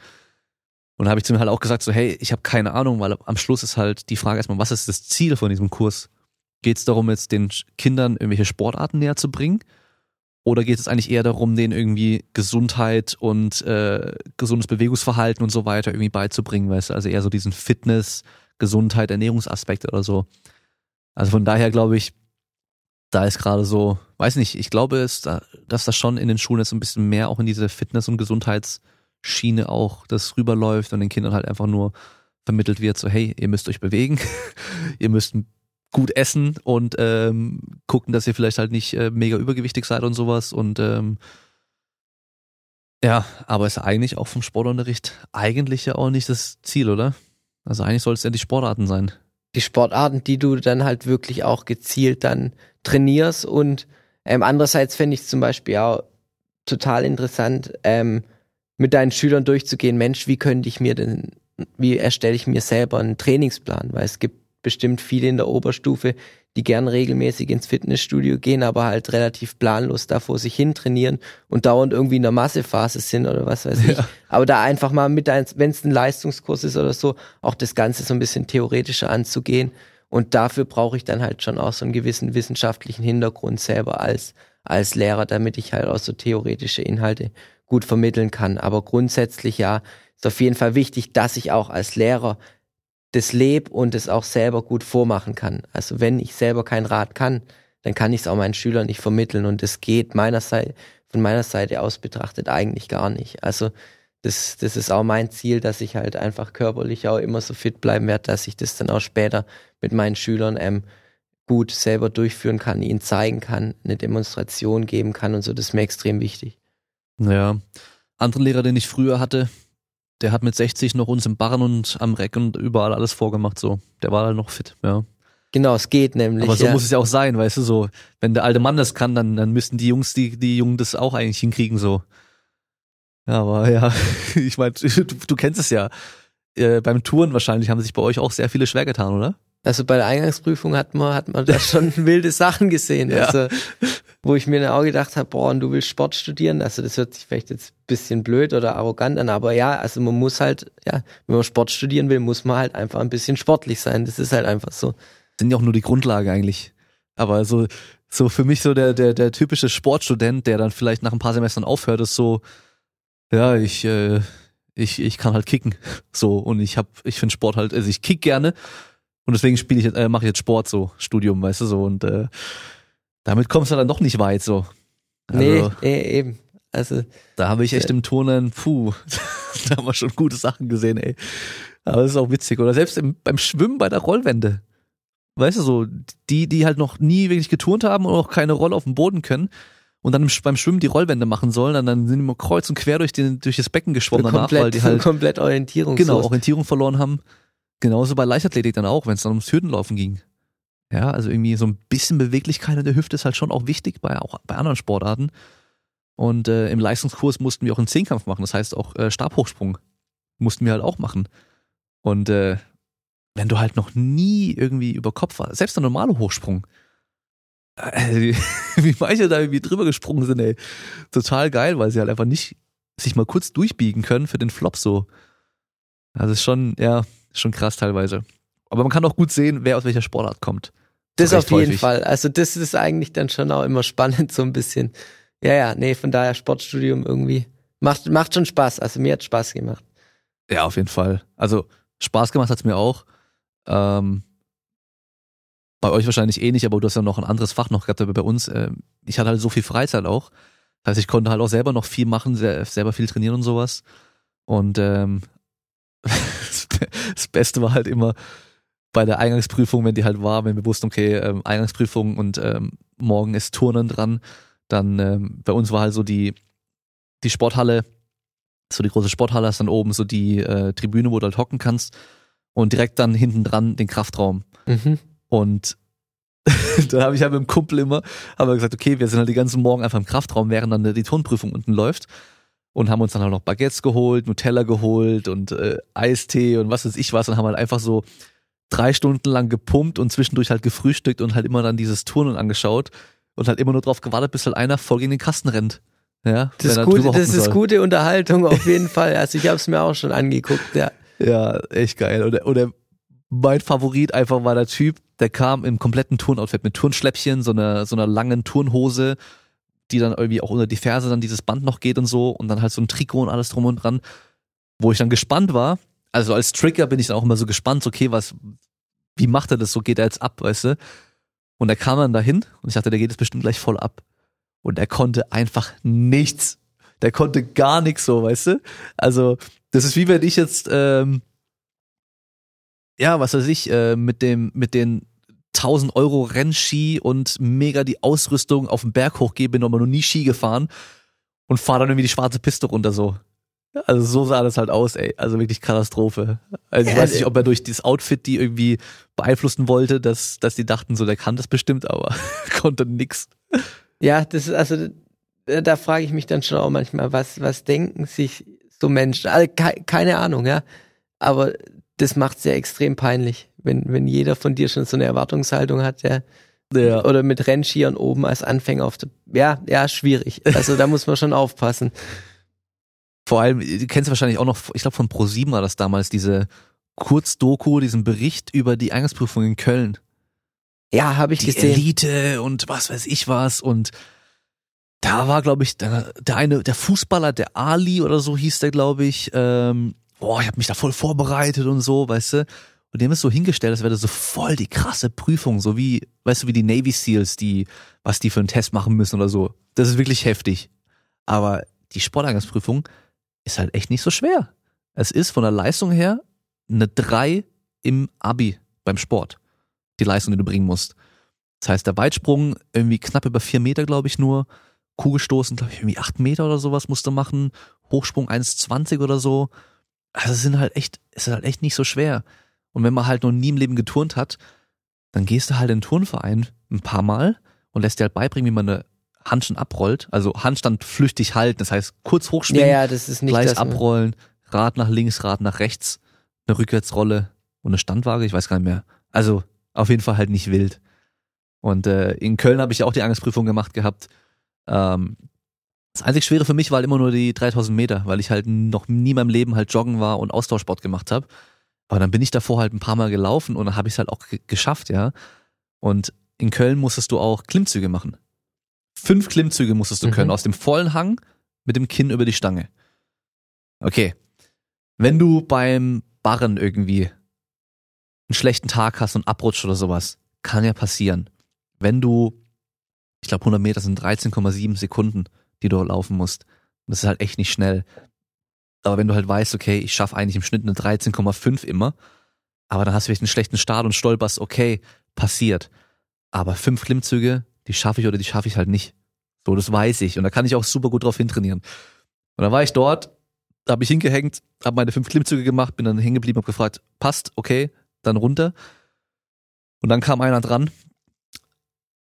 Und da habe ich zu ihm halt auch gesagt, so, hey, ich habe keine Ahnung, weil am Schluss ist halt die Frage erstmal, was ist das Ziel von diesem Kurs? Geht es darum, jetzt den Kindern irgendwelche Sportarten näher zu bringen? Oder geht es eigentlich eher darum, denen irgendwie Gesundheit und äh, gesundes Bewegungsverhalten und so weiter irgendwie beizubringen, weißt du? Also eher so diesen Fitness, Gesundheit, Ernährungsaspekt oder so. Also von daher glaube ich, da ist gerade so, weiß nicht, ich glaube, dass das schon in den Schulen jetzt ein bisschen mehr auch in diese Fitness- und Gesundheitsschiene auch das rüberläuft und den Kindern halt einfach nur vermittelt wird, so hey, ihr müsst euch bewegen, *laughs* ihr müsst gut essen und ähm, gucken, dass ihr vielleicht halt nicht äh, mega übergewichtig seid und sowas und ähm, ja, aber ist eigentlich auch vom Sportunterricht eigentlich ja auch nicht das Ziel, oder? Also eigentlich soll es ja die Sportarten sein. Die Sportarten, die du dann halt wirklich auch gezielt dann trainierst und ähm, andererseits fände ich zum Beispiel auch total interessant, ähm, mit deinen Schülern durchzugehen, Mensch, wie könnte ich mir denn, wie erstelle ich mir selber einen Trainingsplan? Weil es gibt bestimmt viele in der Oberstufe, die gern regelmäßig ins Fitnessstudio gehen, aber halt relativ planlos da vor sich hin trainieren und dauernd irgendwie in der Massephase sind oder was weiß ich. Ja. Aber da einfach mal mit, wenn es ein Leistungskurs ist oder so, auch das Ganze so ein bisschen theoretischer anzugehen und dafür brauche ich dann halt schon auch so einen gewissen wissenschaftlichen Hintergrund selber als, als Lehrer, damit ich halt auch so theoretische Inhalte gut vermitteln kann. Aber grundsätzlich ja, ist auf jeden Fall wichtig, dass ich auch als Lehrer das lebe und es auch selber gut vormachen kann. Also wenn ich selber kein Rat kann, dann kann ich es auch meinen Schülern nicht vermitteln und das geht meiner Seite, von meiner Seite aus betrachtet eigentlich gar nicht. Also das, das ist auch mein Ziel, dass ich halt einfach körperlich auch immer so fit bleiben werde, dass ich das dann auch später mit meinen Schülern ähm, gut selber durchführen kann, ihnen zeigen kann, eine Demonstration geben kann und so. Das ist mir extrem wichtig. Ja. Andere Lehrer, den ich früher hatte, der hat mit 60 noch uns im Barren und am Reck und überall alles vorgemacht, so. Der war halt noch fit, ja. Genau, es geht nämlich. Aber so ja. muss es ja auch sein, weißt du, so. Wenn der alte Mann das kann, dann, dann müssten die Jungs, die, die Jungen das auch eigentlich hinkriegen, so. Ja, aber ja, *laughs* ich meine, *laughs* du, du, kennst es ja. Äh, beim Touren wahrscheinlich haben sich bei euch auch sehr viele schwer getan, oder? Also bei der Eingangsprüfung hat man, hat man da schon *laughs* wilde Sachen gesehen. Ja. Also, wo ich mir dann auch gedacht habe, boah, und du willst Sport studieren. Also das hört sich vielleicht jetzt ein bisschen blöd oder arrogant an, aber ja, also man muss halt, ja, wenn man Sport studieren will, muss man halt einfach ein bisschen sportlich sein. Das ist halt einfach so. Das sind ja auch nur die Grundlage eigentlich. Aber so, so für mich so der, der, der typische Sportstudent, der dann vielleicht nach ein paar Semestern aufhört, ist so, ja, ich, äh, ich, ich kann halt kicken. *laughs* So, und ich hab, ich finde Sport halt, also ich kick gerne und deswegen spiele ich, äh, mache ich jetzt Sport so, Studium, weißt du, so, und äh, damit kommst du dann doch nicht weit so. Also, nee, eben. Also, da habe ich echt äh, im Turnen, puh, *laughs* da haben wir schon gute Sachen gesehen, ey. Aber das ist auch witzig. Oder selbst im, beim Schwimmen bei der Rollwende. Weißt du, so, die, die halt noch nie wirklich geturnt haben und auch keine Rolle auf dem Boden können und dann beim Schwimmen die Rollwände machen sollen, dann, dann sind die mal kreuz und quer durch, den, durch das Becken geschwommen danach, komplett, weil die halt komplett Orientierung genau Orientierung verloren haben. Genauso bei Leichtathletik dann auch, wenn es dann ums Hürdenlaufen ging. Ja, also irgendwie so ein bisschen Beweglichkeit in der Hüfte ist halt schon auch wichtig bei auch bei anderen Sportarten. Und äh, im Leistungskurs mussten wir auch einen Zehnkampf machen, das heißt auch äh, Stabhochsprung mussten wir halt auch machen. Und äh, wenn du halt noch nie irgendwie über Kopf warst, selbst der normale Hochsprung, wie *laughs* manche da irgendwie drüber gesprungen sind, ey, total geil, weil sie halt einfach nicht sich mal kurz durchbiegen können für den Flop so. Also ist schon, ja, schon krass teilweise. Aber man kann auch gut sehen, wer aus welcher Sportart kommt. Das auf jeden häufig. Fall. Also das ist eigentlich dann schon auch immer *laughs* spannend, so ein bisschen. Ja, ja, nee, von daher Sportstudium irgendwie. Macht, macht schon Spaß. Also mir hat Spaß gemacht. Ja, auf jeden Fall. Also Spaß gemacht hat's mir auch. Ähm, bei euch wahrscheinlich eh nicht, aber du hast ja noch ein anderes Fach noch gehabt, aber bei uns, äh, ich hatte halt so viel Freizeit auch. Das heißt, ich konnte halt auch selber noch viel machen, sehr, selber viel trainieren und sowas. Und ähm, *laughs* das Beste war halt immer bei der Eingangsprüfung, wenn die halt war, wenn wir wussten, okay, ähm, Eingangsprüfung und ähm, morgen ist Turnen dran, dann ähm, bei uns war halt so die, die Sporthalle, so die große Sporthalle ist dann oben so die äh, Tribüne, wo du halt hocken kannst und direkt dann hinten dran den Kraftraum. Mhm. Und *laughs* da habe ich halt mit dem Kumpel immer, haben wir gesagt, okay, wir sind halt die ganzen Morgen einfach im Kraftraum, während dann die Turnprüfung unten läuft und haben uns dann halt noch Baguettes geholt, Nutella geholt und äh, Eistee und was weiß ich was und haben halt einfach so drei Stunden lang gepumpt und zwischendurch halt gefrühstückt und halt immer dann dieses Turnen angeschaut und halt immer nur drauf gewartet, bis halt einer voll gegen den Kasten rennt. Ja, das ist, gut, das ist gute Unterhaltung auf *laughs* jeden Fall. Also ich habe es mir auch schon angeguckt, ja. Ja, echt geil. Oder, oder mein Favorit einfach war der Typ, der kam im kompletten Turnoutfit mit Turnschläppchen, so einer so einer langen Turnhose, die dann irgendwie auch unter die Ferse dann dieses Band noch geht und so und dann halt so ein Trikot und alles drum und dran, wo ich dann gespannt war. Also als Trigger bin ich dann auch immer so gespannt, okay, was, wie macht er das so, geht er jetzt ab, weißt du? Und er kam dann dahin und ich dachte, der geht jetzt bestimmt gleich voll ab. Und er konnte einfach nichts. Der konnte gar nichts so, weißt du? Also, das ist wie wenn ich jetzt, ähm, ja, was weiß ich, äh, mit dem, mit den 1000 Euro Rennski und mega die Ausrüstung auf den Berg hochgehe, bin aber noch nie Ski gefahren und fahre dann irgendwie die schwarze Piste runter so. Also so sah das halt aus, ey. Also wirklich Katastrophe. Also ich ja, weiß nicht, ob er durch dieses Outfit die irgendwie beeinflussen wollte, dass, dass die dachten, so der kann das bestimmt, aber *laughs* konnte nix. Ja, das ist also, da frage ich mich dann schon auch manchmal, was, was denken sich so Menschen? Also, keine Ahnung, ja. Aber das macht es ja extrem peinlich, wenn, wenn jeder von dir schon so eine Erwartungshaltung hat, ja. ja. Oder mit Rennskiern oben als Anfänger auf der, ja, ja, schwierig. Also da muss man schon aufpassen. *laughs* Vor allem, du kennst wahrscheinlich auch noch, ich glaube von Pro7 war das damals, diese Kurzdoku, diesen Bericht über die Eingangsprüfung in Köln. Ja, habe ich die gesehen. Elite und was weiß ich was und da war, glaube ich, der, der eine, der Fußballer, der Ali oder so hieß der, glaube ich, ähm, boah, ich habe mich da voll vorbereitet und so, weißt du. Und haben es so hingestellt, als wäre das so voll die krasse Prüfung, so wie, weißt du, wie die Navy Seals, die, was die für einen Test machen müssen oder so. Das ist wirklich heftig. Aber die Sporteingangsprüfung ist halt echt nicht so schwer. Es ist von der Leistung her eine 3 im Abi beim Sport. Die Leistung, die du bringen musst. Das heißt, der Weitsprung irgendwie knapp über vier Meter, glaube ich, nur. Kugelstoßen, glaube ich, irgendwie acht Meter oder sowas musst du machen. Hochsprung 1,20 oder so also es sind halt echt, es ist halt echt nicht so schwer. Und wenn man halt noch nie im Leben geturnt hat, dann gehst du halt in den Turnverein ein paar Mal und lässt dir halt beibringen, wie man eine Handstand abrollt. Also Handstand flüchtig halten, das heißt kurz hochschwingen, ja, ja, das ist nicht gleich das, abrollen, Rad nach links, Rad nach rechts, eine Rückwärtsrolle und eine Standwaage, ich weiß gar nicht mehr. Also auf jeden Fall halt nicht wild. Und äh, in Köln habe ich ja auch die Angstprüfung gemacht gehabt. Ähm, das einzig Schwere für mich war halt immer nur die 3000 Meter, weil ich halt noch nie in meinem Leben halt joggen war und Austauschsport gemacht habe. Aber dann bin ich davor halt ein paar Mal gelaufen und dann habe ich es halt auch geschafft, ja. Und in Köln musstest du auch Klimmzüge machen. Fünf Klimmzüge musstest du mhm. können, aus dem vollen Hang mit dem Kinn über die Stange. Okay. Wenn du beim Barren irgendwie einen schlechten Tag hast und abrutscht oder sowas, kann ja passieren. Wenn du, ich glaube 100 Meter sind 13,7 Sekunden, die du laufen musst. Und das ist halt echt nicht schnell. Aber wenn du halt weißt, okay, ich schaffe eigentlich im Schnitt eine 13,5 immer, aber dann hast du vielleicht einen schlechten Start und stolperst, okay, passiert. Aber fünf Klimmzüge, die schaffe ich oder die schaffe ich halt nicht. So, das weiß ich. Und da kann ich auch super gut drauf hintrainieren. Und dann war ich dort, habe ich hingehängt, habe meine fünf Klimmzüge gemacht, bin dann hängen geblieben, habe gefragt, passt, okay, dann runter. Und dann kam einer dran.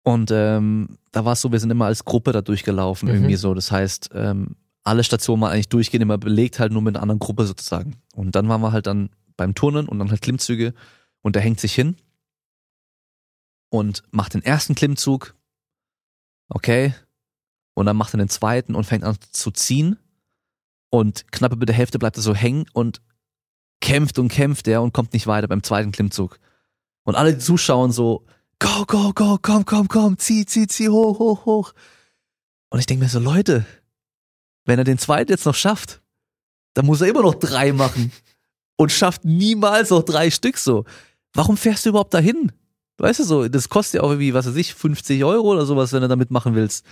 Und ähm, da war es so, wir sind immer als Gruppe da durchgelaufen, Mhm. irgendwie so. Das heißt, ähm, alle Stationen waren eigentlich durchgehend immer belegt, halt nur mit einer anderen Gruppe sozusagen. Und dann waren wir halt dann beim Turnen und dann halt Klimmzüge und der hängt sich hin und macht den ersten Klimmzug. Okay. Und dann macht er den zweiten und fängt an zu ziehen. Und knapp über der Hälfte bleibt er so hängen und kämpft und kämpft er und kommt nicht weiter beim zweiten Klimmzug. Und alle die zuschauen so, go, go, go, komm, komm, komm, zieh, zieh, zieh, hoch, hoch, hoch. Und ich denke mir so, Leute, wenn er den zweiten jetzt noch schafft, dann muss er immer noch drei machen. Und schafft niemals noch drei Stück so. Warum fährst du überhaupt dahin? Weißt du so, das kostet ja auch irgendwie, was weiß ich, 50 Euro oder sowas, wenn du damit machen willst.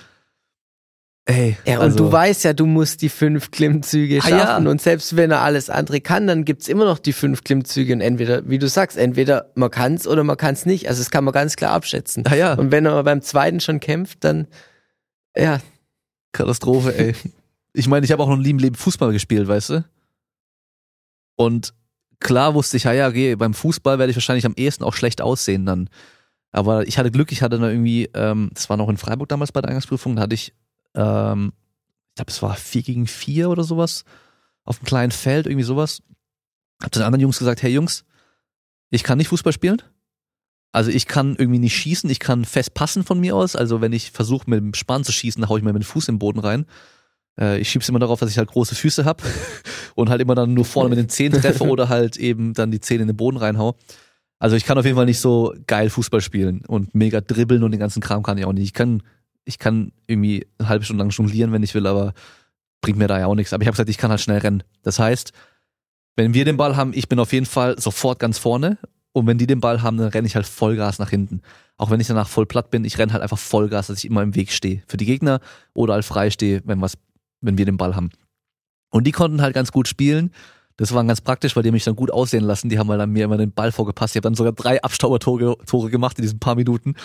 Ey, Ja, und also, du weißt ja, du musst die fünf Klimmzüge Ah, schaffen. ja. Und selbst wenn er alles andere kann, dann gibt's immer noch die fünf Klimmzüge. Und entweder, wie du sagst, entweder man kann's oder man kann's nicht. Also das kann man ganz klar abschätzen. Ah ja, Und wenn er beim zweiten schon kämpft, dann ja, Katastrophe, ey. Ich meine, ich habe auch noch nie im Leben Fußball gespielt, weißt du? Und klar wusste ich, ja, ja, okay, beim Fußball werde ich wahrscheinlich am ehesten auch schlecht aussehen dann. Aber ich hatte Glück, ich hatte dann irgendwie, ähm, das war noch in Freiburg damals bei der Eingangsprüfung, da hatte ich, ähm, ich glaube, es war vier gegen vier oder sowas, auf einem kleinen Feld, irgendwie sowas. Hab den anderen Jungs gesagt, hey Jungs, ich kann nicht Fußball spielen. Also ich kann irgendwie nicht schießen, ich kann fest passen von mir aus. Also wenn ich versuche mit dem Spann zu schießen, dann hau ich mir mit dem Fuß im Boden rein. Äh, ich schieb's immer darauf, dass ich halt große Füße hab *laughs* und halt immer dann nur vorne mit den Zehen treffe oder halt eben dann die Zähne in den Boden reinhau. Also ich kann auf jeden Fall nicht so geil Fußball spielen und mega dribbeln und den ganzen Kram kann ich auch nicht. Ich kann, ich kann irgendwie eine halbe Stunde lang jonglieren, wenn ich will, aber bringt mir da ja auch nichts. Aber ich habe gesagt, ich kann halt schnell rennen. Das heißt, wenn wir den Ball haben, ich bin auf jeden Fall sofort ganz vorne und wenn die den Ball haben, dann renne ich halt Vollgas nach hinten. Auch wenn ich danach voll platt bin, ich renne halt einfach Vollgas, dass ich immer im Weg stehe. Für die Gegner oder halt frei stehe, wenn was, wenn wir den Ball haben. Und die konnten halt ganz gut spielen. Das war ganz praktisch, weil die haben mich dann gut aussehen lassen. Die haben halt dann mir immer den Ball vorgepasst. Ich habe dann sogar drei Abstaubertore Tore gemacht in diesen paar Minuten.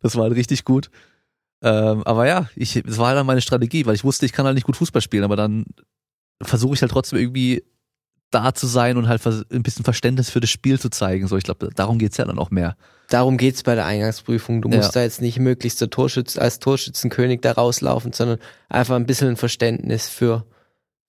Das war halt richtig gut. Ähm, aber ja, ich, das war halt dann meine Strategie, weil ich wusste, ich kann halt nicht gut Fußball spielen, aber dann versuche ich halt trotzdem irgendwie da zu sein und halt ein bisschen Verständnis für das Spiel zu zeigen. So, ich glaube, darum geht's ja dann auch mehr. darum geht's bei der Eingangsprüfung. Du musst Ja. da jetzt nicht möglichst Torschütz, als Torschützenkönig da rauslaufen, sondern einfach ein bisschen ein Verständnis für,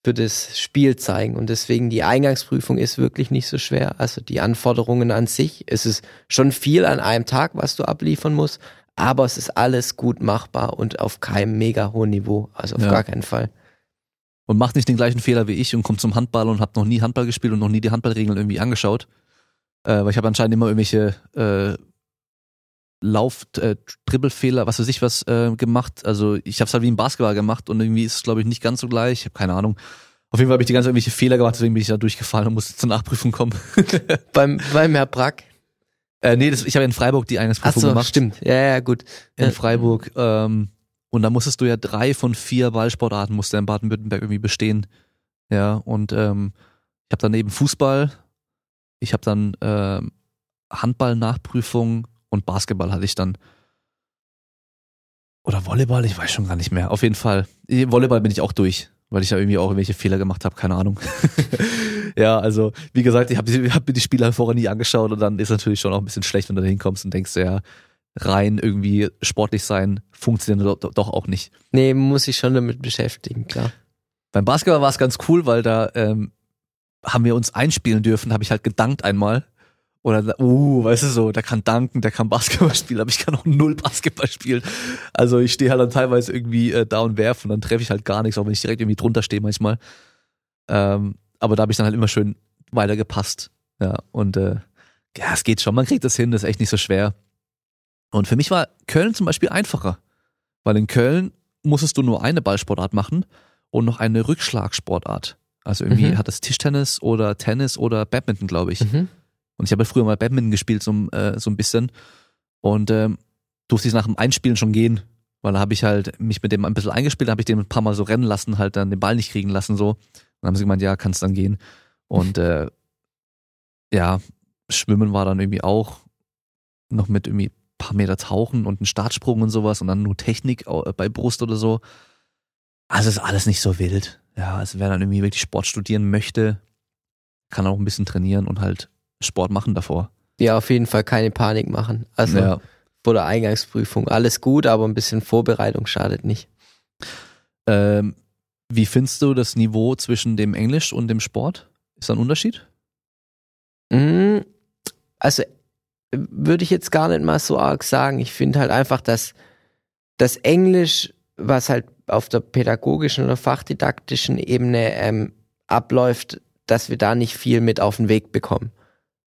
für das Spiel zeigen. Und deswegen die Eingangsprüfung ist wirklich nicht so schwer. Also die Anforderungen an sich, es ist schon viel an einem Tag, was du abliefern musst, aber es ist alles gut machbar und auf keinem mega hohen Niveau. Also auf Ja. gar keinen Fall. Und macht nicht den gleichen Fehler wie ich und kommt zum Handball und hat noch nie Handball gespielt und noch nie die Handballregeln irgendwie angeschaut. Äh, weil ich habe anscheinend immer irgendwelche äh, Lauf, äh, Dribbelfehler, was weiß ich was äh, gemacht. Also ich habe es halt wie im Basketball gemacht und irgendwie ist es, glaube ich, nicht ganz so gleich. Ich habe keine Ahnung. Auf jeden Fall habe ich die ganze irgendwelche Fehler gemacht, deswegen bin ich da durchgefallen und musste zur Nachprüfung kommen. Beim, beim Herr Brack. Äh, nee, das, ich habe in Freiburg die Ach Eingangsprüfung so, gemacht. stimmt. Ja, ja, gut. in Ja. Freiburg. Ähm, und da musstest du ja drei von vier Ballsportarten musste in Baden-Württemberg irgendwie bestehen. Ja, und ähm, ich habe dann eben Fußball, ich habe dann ähm, Handball-Nachprüfung und Basketball hatte ich dann. Oder Volleyball, ich weiß schon gar nicht mehr. Auf jeden Fall. Volleyball bin ich auch durch, weil ich da irgendwie auch irgendwelche Fehler gemacht habe, keine Ahnung. *laughs* ja, also wie gesagt, ich habe hab mir die Spieler vorher nie angeschaut und dann ist natürlich schon auch ein bisschen schlecht, wenn du da hinkommst und denkst, ja, rein irgendwie sportlich sein funktioniert doch, doch auch nicht. Nee, muss ich schon damit beschäftigen, klar. Beim Basketball war es ganz cool, weil da ähm, haben wir uns einspielen dürfen, habe ich halt gedankt einmal. Oder, uh, weißt du so, der kann danken, der kann Basketball spielen, aber ich kann auch null Basketball spielen. Also ich stehe halt dann teilweise irgendwie äh, da und werfe und dann treffe ich halt gar nichts, auch wenn ich direkt irgendwie drunter stehe manchmal. Ähm, aber da habe ich dann halt immer schön weitergepasst. Ja, und äh, ja, es geht schon, man kriegt das hin, das ist echt nicht so schwer. Und für mich war Köln zum Beispiel einfacher, weil in Köln musstest du nur eine Ballsportart machen und noch eine Rückschlagsportart. Also irgendwie Mhm. hat es Tischtennis oder Tennis oder Badminton, glaube ich. Mhm. Und ich habe früher mal Badminton gespielt, so, äh, so ein bisschen. Und ähm, durfte ich nach dem Einspielen schon gehen, weil da habe ich halt mich mit dem ein bisschen eingespielt, habe ich den ein paar Mal so rennen lassen, halt dann den Ball nicht kriegen lassen so. Dann haben sie gemeint, ja, kannst dann gehen. Und äh, ja, Schwimmen war dann irgendwie auch noch mit irgendwie paar Meter tauchen und einen Startsprung und sowas und dann nur Technik äh, bei Brust oder so. Also ist alles nicht so wild. Ja, also wer dann irgendwie wirklich Sport studieren möchte, kann auch ein bisschen trainieren und halt Sport machen davor. Ja, auf jeden Fall keine Panik machen. Also Ja. vor der Eingangsprüfung alles gut, aber ein bisschen Vorbereitung schadet nicht. Ähm, wie findest du das Niveau zwischen dem Englisch und dem Sport? Ist da ein Unterschied? Mm, Also würde ich jetzt gar nicht mal so arg sagen. Ich finde halt einfach, dass das Englisch, was halt auf der pädagogischen oder fachdidaktischen Ebene ähm, abläuft, dass wir da nicht viel mit auf den Weg bekommen.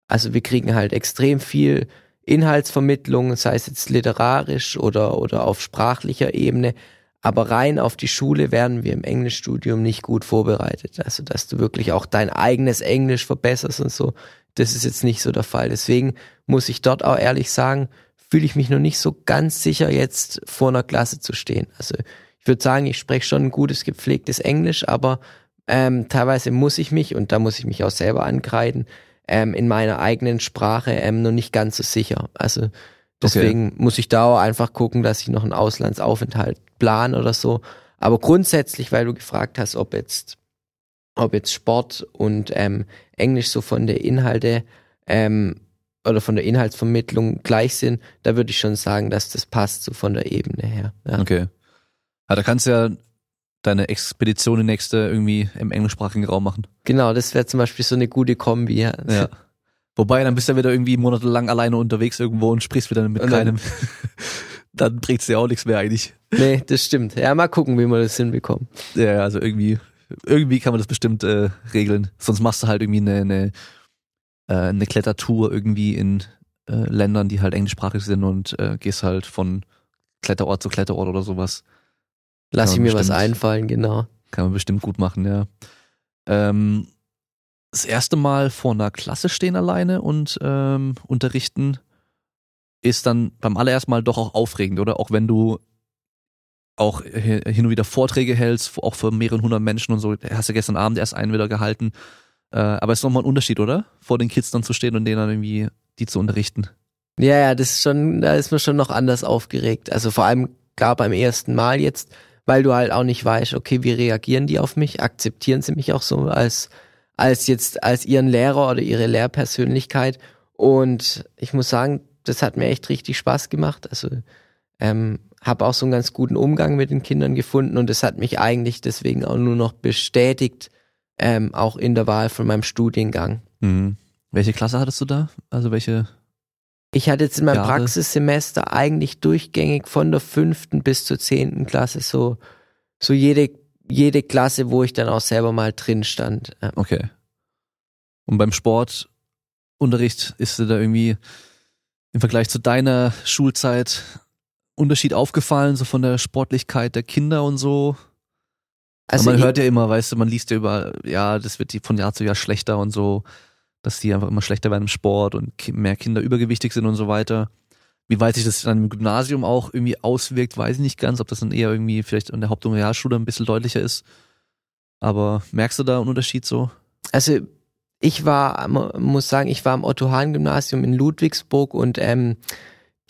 Also wir kriegen halt extrem viel Inhaltsvermittlung, sei es jetzt literarisch oder, oder auf sprachlicher Ebene. Aber rein auf die Schule werden wir im Englischstudium nicht gut vorbereitet. Also, dass du wirklich auch dein eigenes Englisch verbesserst und so. Das ist jetzt nicht so der Fall. Deswegen muss ich dort auch ehrlich sagen, fühle ich mich noch nicht so ganz sicher, jetzt vor einer Klasse zu stehen. Also, ich würde sagen, ich spreche schon ein gutes, gepflegtes Englisch, aber ähm, teilweise muss ich mich, und da muss ich mich auch selber ankreiden, ähm, in meiner eigenen Sprache ähm, noch nicht ganz so sicher. Also deswegen muss ich da auch einfach gucken, dass ich noch einen Auslandsaufenthalt plan oder so. Aber grundsätzlich, weil du gefragt hast, ob jetzt, ob jetzt Sport und ähm, Englisch so von der Inhalte ähm, oder von der Inhaltsvermittlung gleich sind, da würde ich schon sagen, dass das passt so von der Ebene her. Ja. Okay. Ja, da kannst du ja deine Expedition die nächste irgendwie im englischsprachigen Raum machen. Genau, das wäre zum Beispiel so eine gute Kombi. Ja. Ja. *laughs* Wobei, dann bist du ja wieder irgendwie monatelang alleine unterwegs irgendwo und sprichst wieder mit Und dann- keinem. *laughs* dann bringt's dir auch nichts mehr eigentlich. Nee, das stimmt. Ja, mal gucken, wie wir das hinbekommen. Ja, also irgendwie, irgendwie kann man das bestimmt äh, regeln. Sonst machst du halt irgendwie eine, eine, äh, eine Klettertour irgendwie in äh, Ländern, die halt englischsprachig sind und äh, gehst halt von Kletterort zu Kletterort oder sowas. Lass Ja, ich mir was bestimmt. einfallen, genau. Kann man bestimmt gut machen, ja. Ähm, das erste Mal vor einer Klasse stehen alleine und ähm, unterrichten ist dann beim allerersten Mal doch auch aufregend, oder? Auch wenn du auch hi- hin und wieder Vorträge hältst, auch für mehrere hundert Menschen und so. Hast du gestern Abend erst einen wieder gehalten. Äh, aber es ist nochmal ein Unterschied, oder? Vor den Kids dann zu stehen und denen dann irgendwie die zu unterrichten. Ja, ja, das ist schon, da ist man schon noch anders aufgeregt. Also vor allem klar beim ersten Mal jetzt, weil du halt auch nicht weißt, okay, wie reagieren die auf mich? Akzeptieren sie mich auch so als, als jetzt, als ihren Lehrer oder ihre Lehrpersönlichkeit? Und ich muss sagen, das hat mir echt richtig Spaß gemacht. Also, ähm, habe auch so einen ganz guten Umgang mit den Kindern gefunden und das hat mich eigentlich deswegen auch nur noch bestätigt, ähm, auch in der Wahl von meinem Studiengang. Mhm. Welche Klasse hattest du da? Also welche? Ich hatte jetzt in meinem Jahre? Praxissemester eigentlich durchgängig von der fünften bis zur zehnten Klasse so, so jede, jede Klasse, wo ich dann auch selber mal drin stand. Ja. Okay. Und beim Sportunterricht ist dir da irgendwie im Vergleich zu deiner Schulzeit Unterschied aufgefallen, so von der Sportlichkeit der Kinder und so? Also man hört ja immer, weißt du, man liest ja über, ja, das wird die von Jahr zu Jahr schlechter und so, dass die einfach immer schlechter werden im Sport und mehr Kinder übergewichtig sind und so weiter. Wie weit sich das dann im Gymnasium auch irgendwie auswirkt, weiß ich nicht ganz, ob das dann eher irgendwie vielleicht in der Haupt- und Realschule ein bisschen deutlicher ist. Aber merkst du da einen Unterschied so? also ich war, muss sagen, ich war am Otto-Hahn-Gymnasium in Ludwigsburg und ähm,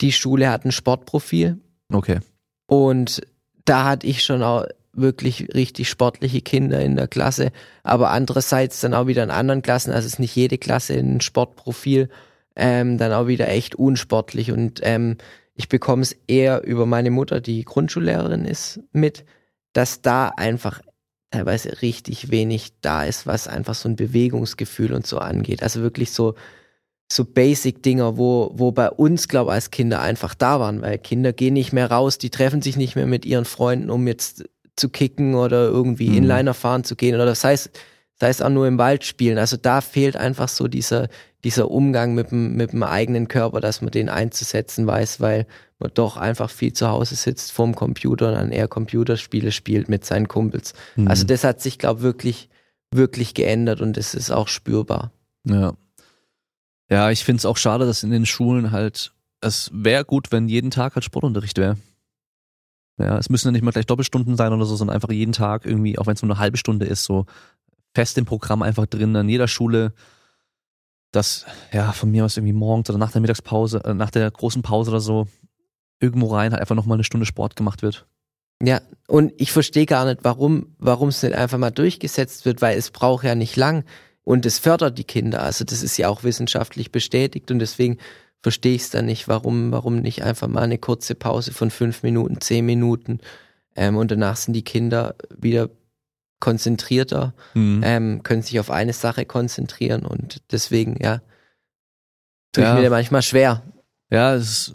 die Schule hat ein Sportprofil Okay. Und da hatte ich schon auch wirklich richtig sportliche Kinder in der Klasse, aber andererseits dann auch wieder in anderen Klassen, also es ist nicht jede Klasse ein Sportprofil, ähm, dann auch wieder echt unsportlich und ähm, ich bekomme es eher über meine Mutter, die Grundschullehrerin ist, mit, dass da einfach teilweise richtig wenig da ist, was einfach so ein Bewegungsgefühl und so angeht. Also wirklich so so Basic-Dinger, wo, wo bei uns, glaube ich, als Kinder einfach da waren, weil Kinder gehen nicht mehr raus, die treffen sich nicht mehr mit ihren Freunden, um jetzt zu kicken oder irgendwie Mhm. Inliner fahren zu gehen oder das heißt, sei es auch nur im Wald spielen. Also da fehlt einfach so dieser, dieser Umgang mit dem, mit dem eigenen Körper, dass man den einzusetzen weiß, weil man doch einfach viel zu Hause sitzt vorm Computer und dann eher Computerspiele spielt mit seinen Kumpels. Mhm. Also das hat sich, glaube ich, wirklich, wirklich geändert und das ist auch spürbar. Ja. Ja, ich finde es auch schade, dass in den Schulen halt, es wäre gut, wenn jeden Tag halt Sportunterricht wäre. Ja, es müssen ja nicht mal gleich Doppelstunden sein oder so, sondern einfach jeden Tag irgendwie, auch wenn es nur eine halbe Stunde ist, so fest im Programm einfach drin an jeder Schule, dass ja von mir aus irgendwie morgens oder nach der Mittagspause, äh, nach der großen Pause oder so irgendwo rein halt einfach nochmal eine Stunde Sport gemacht wird. Ja, und ich verstehe gar nicht, warum, warum es nicht einfach mal durchgesetzt wird, weil es braucht ja nicht lang und es fördert die Kinder. Also das ist ja auch wissenschaftlich bestätigt und deswegen verstehe ich es dann nicht, warum, warum nicht einfach mal eine kurze Pause von fünf Minuten, zehn Minuten ähm, und danach sind die Kinder wieder konzentrierter, mhm. ähm, können sich auf eine Sache konzentrieren und deswegen, ja, tue ja. ich mir manchmal schwer. Ja, es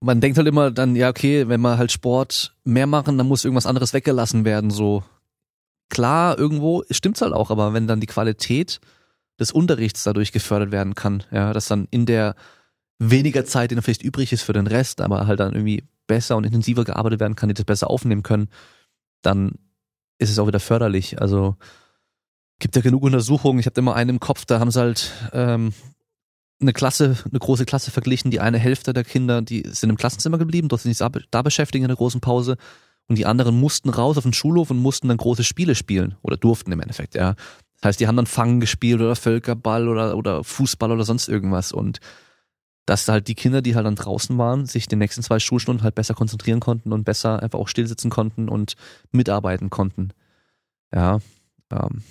man denkt halt immer dann, ja, okay, wenn wir halt Sport mehr machen, dann muss irgendwas anderes weggelassen werden, so. Klar, irgendwo stimmt's halt auch, aber wenn dann die Qualität des Unterrichts dadurch gefördert werden kann, ja, dass dann in der weniger Zeit, die dann vielleicht übrig ist für den Rest, aber halt dann irgendwie besser und intensiver gearbeitet werden kann, die das besser aufnehmen können, dann ist es auch wieder förderlich. Also gibt ja genug Untersuchungen. Ich habe immer einen im Kopf, da haben sie halt ähm, eine Klasse, eine große Klasse verglichen. Die eine Hälfte der Kinder, die sind im Klassenzimmer geblieben, dort sind sich da beschäftigt in der großen Pause. Und die anderen mussten raus auf den Schulhof und mussten dann große Spiele spielen. Oder durften im Endeffekt, ja. Das heißt, die haben dann Fangen gespielt oder Völkerball oder, oder Fußball oder sonst irgendwas. Und dass halt die Kinder, die halt dann draußen waren, sich den nächsten zwei Schulstunden halt besser konzentrieren konnten und besser einfach auch stillsitzen konnten und mitarbeiten konnten. Ja. Ähm,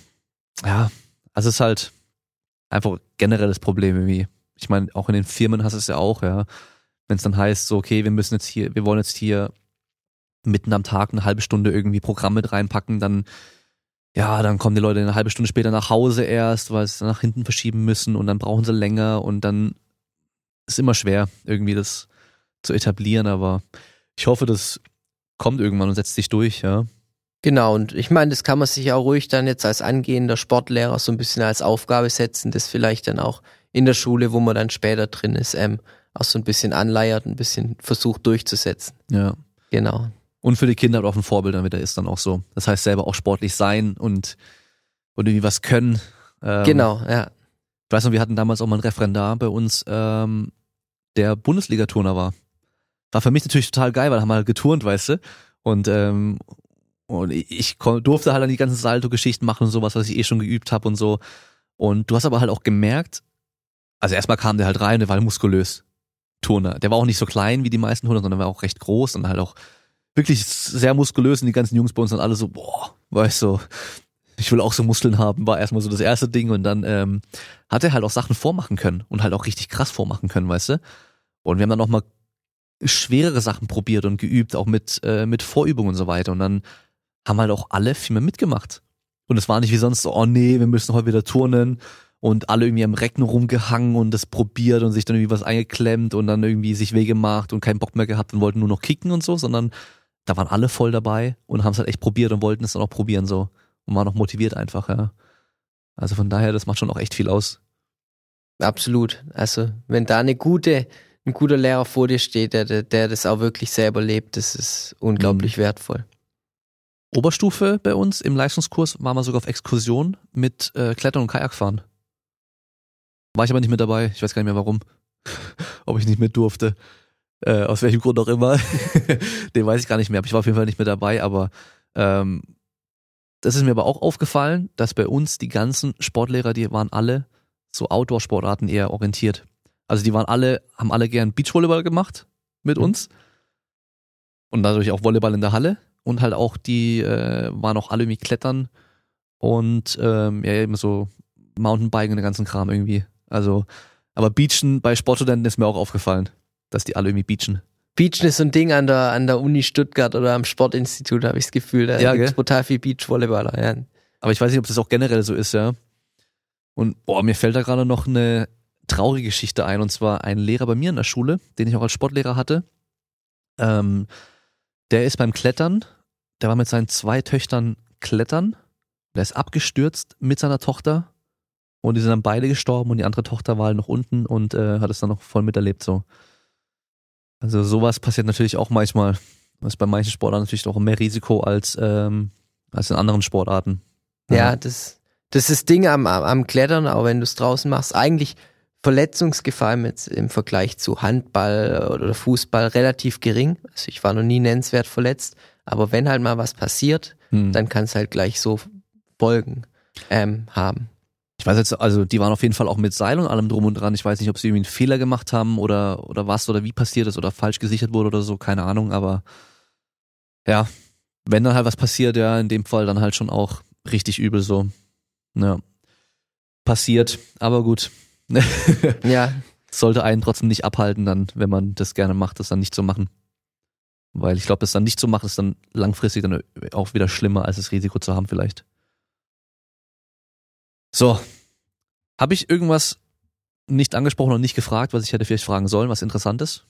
ja, also es ist halt einfach generell das Problem irgendwie ich meine, auch in den Firmen hast du es ja auch, ja. Wenn es dann heißt, so, okay, wir müssen jetzt hier, wir wollen jetzt hier mitten am Tag eine halbe Stunde irgendwie Programm mit reinpacken, dann ja, dann kommen die Leute eine halbe Stunde später nach Hause erst, weil sie nach hinten verschieben müssen und dann brauchen sie länger und dann ist immer schwer, irgendwie das zu etablieren, aber ich hoffe, das kommt irgendwann und setzt sich durch, ja. Genau, und ich meine, das kann man sich auch ruhig dann jetzt als angehender Sportlehrer so ein bisschen als Aufgabe setzen, das vielleicht dann auch in der Schule, wo man dann später drin ist, ähm, auch so ein bisschen anleiert, ein bisschen versucht durchzusetzen. Ja. Genau. Und für die Kinder auch ein Vorbild dann wieder ist dann auch so. Das heißt selber auch sportlich sein und, und irgendwie was können. Ähm, genau, ja. Ich weiß noch, wir hatten damals auch mal einen Referendar bei uns, ähm, der Bundesliga-Turner war. War für mich natürlich total geil, weil haben halt geturnt, weißt du. Und, ähm, und ich durfte halt dann die ganzen Salto-Geschichten machen und sowas, was ich eh schon geübt habe und so. Und du hast aber halt auch gemerkt, also erstmal kam der halt rein, der war muskulös. Turner. Der war auch nicht so klein wie die meisten Turner, sondern war auch recht groß und halt auch wirklich sehr muskulös und die ganzen Jungs bei uns dann alle so, boah, weißt du, ich will auch so Muskeln haben, war erstmal so das erste Ding und dann ähm, hat er halt auch Sachen vormachen können und halt auch richtig krass vormachen können, weißt du? Und wir haben dann auch mal schwerere Sachen probiert und geübt, auch mit, äh, mit Vorübungen und so weiter und dann haben halt auch alle viel mehr mitgemacht. Und es war nicht wie sonst so, oh nee, wir müssen heute wieder turnen und alle irgendwie am Recken rumgehangen und das probiert und sich dann irgendwie was eingeklemmt und dann irgendwie sich Wege gemacht und keinen Bock mehr gehabt und wollten nur noch kicken und so, sondern da waren alle voll dabei und haben es halt echt probiert und wollten es dann auch probieren so und waren auch motiviert einfach, ja. Also von daher, das macht schon auch echt viel aus. Absolut. Also wenn da eine gute, ein guter Lehrer vor dir steht, der, der das auch wirklich selber lebt, das ist unglaublich mhm. wertvoll. Oberstufe bei uns im Leistungskurs waren wir sogar auf Exkursion mit äh, Klettern und Kajakfahren. War ich aber nicht mit dabei. Ich weiß gar nicht mehr warum. *laughs* Ob ich nicht mit durfte. Äh, aus welchem Grund auch immer. *laughs* Den weiß ich gar nicht mehr. Aber ich war auf jeden Fall nicht mit dabei. Aber ähm, das ist mir aber auch aufgefallen, dass bei uns die ganzen Sportlehrer, die waren alle so Outdoor-Sportarten eher orientiert. Also die waren alle, haben alle gern Beachvolleyball gemacht mit mhm. uns. Und dadurch auch Volleyball in der Halle. Und halt auch die äh, waren auch alle irgendwie klettern und ähm, ja, eben so Mountainbiken und den ganzen Kram irgendwie. Also, aber Beachen bei Sportstudenten ist mir auch aufgefallen, dass die alle irgendwie beachen. Beachen ist so ein Ding an der, an der Uni Stuttgart oder am Sportinstitut, habe ich das Gefühl. Da ja, gibt total viel Beachvolleyballer. Ja. Aber ich weiß nicht, ob das auch generell so ist, ja. Und boah, mir fällt da gerade noch eine traurige Geschichte ein. Und zwar ein Lehrer bei mir in der Schule, den ich auch als Sportlehrer hatte. Ähm, der ist beim Klettern, der war mit seinen zwei Töchtern klettern. Der ist abgestürzt mit seiner Tochter und die sind dann beide gestorben und die andere Tochter war halt noch unten und äh, hat es dann noch voll miterlebt so. Also sowas passiert natürlich auch manchmal. Das ist bei manchen Sportarten natürlich auch mehr Risiko als, ähm, als in anderen Sportarten. Ja, ja das, das ist das Ding am, am Klettern, auch wenn du es draußen machst. Eigentlich Verletzungsgefahr mit, im Vergleich zu Handball oder Fußball relativ gering. Also ich war noch nie nennenswert verletzt. Aber wenn halt mal was passiert, hm. dann kann es halt gleich so folgen. ähm, haben. Ich weiß jetzt, also die waren auf jeden Fall auch mit Seil und allem drum und dran. Ich weiß nicht, ob sie irgendwie einen Fehler gemacht haben oder, oder was oder wie passiert ist oder falsch gesichert wurde oder so, keine Ahnung, aber ja, wenn dann halt was passiert, ja, in dem Fall dann halt schon auch richtig übel so. Ja. Passiert, aber gut. *laughs* Ja, Sollte einen trotzdem nicht abhalten, dann, wenn man das gerne macht, das dann nicht zu machen. Weil ich glaube, das dann nicht zu machen, ist dann langfristig dann auch wieder schlimmer, als das Risiko zu haben, vielleicht. So. Habe ich irgendwas nicht angesprochen und nicht gefragt, was ich hätte vielleicht fragen sollen, was interessant ist?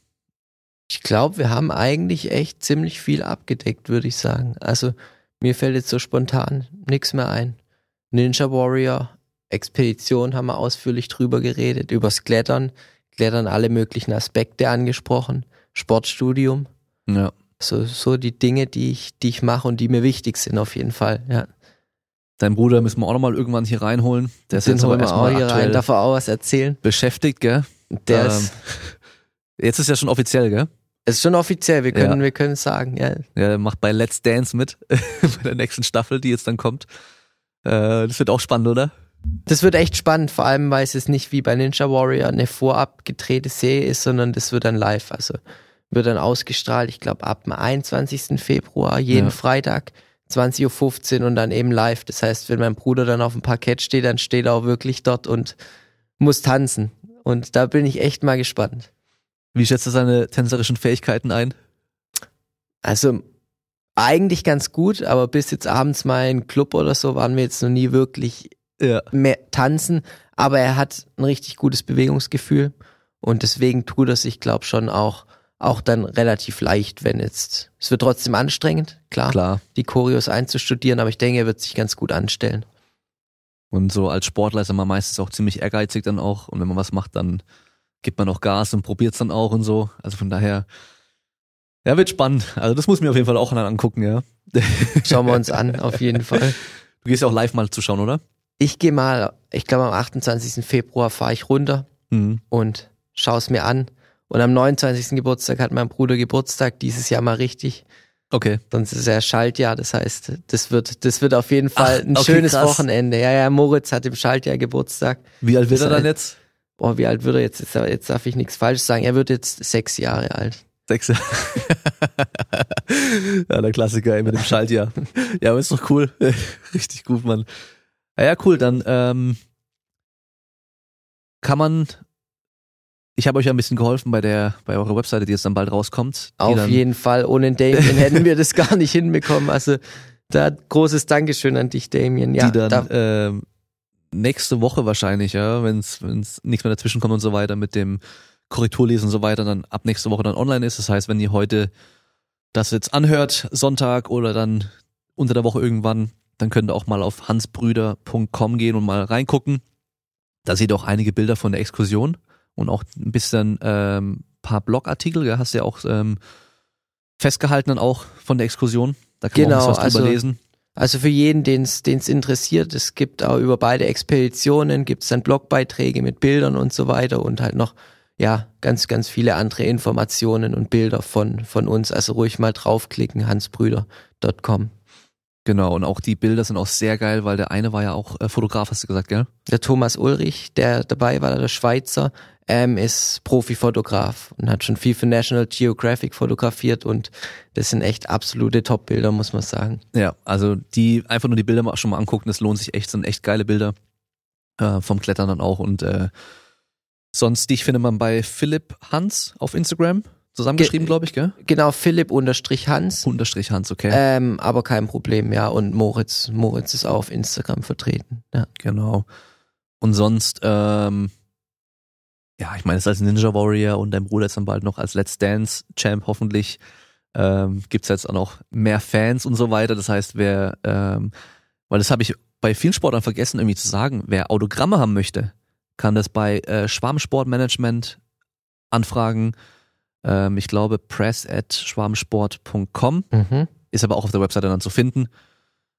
ich glaube, wir haben eigentlich echt ziemlich viel abgedeckt, würde ich sagen. Also mir fällt jetzt so spontan nichts mehr ein. Ninja Warrior, Expedition haben wir ausführlich drüber geredet, übers Klettern, Klettern alle möglichen Aspekte angesprochen, Sportstudium, Ja. so, so die Dinge, die ich, die ich mache und die mir wichtig sind auf jeden Fall. Ja. Dein Bruder müssen wir auch nochmal irgendwann hier reinholen. Der ist Den jetzt aber erstmal hier rein, darf er auch was erzählen. beschäftigt, gell? Der Ähm, ist, Jetzt ist ja schon offiziell, gell? ist schon offiziell, wir können, Ja. wir können sagen, ja. Ja, der macht bei Let's Dance mit, *laughs* bei der nächsten Staffel, die jetzt dann kommt. Äh, das wird auch spannend, oder? Das wird echt spannend, vor allem weil es jetzt nicht wie bei Ninja Warrior eine vorab gedrehte Serie ist, sondern das wird dann live. Also wird dann ausgestrahlt, ich glaube ab dem 21. Februar, jeden Ja. Freitag, 20.15 Uhr und dann eben live. Das heißt, wenn mein Bruder dann auf dem Parkett steht, dann steht er auch wirklich dort und muss tanzen. Und da bin ich echt mal gespannt. Wie schätzt du seine tänzerischen Fähigkeiten ein? Also eigentlich ganz gut, aber bis jetzt abends mal in Club oder so waren wir jetzt noch nie wirklich Ja. mehr tanzen, aber er hat ein richtig gutes Bewegungsgefühl und deswegen tut er sich, glaub schon auch auch dann relativ leicht, wenn jetzt es wird trotzdem anstrengend, klar, Klar. die Choreos einzustudieren, aber ich denke, er wird sich ganz gut anstellen. Und so als Sportler ist man meistens auch ziemlich ehrgeizig dann auch. Und wenn man was macht, dann gibt man auch Gas und probiert es dann auch und so. Also von daher, ja, wird spannend. Also das muss ich mir auf jeden Fall auch angucken, ja. *laughs* Schauen wir uns an, auf jeden Fall. Du gehst ja auch live mal zuschauen, oder? Ich gehe mal, ich glaube am 28. Februar fahre ich runter Mhm. und schaue es mir an. Und am 29. Geburtstag hat mein Bruder Geburtstag, dieses Jahr mal richtig. Okay. Sonst ist er Schaltjahr, das heißt, das wird, das wird auf jeden Fall Ach, ein okay, schönes krass. Wochenende. Ja, ja, Moritz hat im Schaltjahr Geburtstag. Wie alt wird Das er dann jetzt? Oh, wie alt wird er jetzt? Jetzt, darf ich nichts falsch sagen. Er wird jetzt sechs Jahre alt. Sechs. *laughs* ja, der Klassiker mit dem Schaltjahr. Ja, aber ist doch cool. *laughs* Richtig gut, Mann. Ja, ja, cool. Dann ähm, kann man. Ich habe euch ja ein bisschen geholfen bei der bei eurer Webseite, die jetzt dann bald rauskommt. Auf jeden Fall. Ohne Damien *laughs* hätten wir das gar nicht hinbekommen. Also da großes Dankeschön an dich, Damien. Ja, die dann da, ähm, nächste Woche wahrscheinlich, ja, wenn es nichts mehr dazwischen kommt und so weiter mit dem Korrekturlesen und so weiter, dann ab nächste Woche dann online ist. Das heißt, wenn ihr heute das jetzt anhört, Sonntag oder dann unter der Woche irgendwann, dann könnt ihr auch mal auf hansbrüder.com gehen und mal reingucken. Da seht ihr auch einige Bilder von der Exkursion und auch ein bisschen ähm, paar Blogartikel, hast du ja auch ähm, festgehalten dann auch von der Exkursion. Da kann man auch Genau, ein bisschen was drüber also- lesen. Also für jeden, den es interessiert, es gibt auch über beide Expeditionen, gibt es dann Blogbeiträge mit Bildern und so weiter und halt noch, ja, ganz, ganz viele andere Informationen und Bilder von, von uns. Also ruhig mal draufklicken, hansbrüder.com. Genau, und auch die Bilder sind auch sehr geil, weil der eine war ja auch äh, Fotograf, hast du gesagt, gell? Der Thomas Ulrich, der dabei war, der Schweizer, ähm, ist Profifotograf und hat schon viel für National Geographic fotografiert und das sind echt absolute Top-Bilder, muss man sagen. Ja, also die einfach nur die Bilder mal schon mal angucken, das lohnt sich echt, sind echt geile Bilder äh, vom Klettern dann auch und äh, sonst die findet man bei Philipp Hans auf Instagram zusammengeschrieben, Ge- glaube ich, gell? Genau, Philipp unterstrich Hans. Unterstrich Hans, okay. Ähm, aber kein Problem, ja. Und Moritz, Moritz ist auch auf Instagram vertreten. Ja. Genau. Und sonst, ähm, ja, ich meine, es als Ninja Warrior und dein Bruder ist dann bald noch als Let's Dance Champ hoffentlich. Ähm, gibt's jetzt auch noch mehr Fans und so weiter. Das heißt, wer, ähm, weil das habe ich bei vielen Sportlern vergessen, irgendwie zu sagen, wer Autogramme haben möchte, kann das bei äh, Schwarmsportmanagement anfragen. Ähm, ich glaube, press at schwarmsport.com Mhm. ist aber auch auf der Webseite dann zu finden.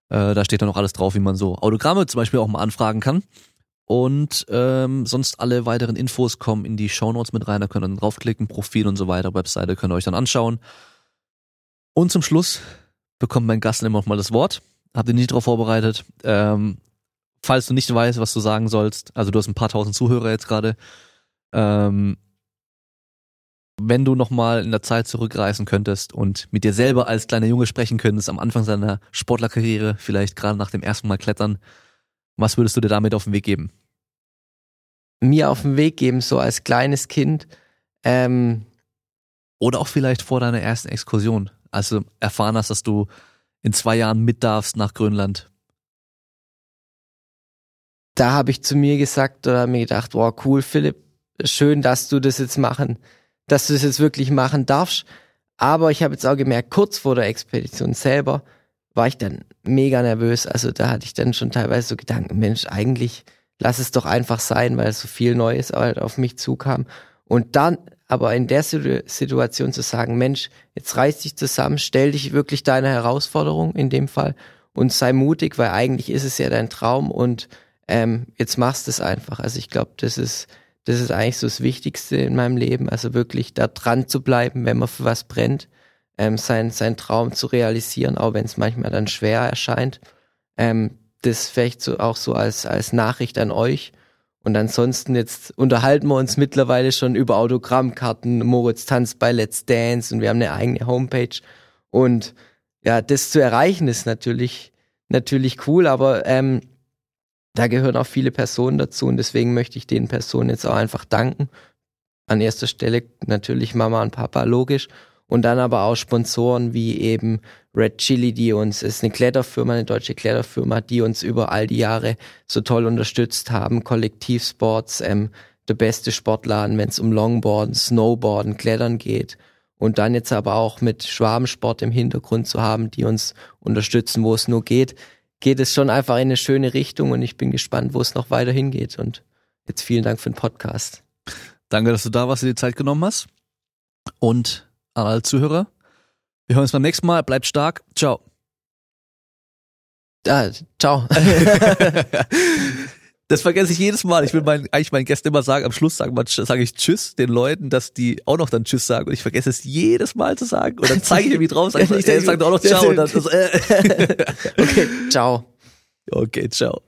Äh, da steht dann auch alles drauf, wie man so Autogramme zum Beispiel auch mal anfragen kann. Und ähm, sonst alle weiteren Infos kommen in die Shownotes mit rein. Da könnt ihr dann draufklicken, Profil und so weiter, Webseite könnt ihr euch dann anschauen. Und zum Schluss bekommt mein Gast immer noch mal das Wort. Habt ihr nicht drauf vorbereitet. Ähm, falls du nicht weißt, was du sagen sollst, also du hast ein paar tausend Zuhörer jetzt gerade, ähm, wenn du nochmal in der Zeit zurückreisen könntest und mit dir selber als kleiner Junge sprechen könntest am Anfang seiner Sportlerkarriere, vielleicht gerade nach dem ersten Mal klettern, was würdest du dir damit auf den Weg geben? Mir auf den Weg geben, so als kleines Kind. Ähm, Oder auch vielleicht vor deiner ersten Exkursion, als du erfahren hast, dass du in zwei Jahren mit darfst nach Grönland. Da habe ich zu mir gesagt oder mir gedacht, wow, cool, Philipp, schön, dass du das jetzt machen, dass du das jetzt wirklich machen darfst. Aber ich habe jetzt auch gemerkt, kurz vor der Expedition selber war ich dann mega nervös. Also da hatte ich dann schon teilweise so Gedanken, Mensch, eigentlich lass es doch einfach sein, weil so viel Neues halt auf mich zukam. Und dann aber in der Situation zu sagen, Mensch, jetzt reiß dich zusammen, stell dich wirklich deiner Herausforderung in dem Fall und sei mutig, weil eigentlich ist es ja dein Traum und ähm, jetzt machst du es einfach. Also ich glaube, das ist das ist eigentlich so das Wichtigste in meinem Leben. Also wirklich da dran zu bleiben, wenn man für was brennt, ähm, sein, sein Traum zu realisieren, auch wenn es manchmal dann schwer erscheint. Ähm, das vielleicht so auch so als, als Nachricht an euch. Und ansonsten jetzt unterhalten wir uns mittlerweile schon über Autogrammkarten. Moritz tanzt bei Let's Dance und wir haben eine eigene Homepage. Und ja, das zu erreichen ist natürlich, natürlich cool, aber ähm, da gehören auch viele Personen dazu und deswegen möchte ich den Personen jetzt auch einfach danken. An erster Stelle natürlich Mama und Papa, logisch. Und dann aber auch Sponsoren wie eben Red Chili, die uns, ist eine Kletterfirma, eine deutsche Kletterfirma, die uns über all die Jahre so toll unterstützt haben. Kollektivsports, ähm, der beste Sportladen, wenn es um Longboarden, Snowboarden, Klettern geht. Und dann jetzt aber auch mit Schwabensport im Hintergrund zu haben, die uns unterstützen, wo es nur geht geht es schon einfach in eine schöne Richtung und ich bin gespannt, wo es noch weiter hingeht. Und jetzt vielen Dank für den Podcast. Danke, dass du da warst, dir die Zeit genommen hast. Und an alle Zuhörer, wir hören uns beim nächsten Mal. Bleibt stark. Ciao. Ah, ciao. *laughs* Das vergesse ich jedes Mal. Ich will mein, eigentlich meinen Gästen immer sagen, am Schluss sage sag ich Tschüss den Leuten, dass die auch noch dann Tschüss sagen. Und ich vergesse es jedes Mal zu sagen. Und dann zeige ich irgendwie drauf, sag ich, *laughs* der sagt auch noch Ciao. Und dann, das, äh. *laughs* okay, ciao. Okay, ciao.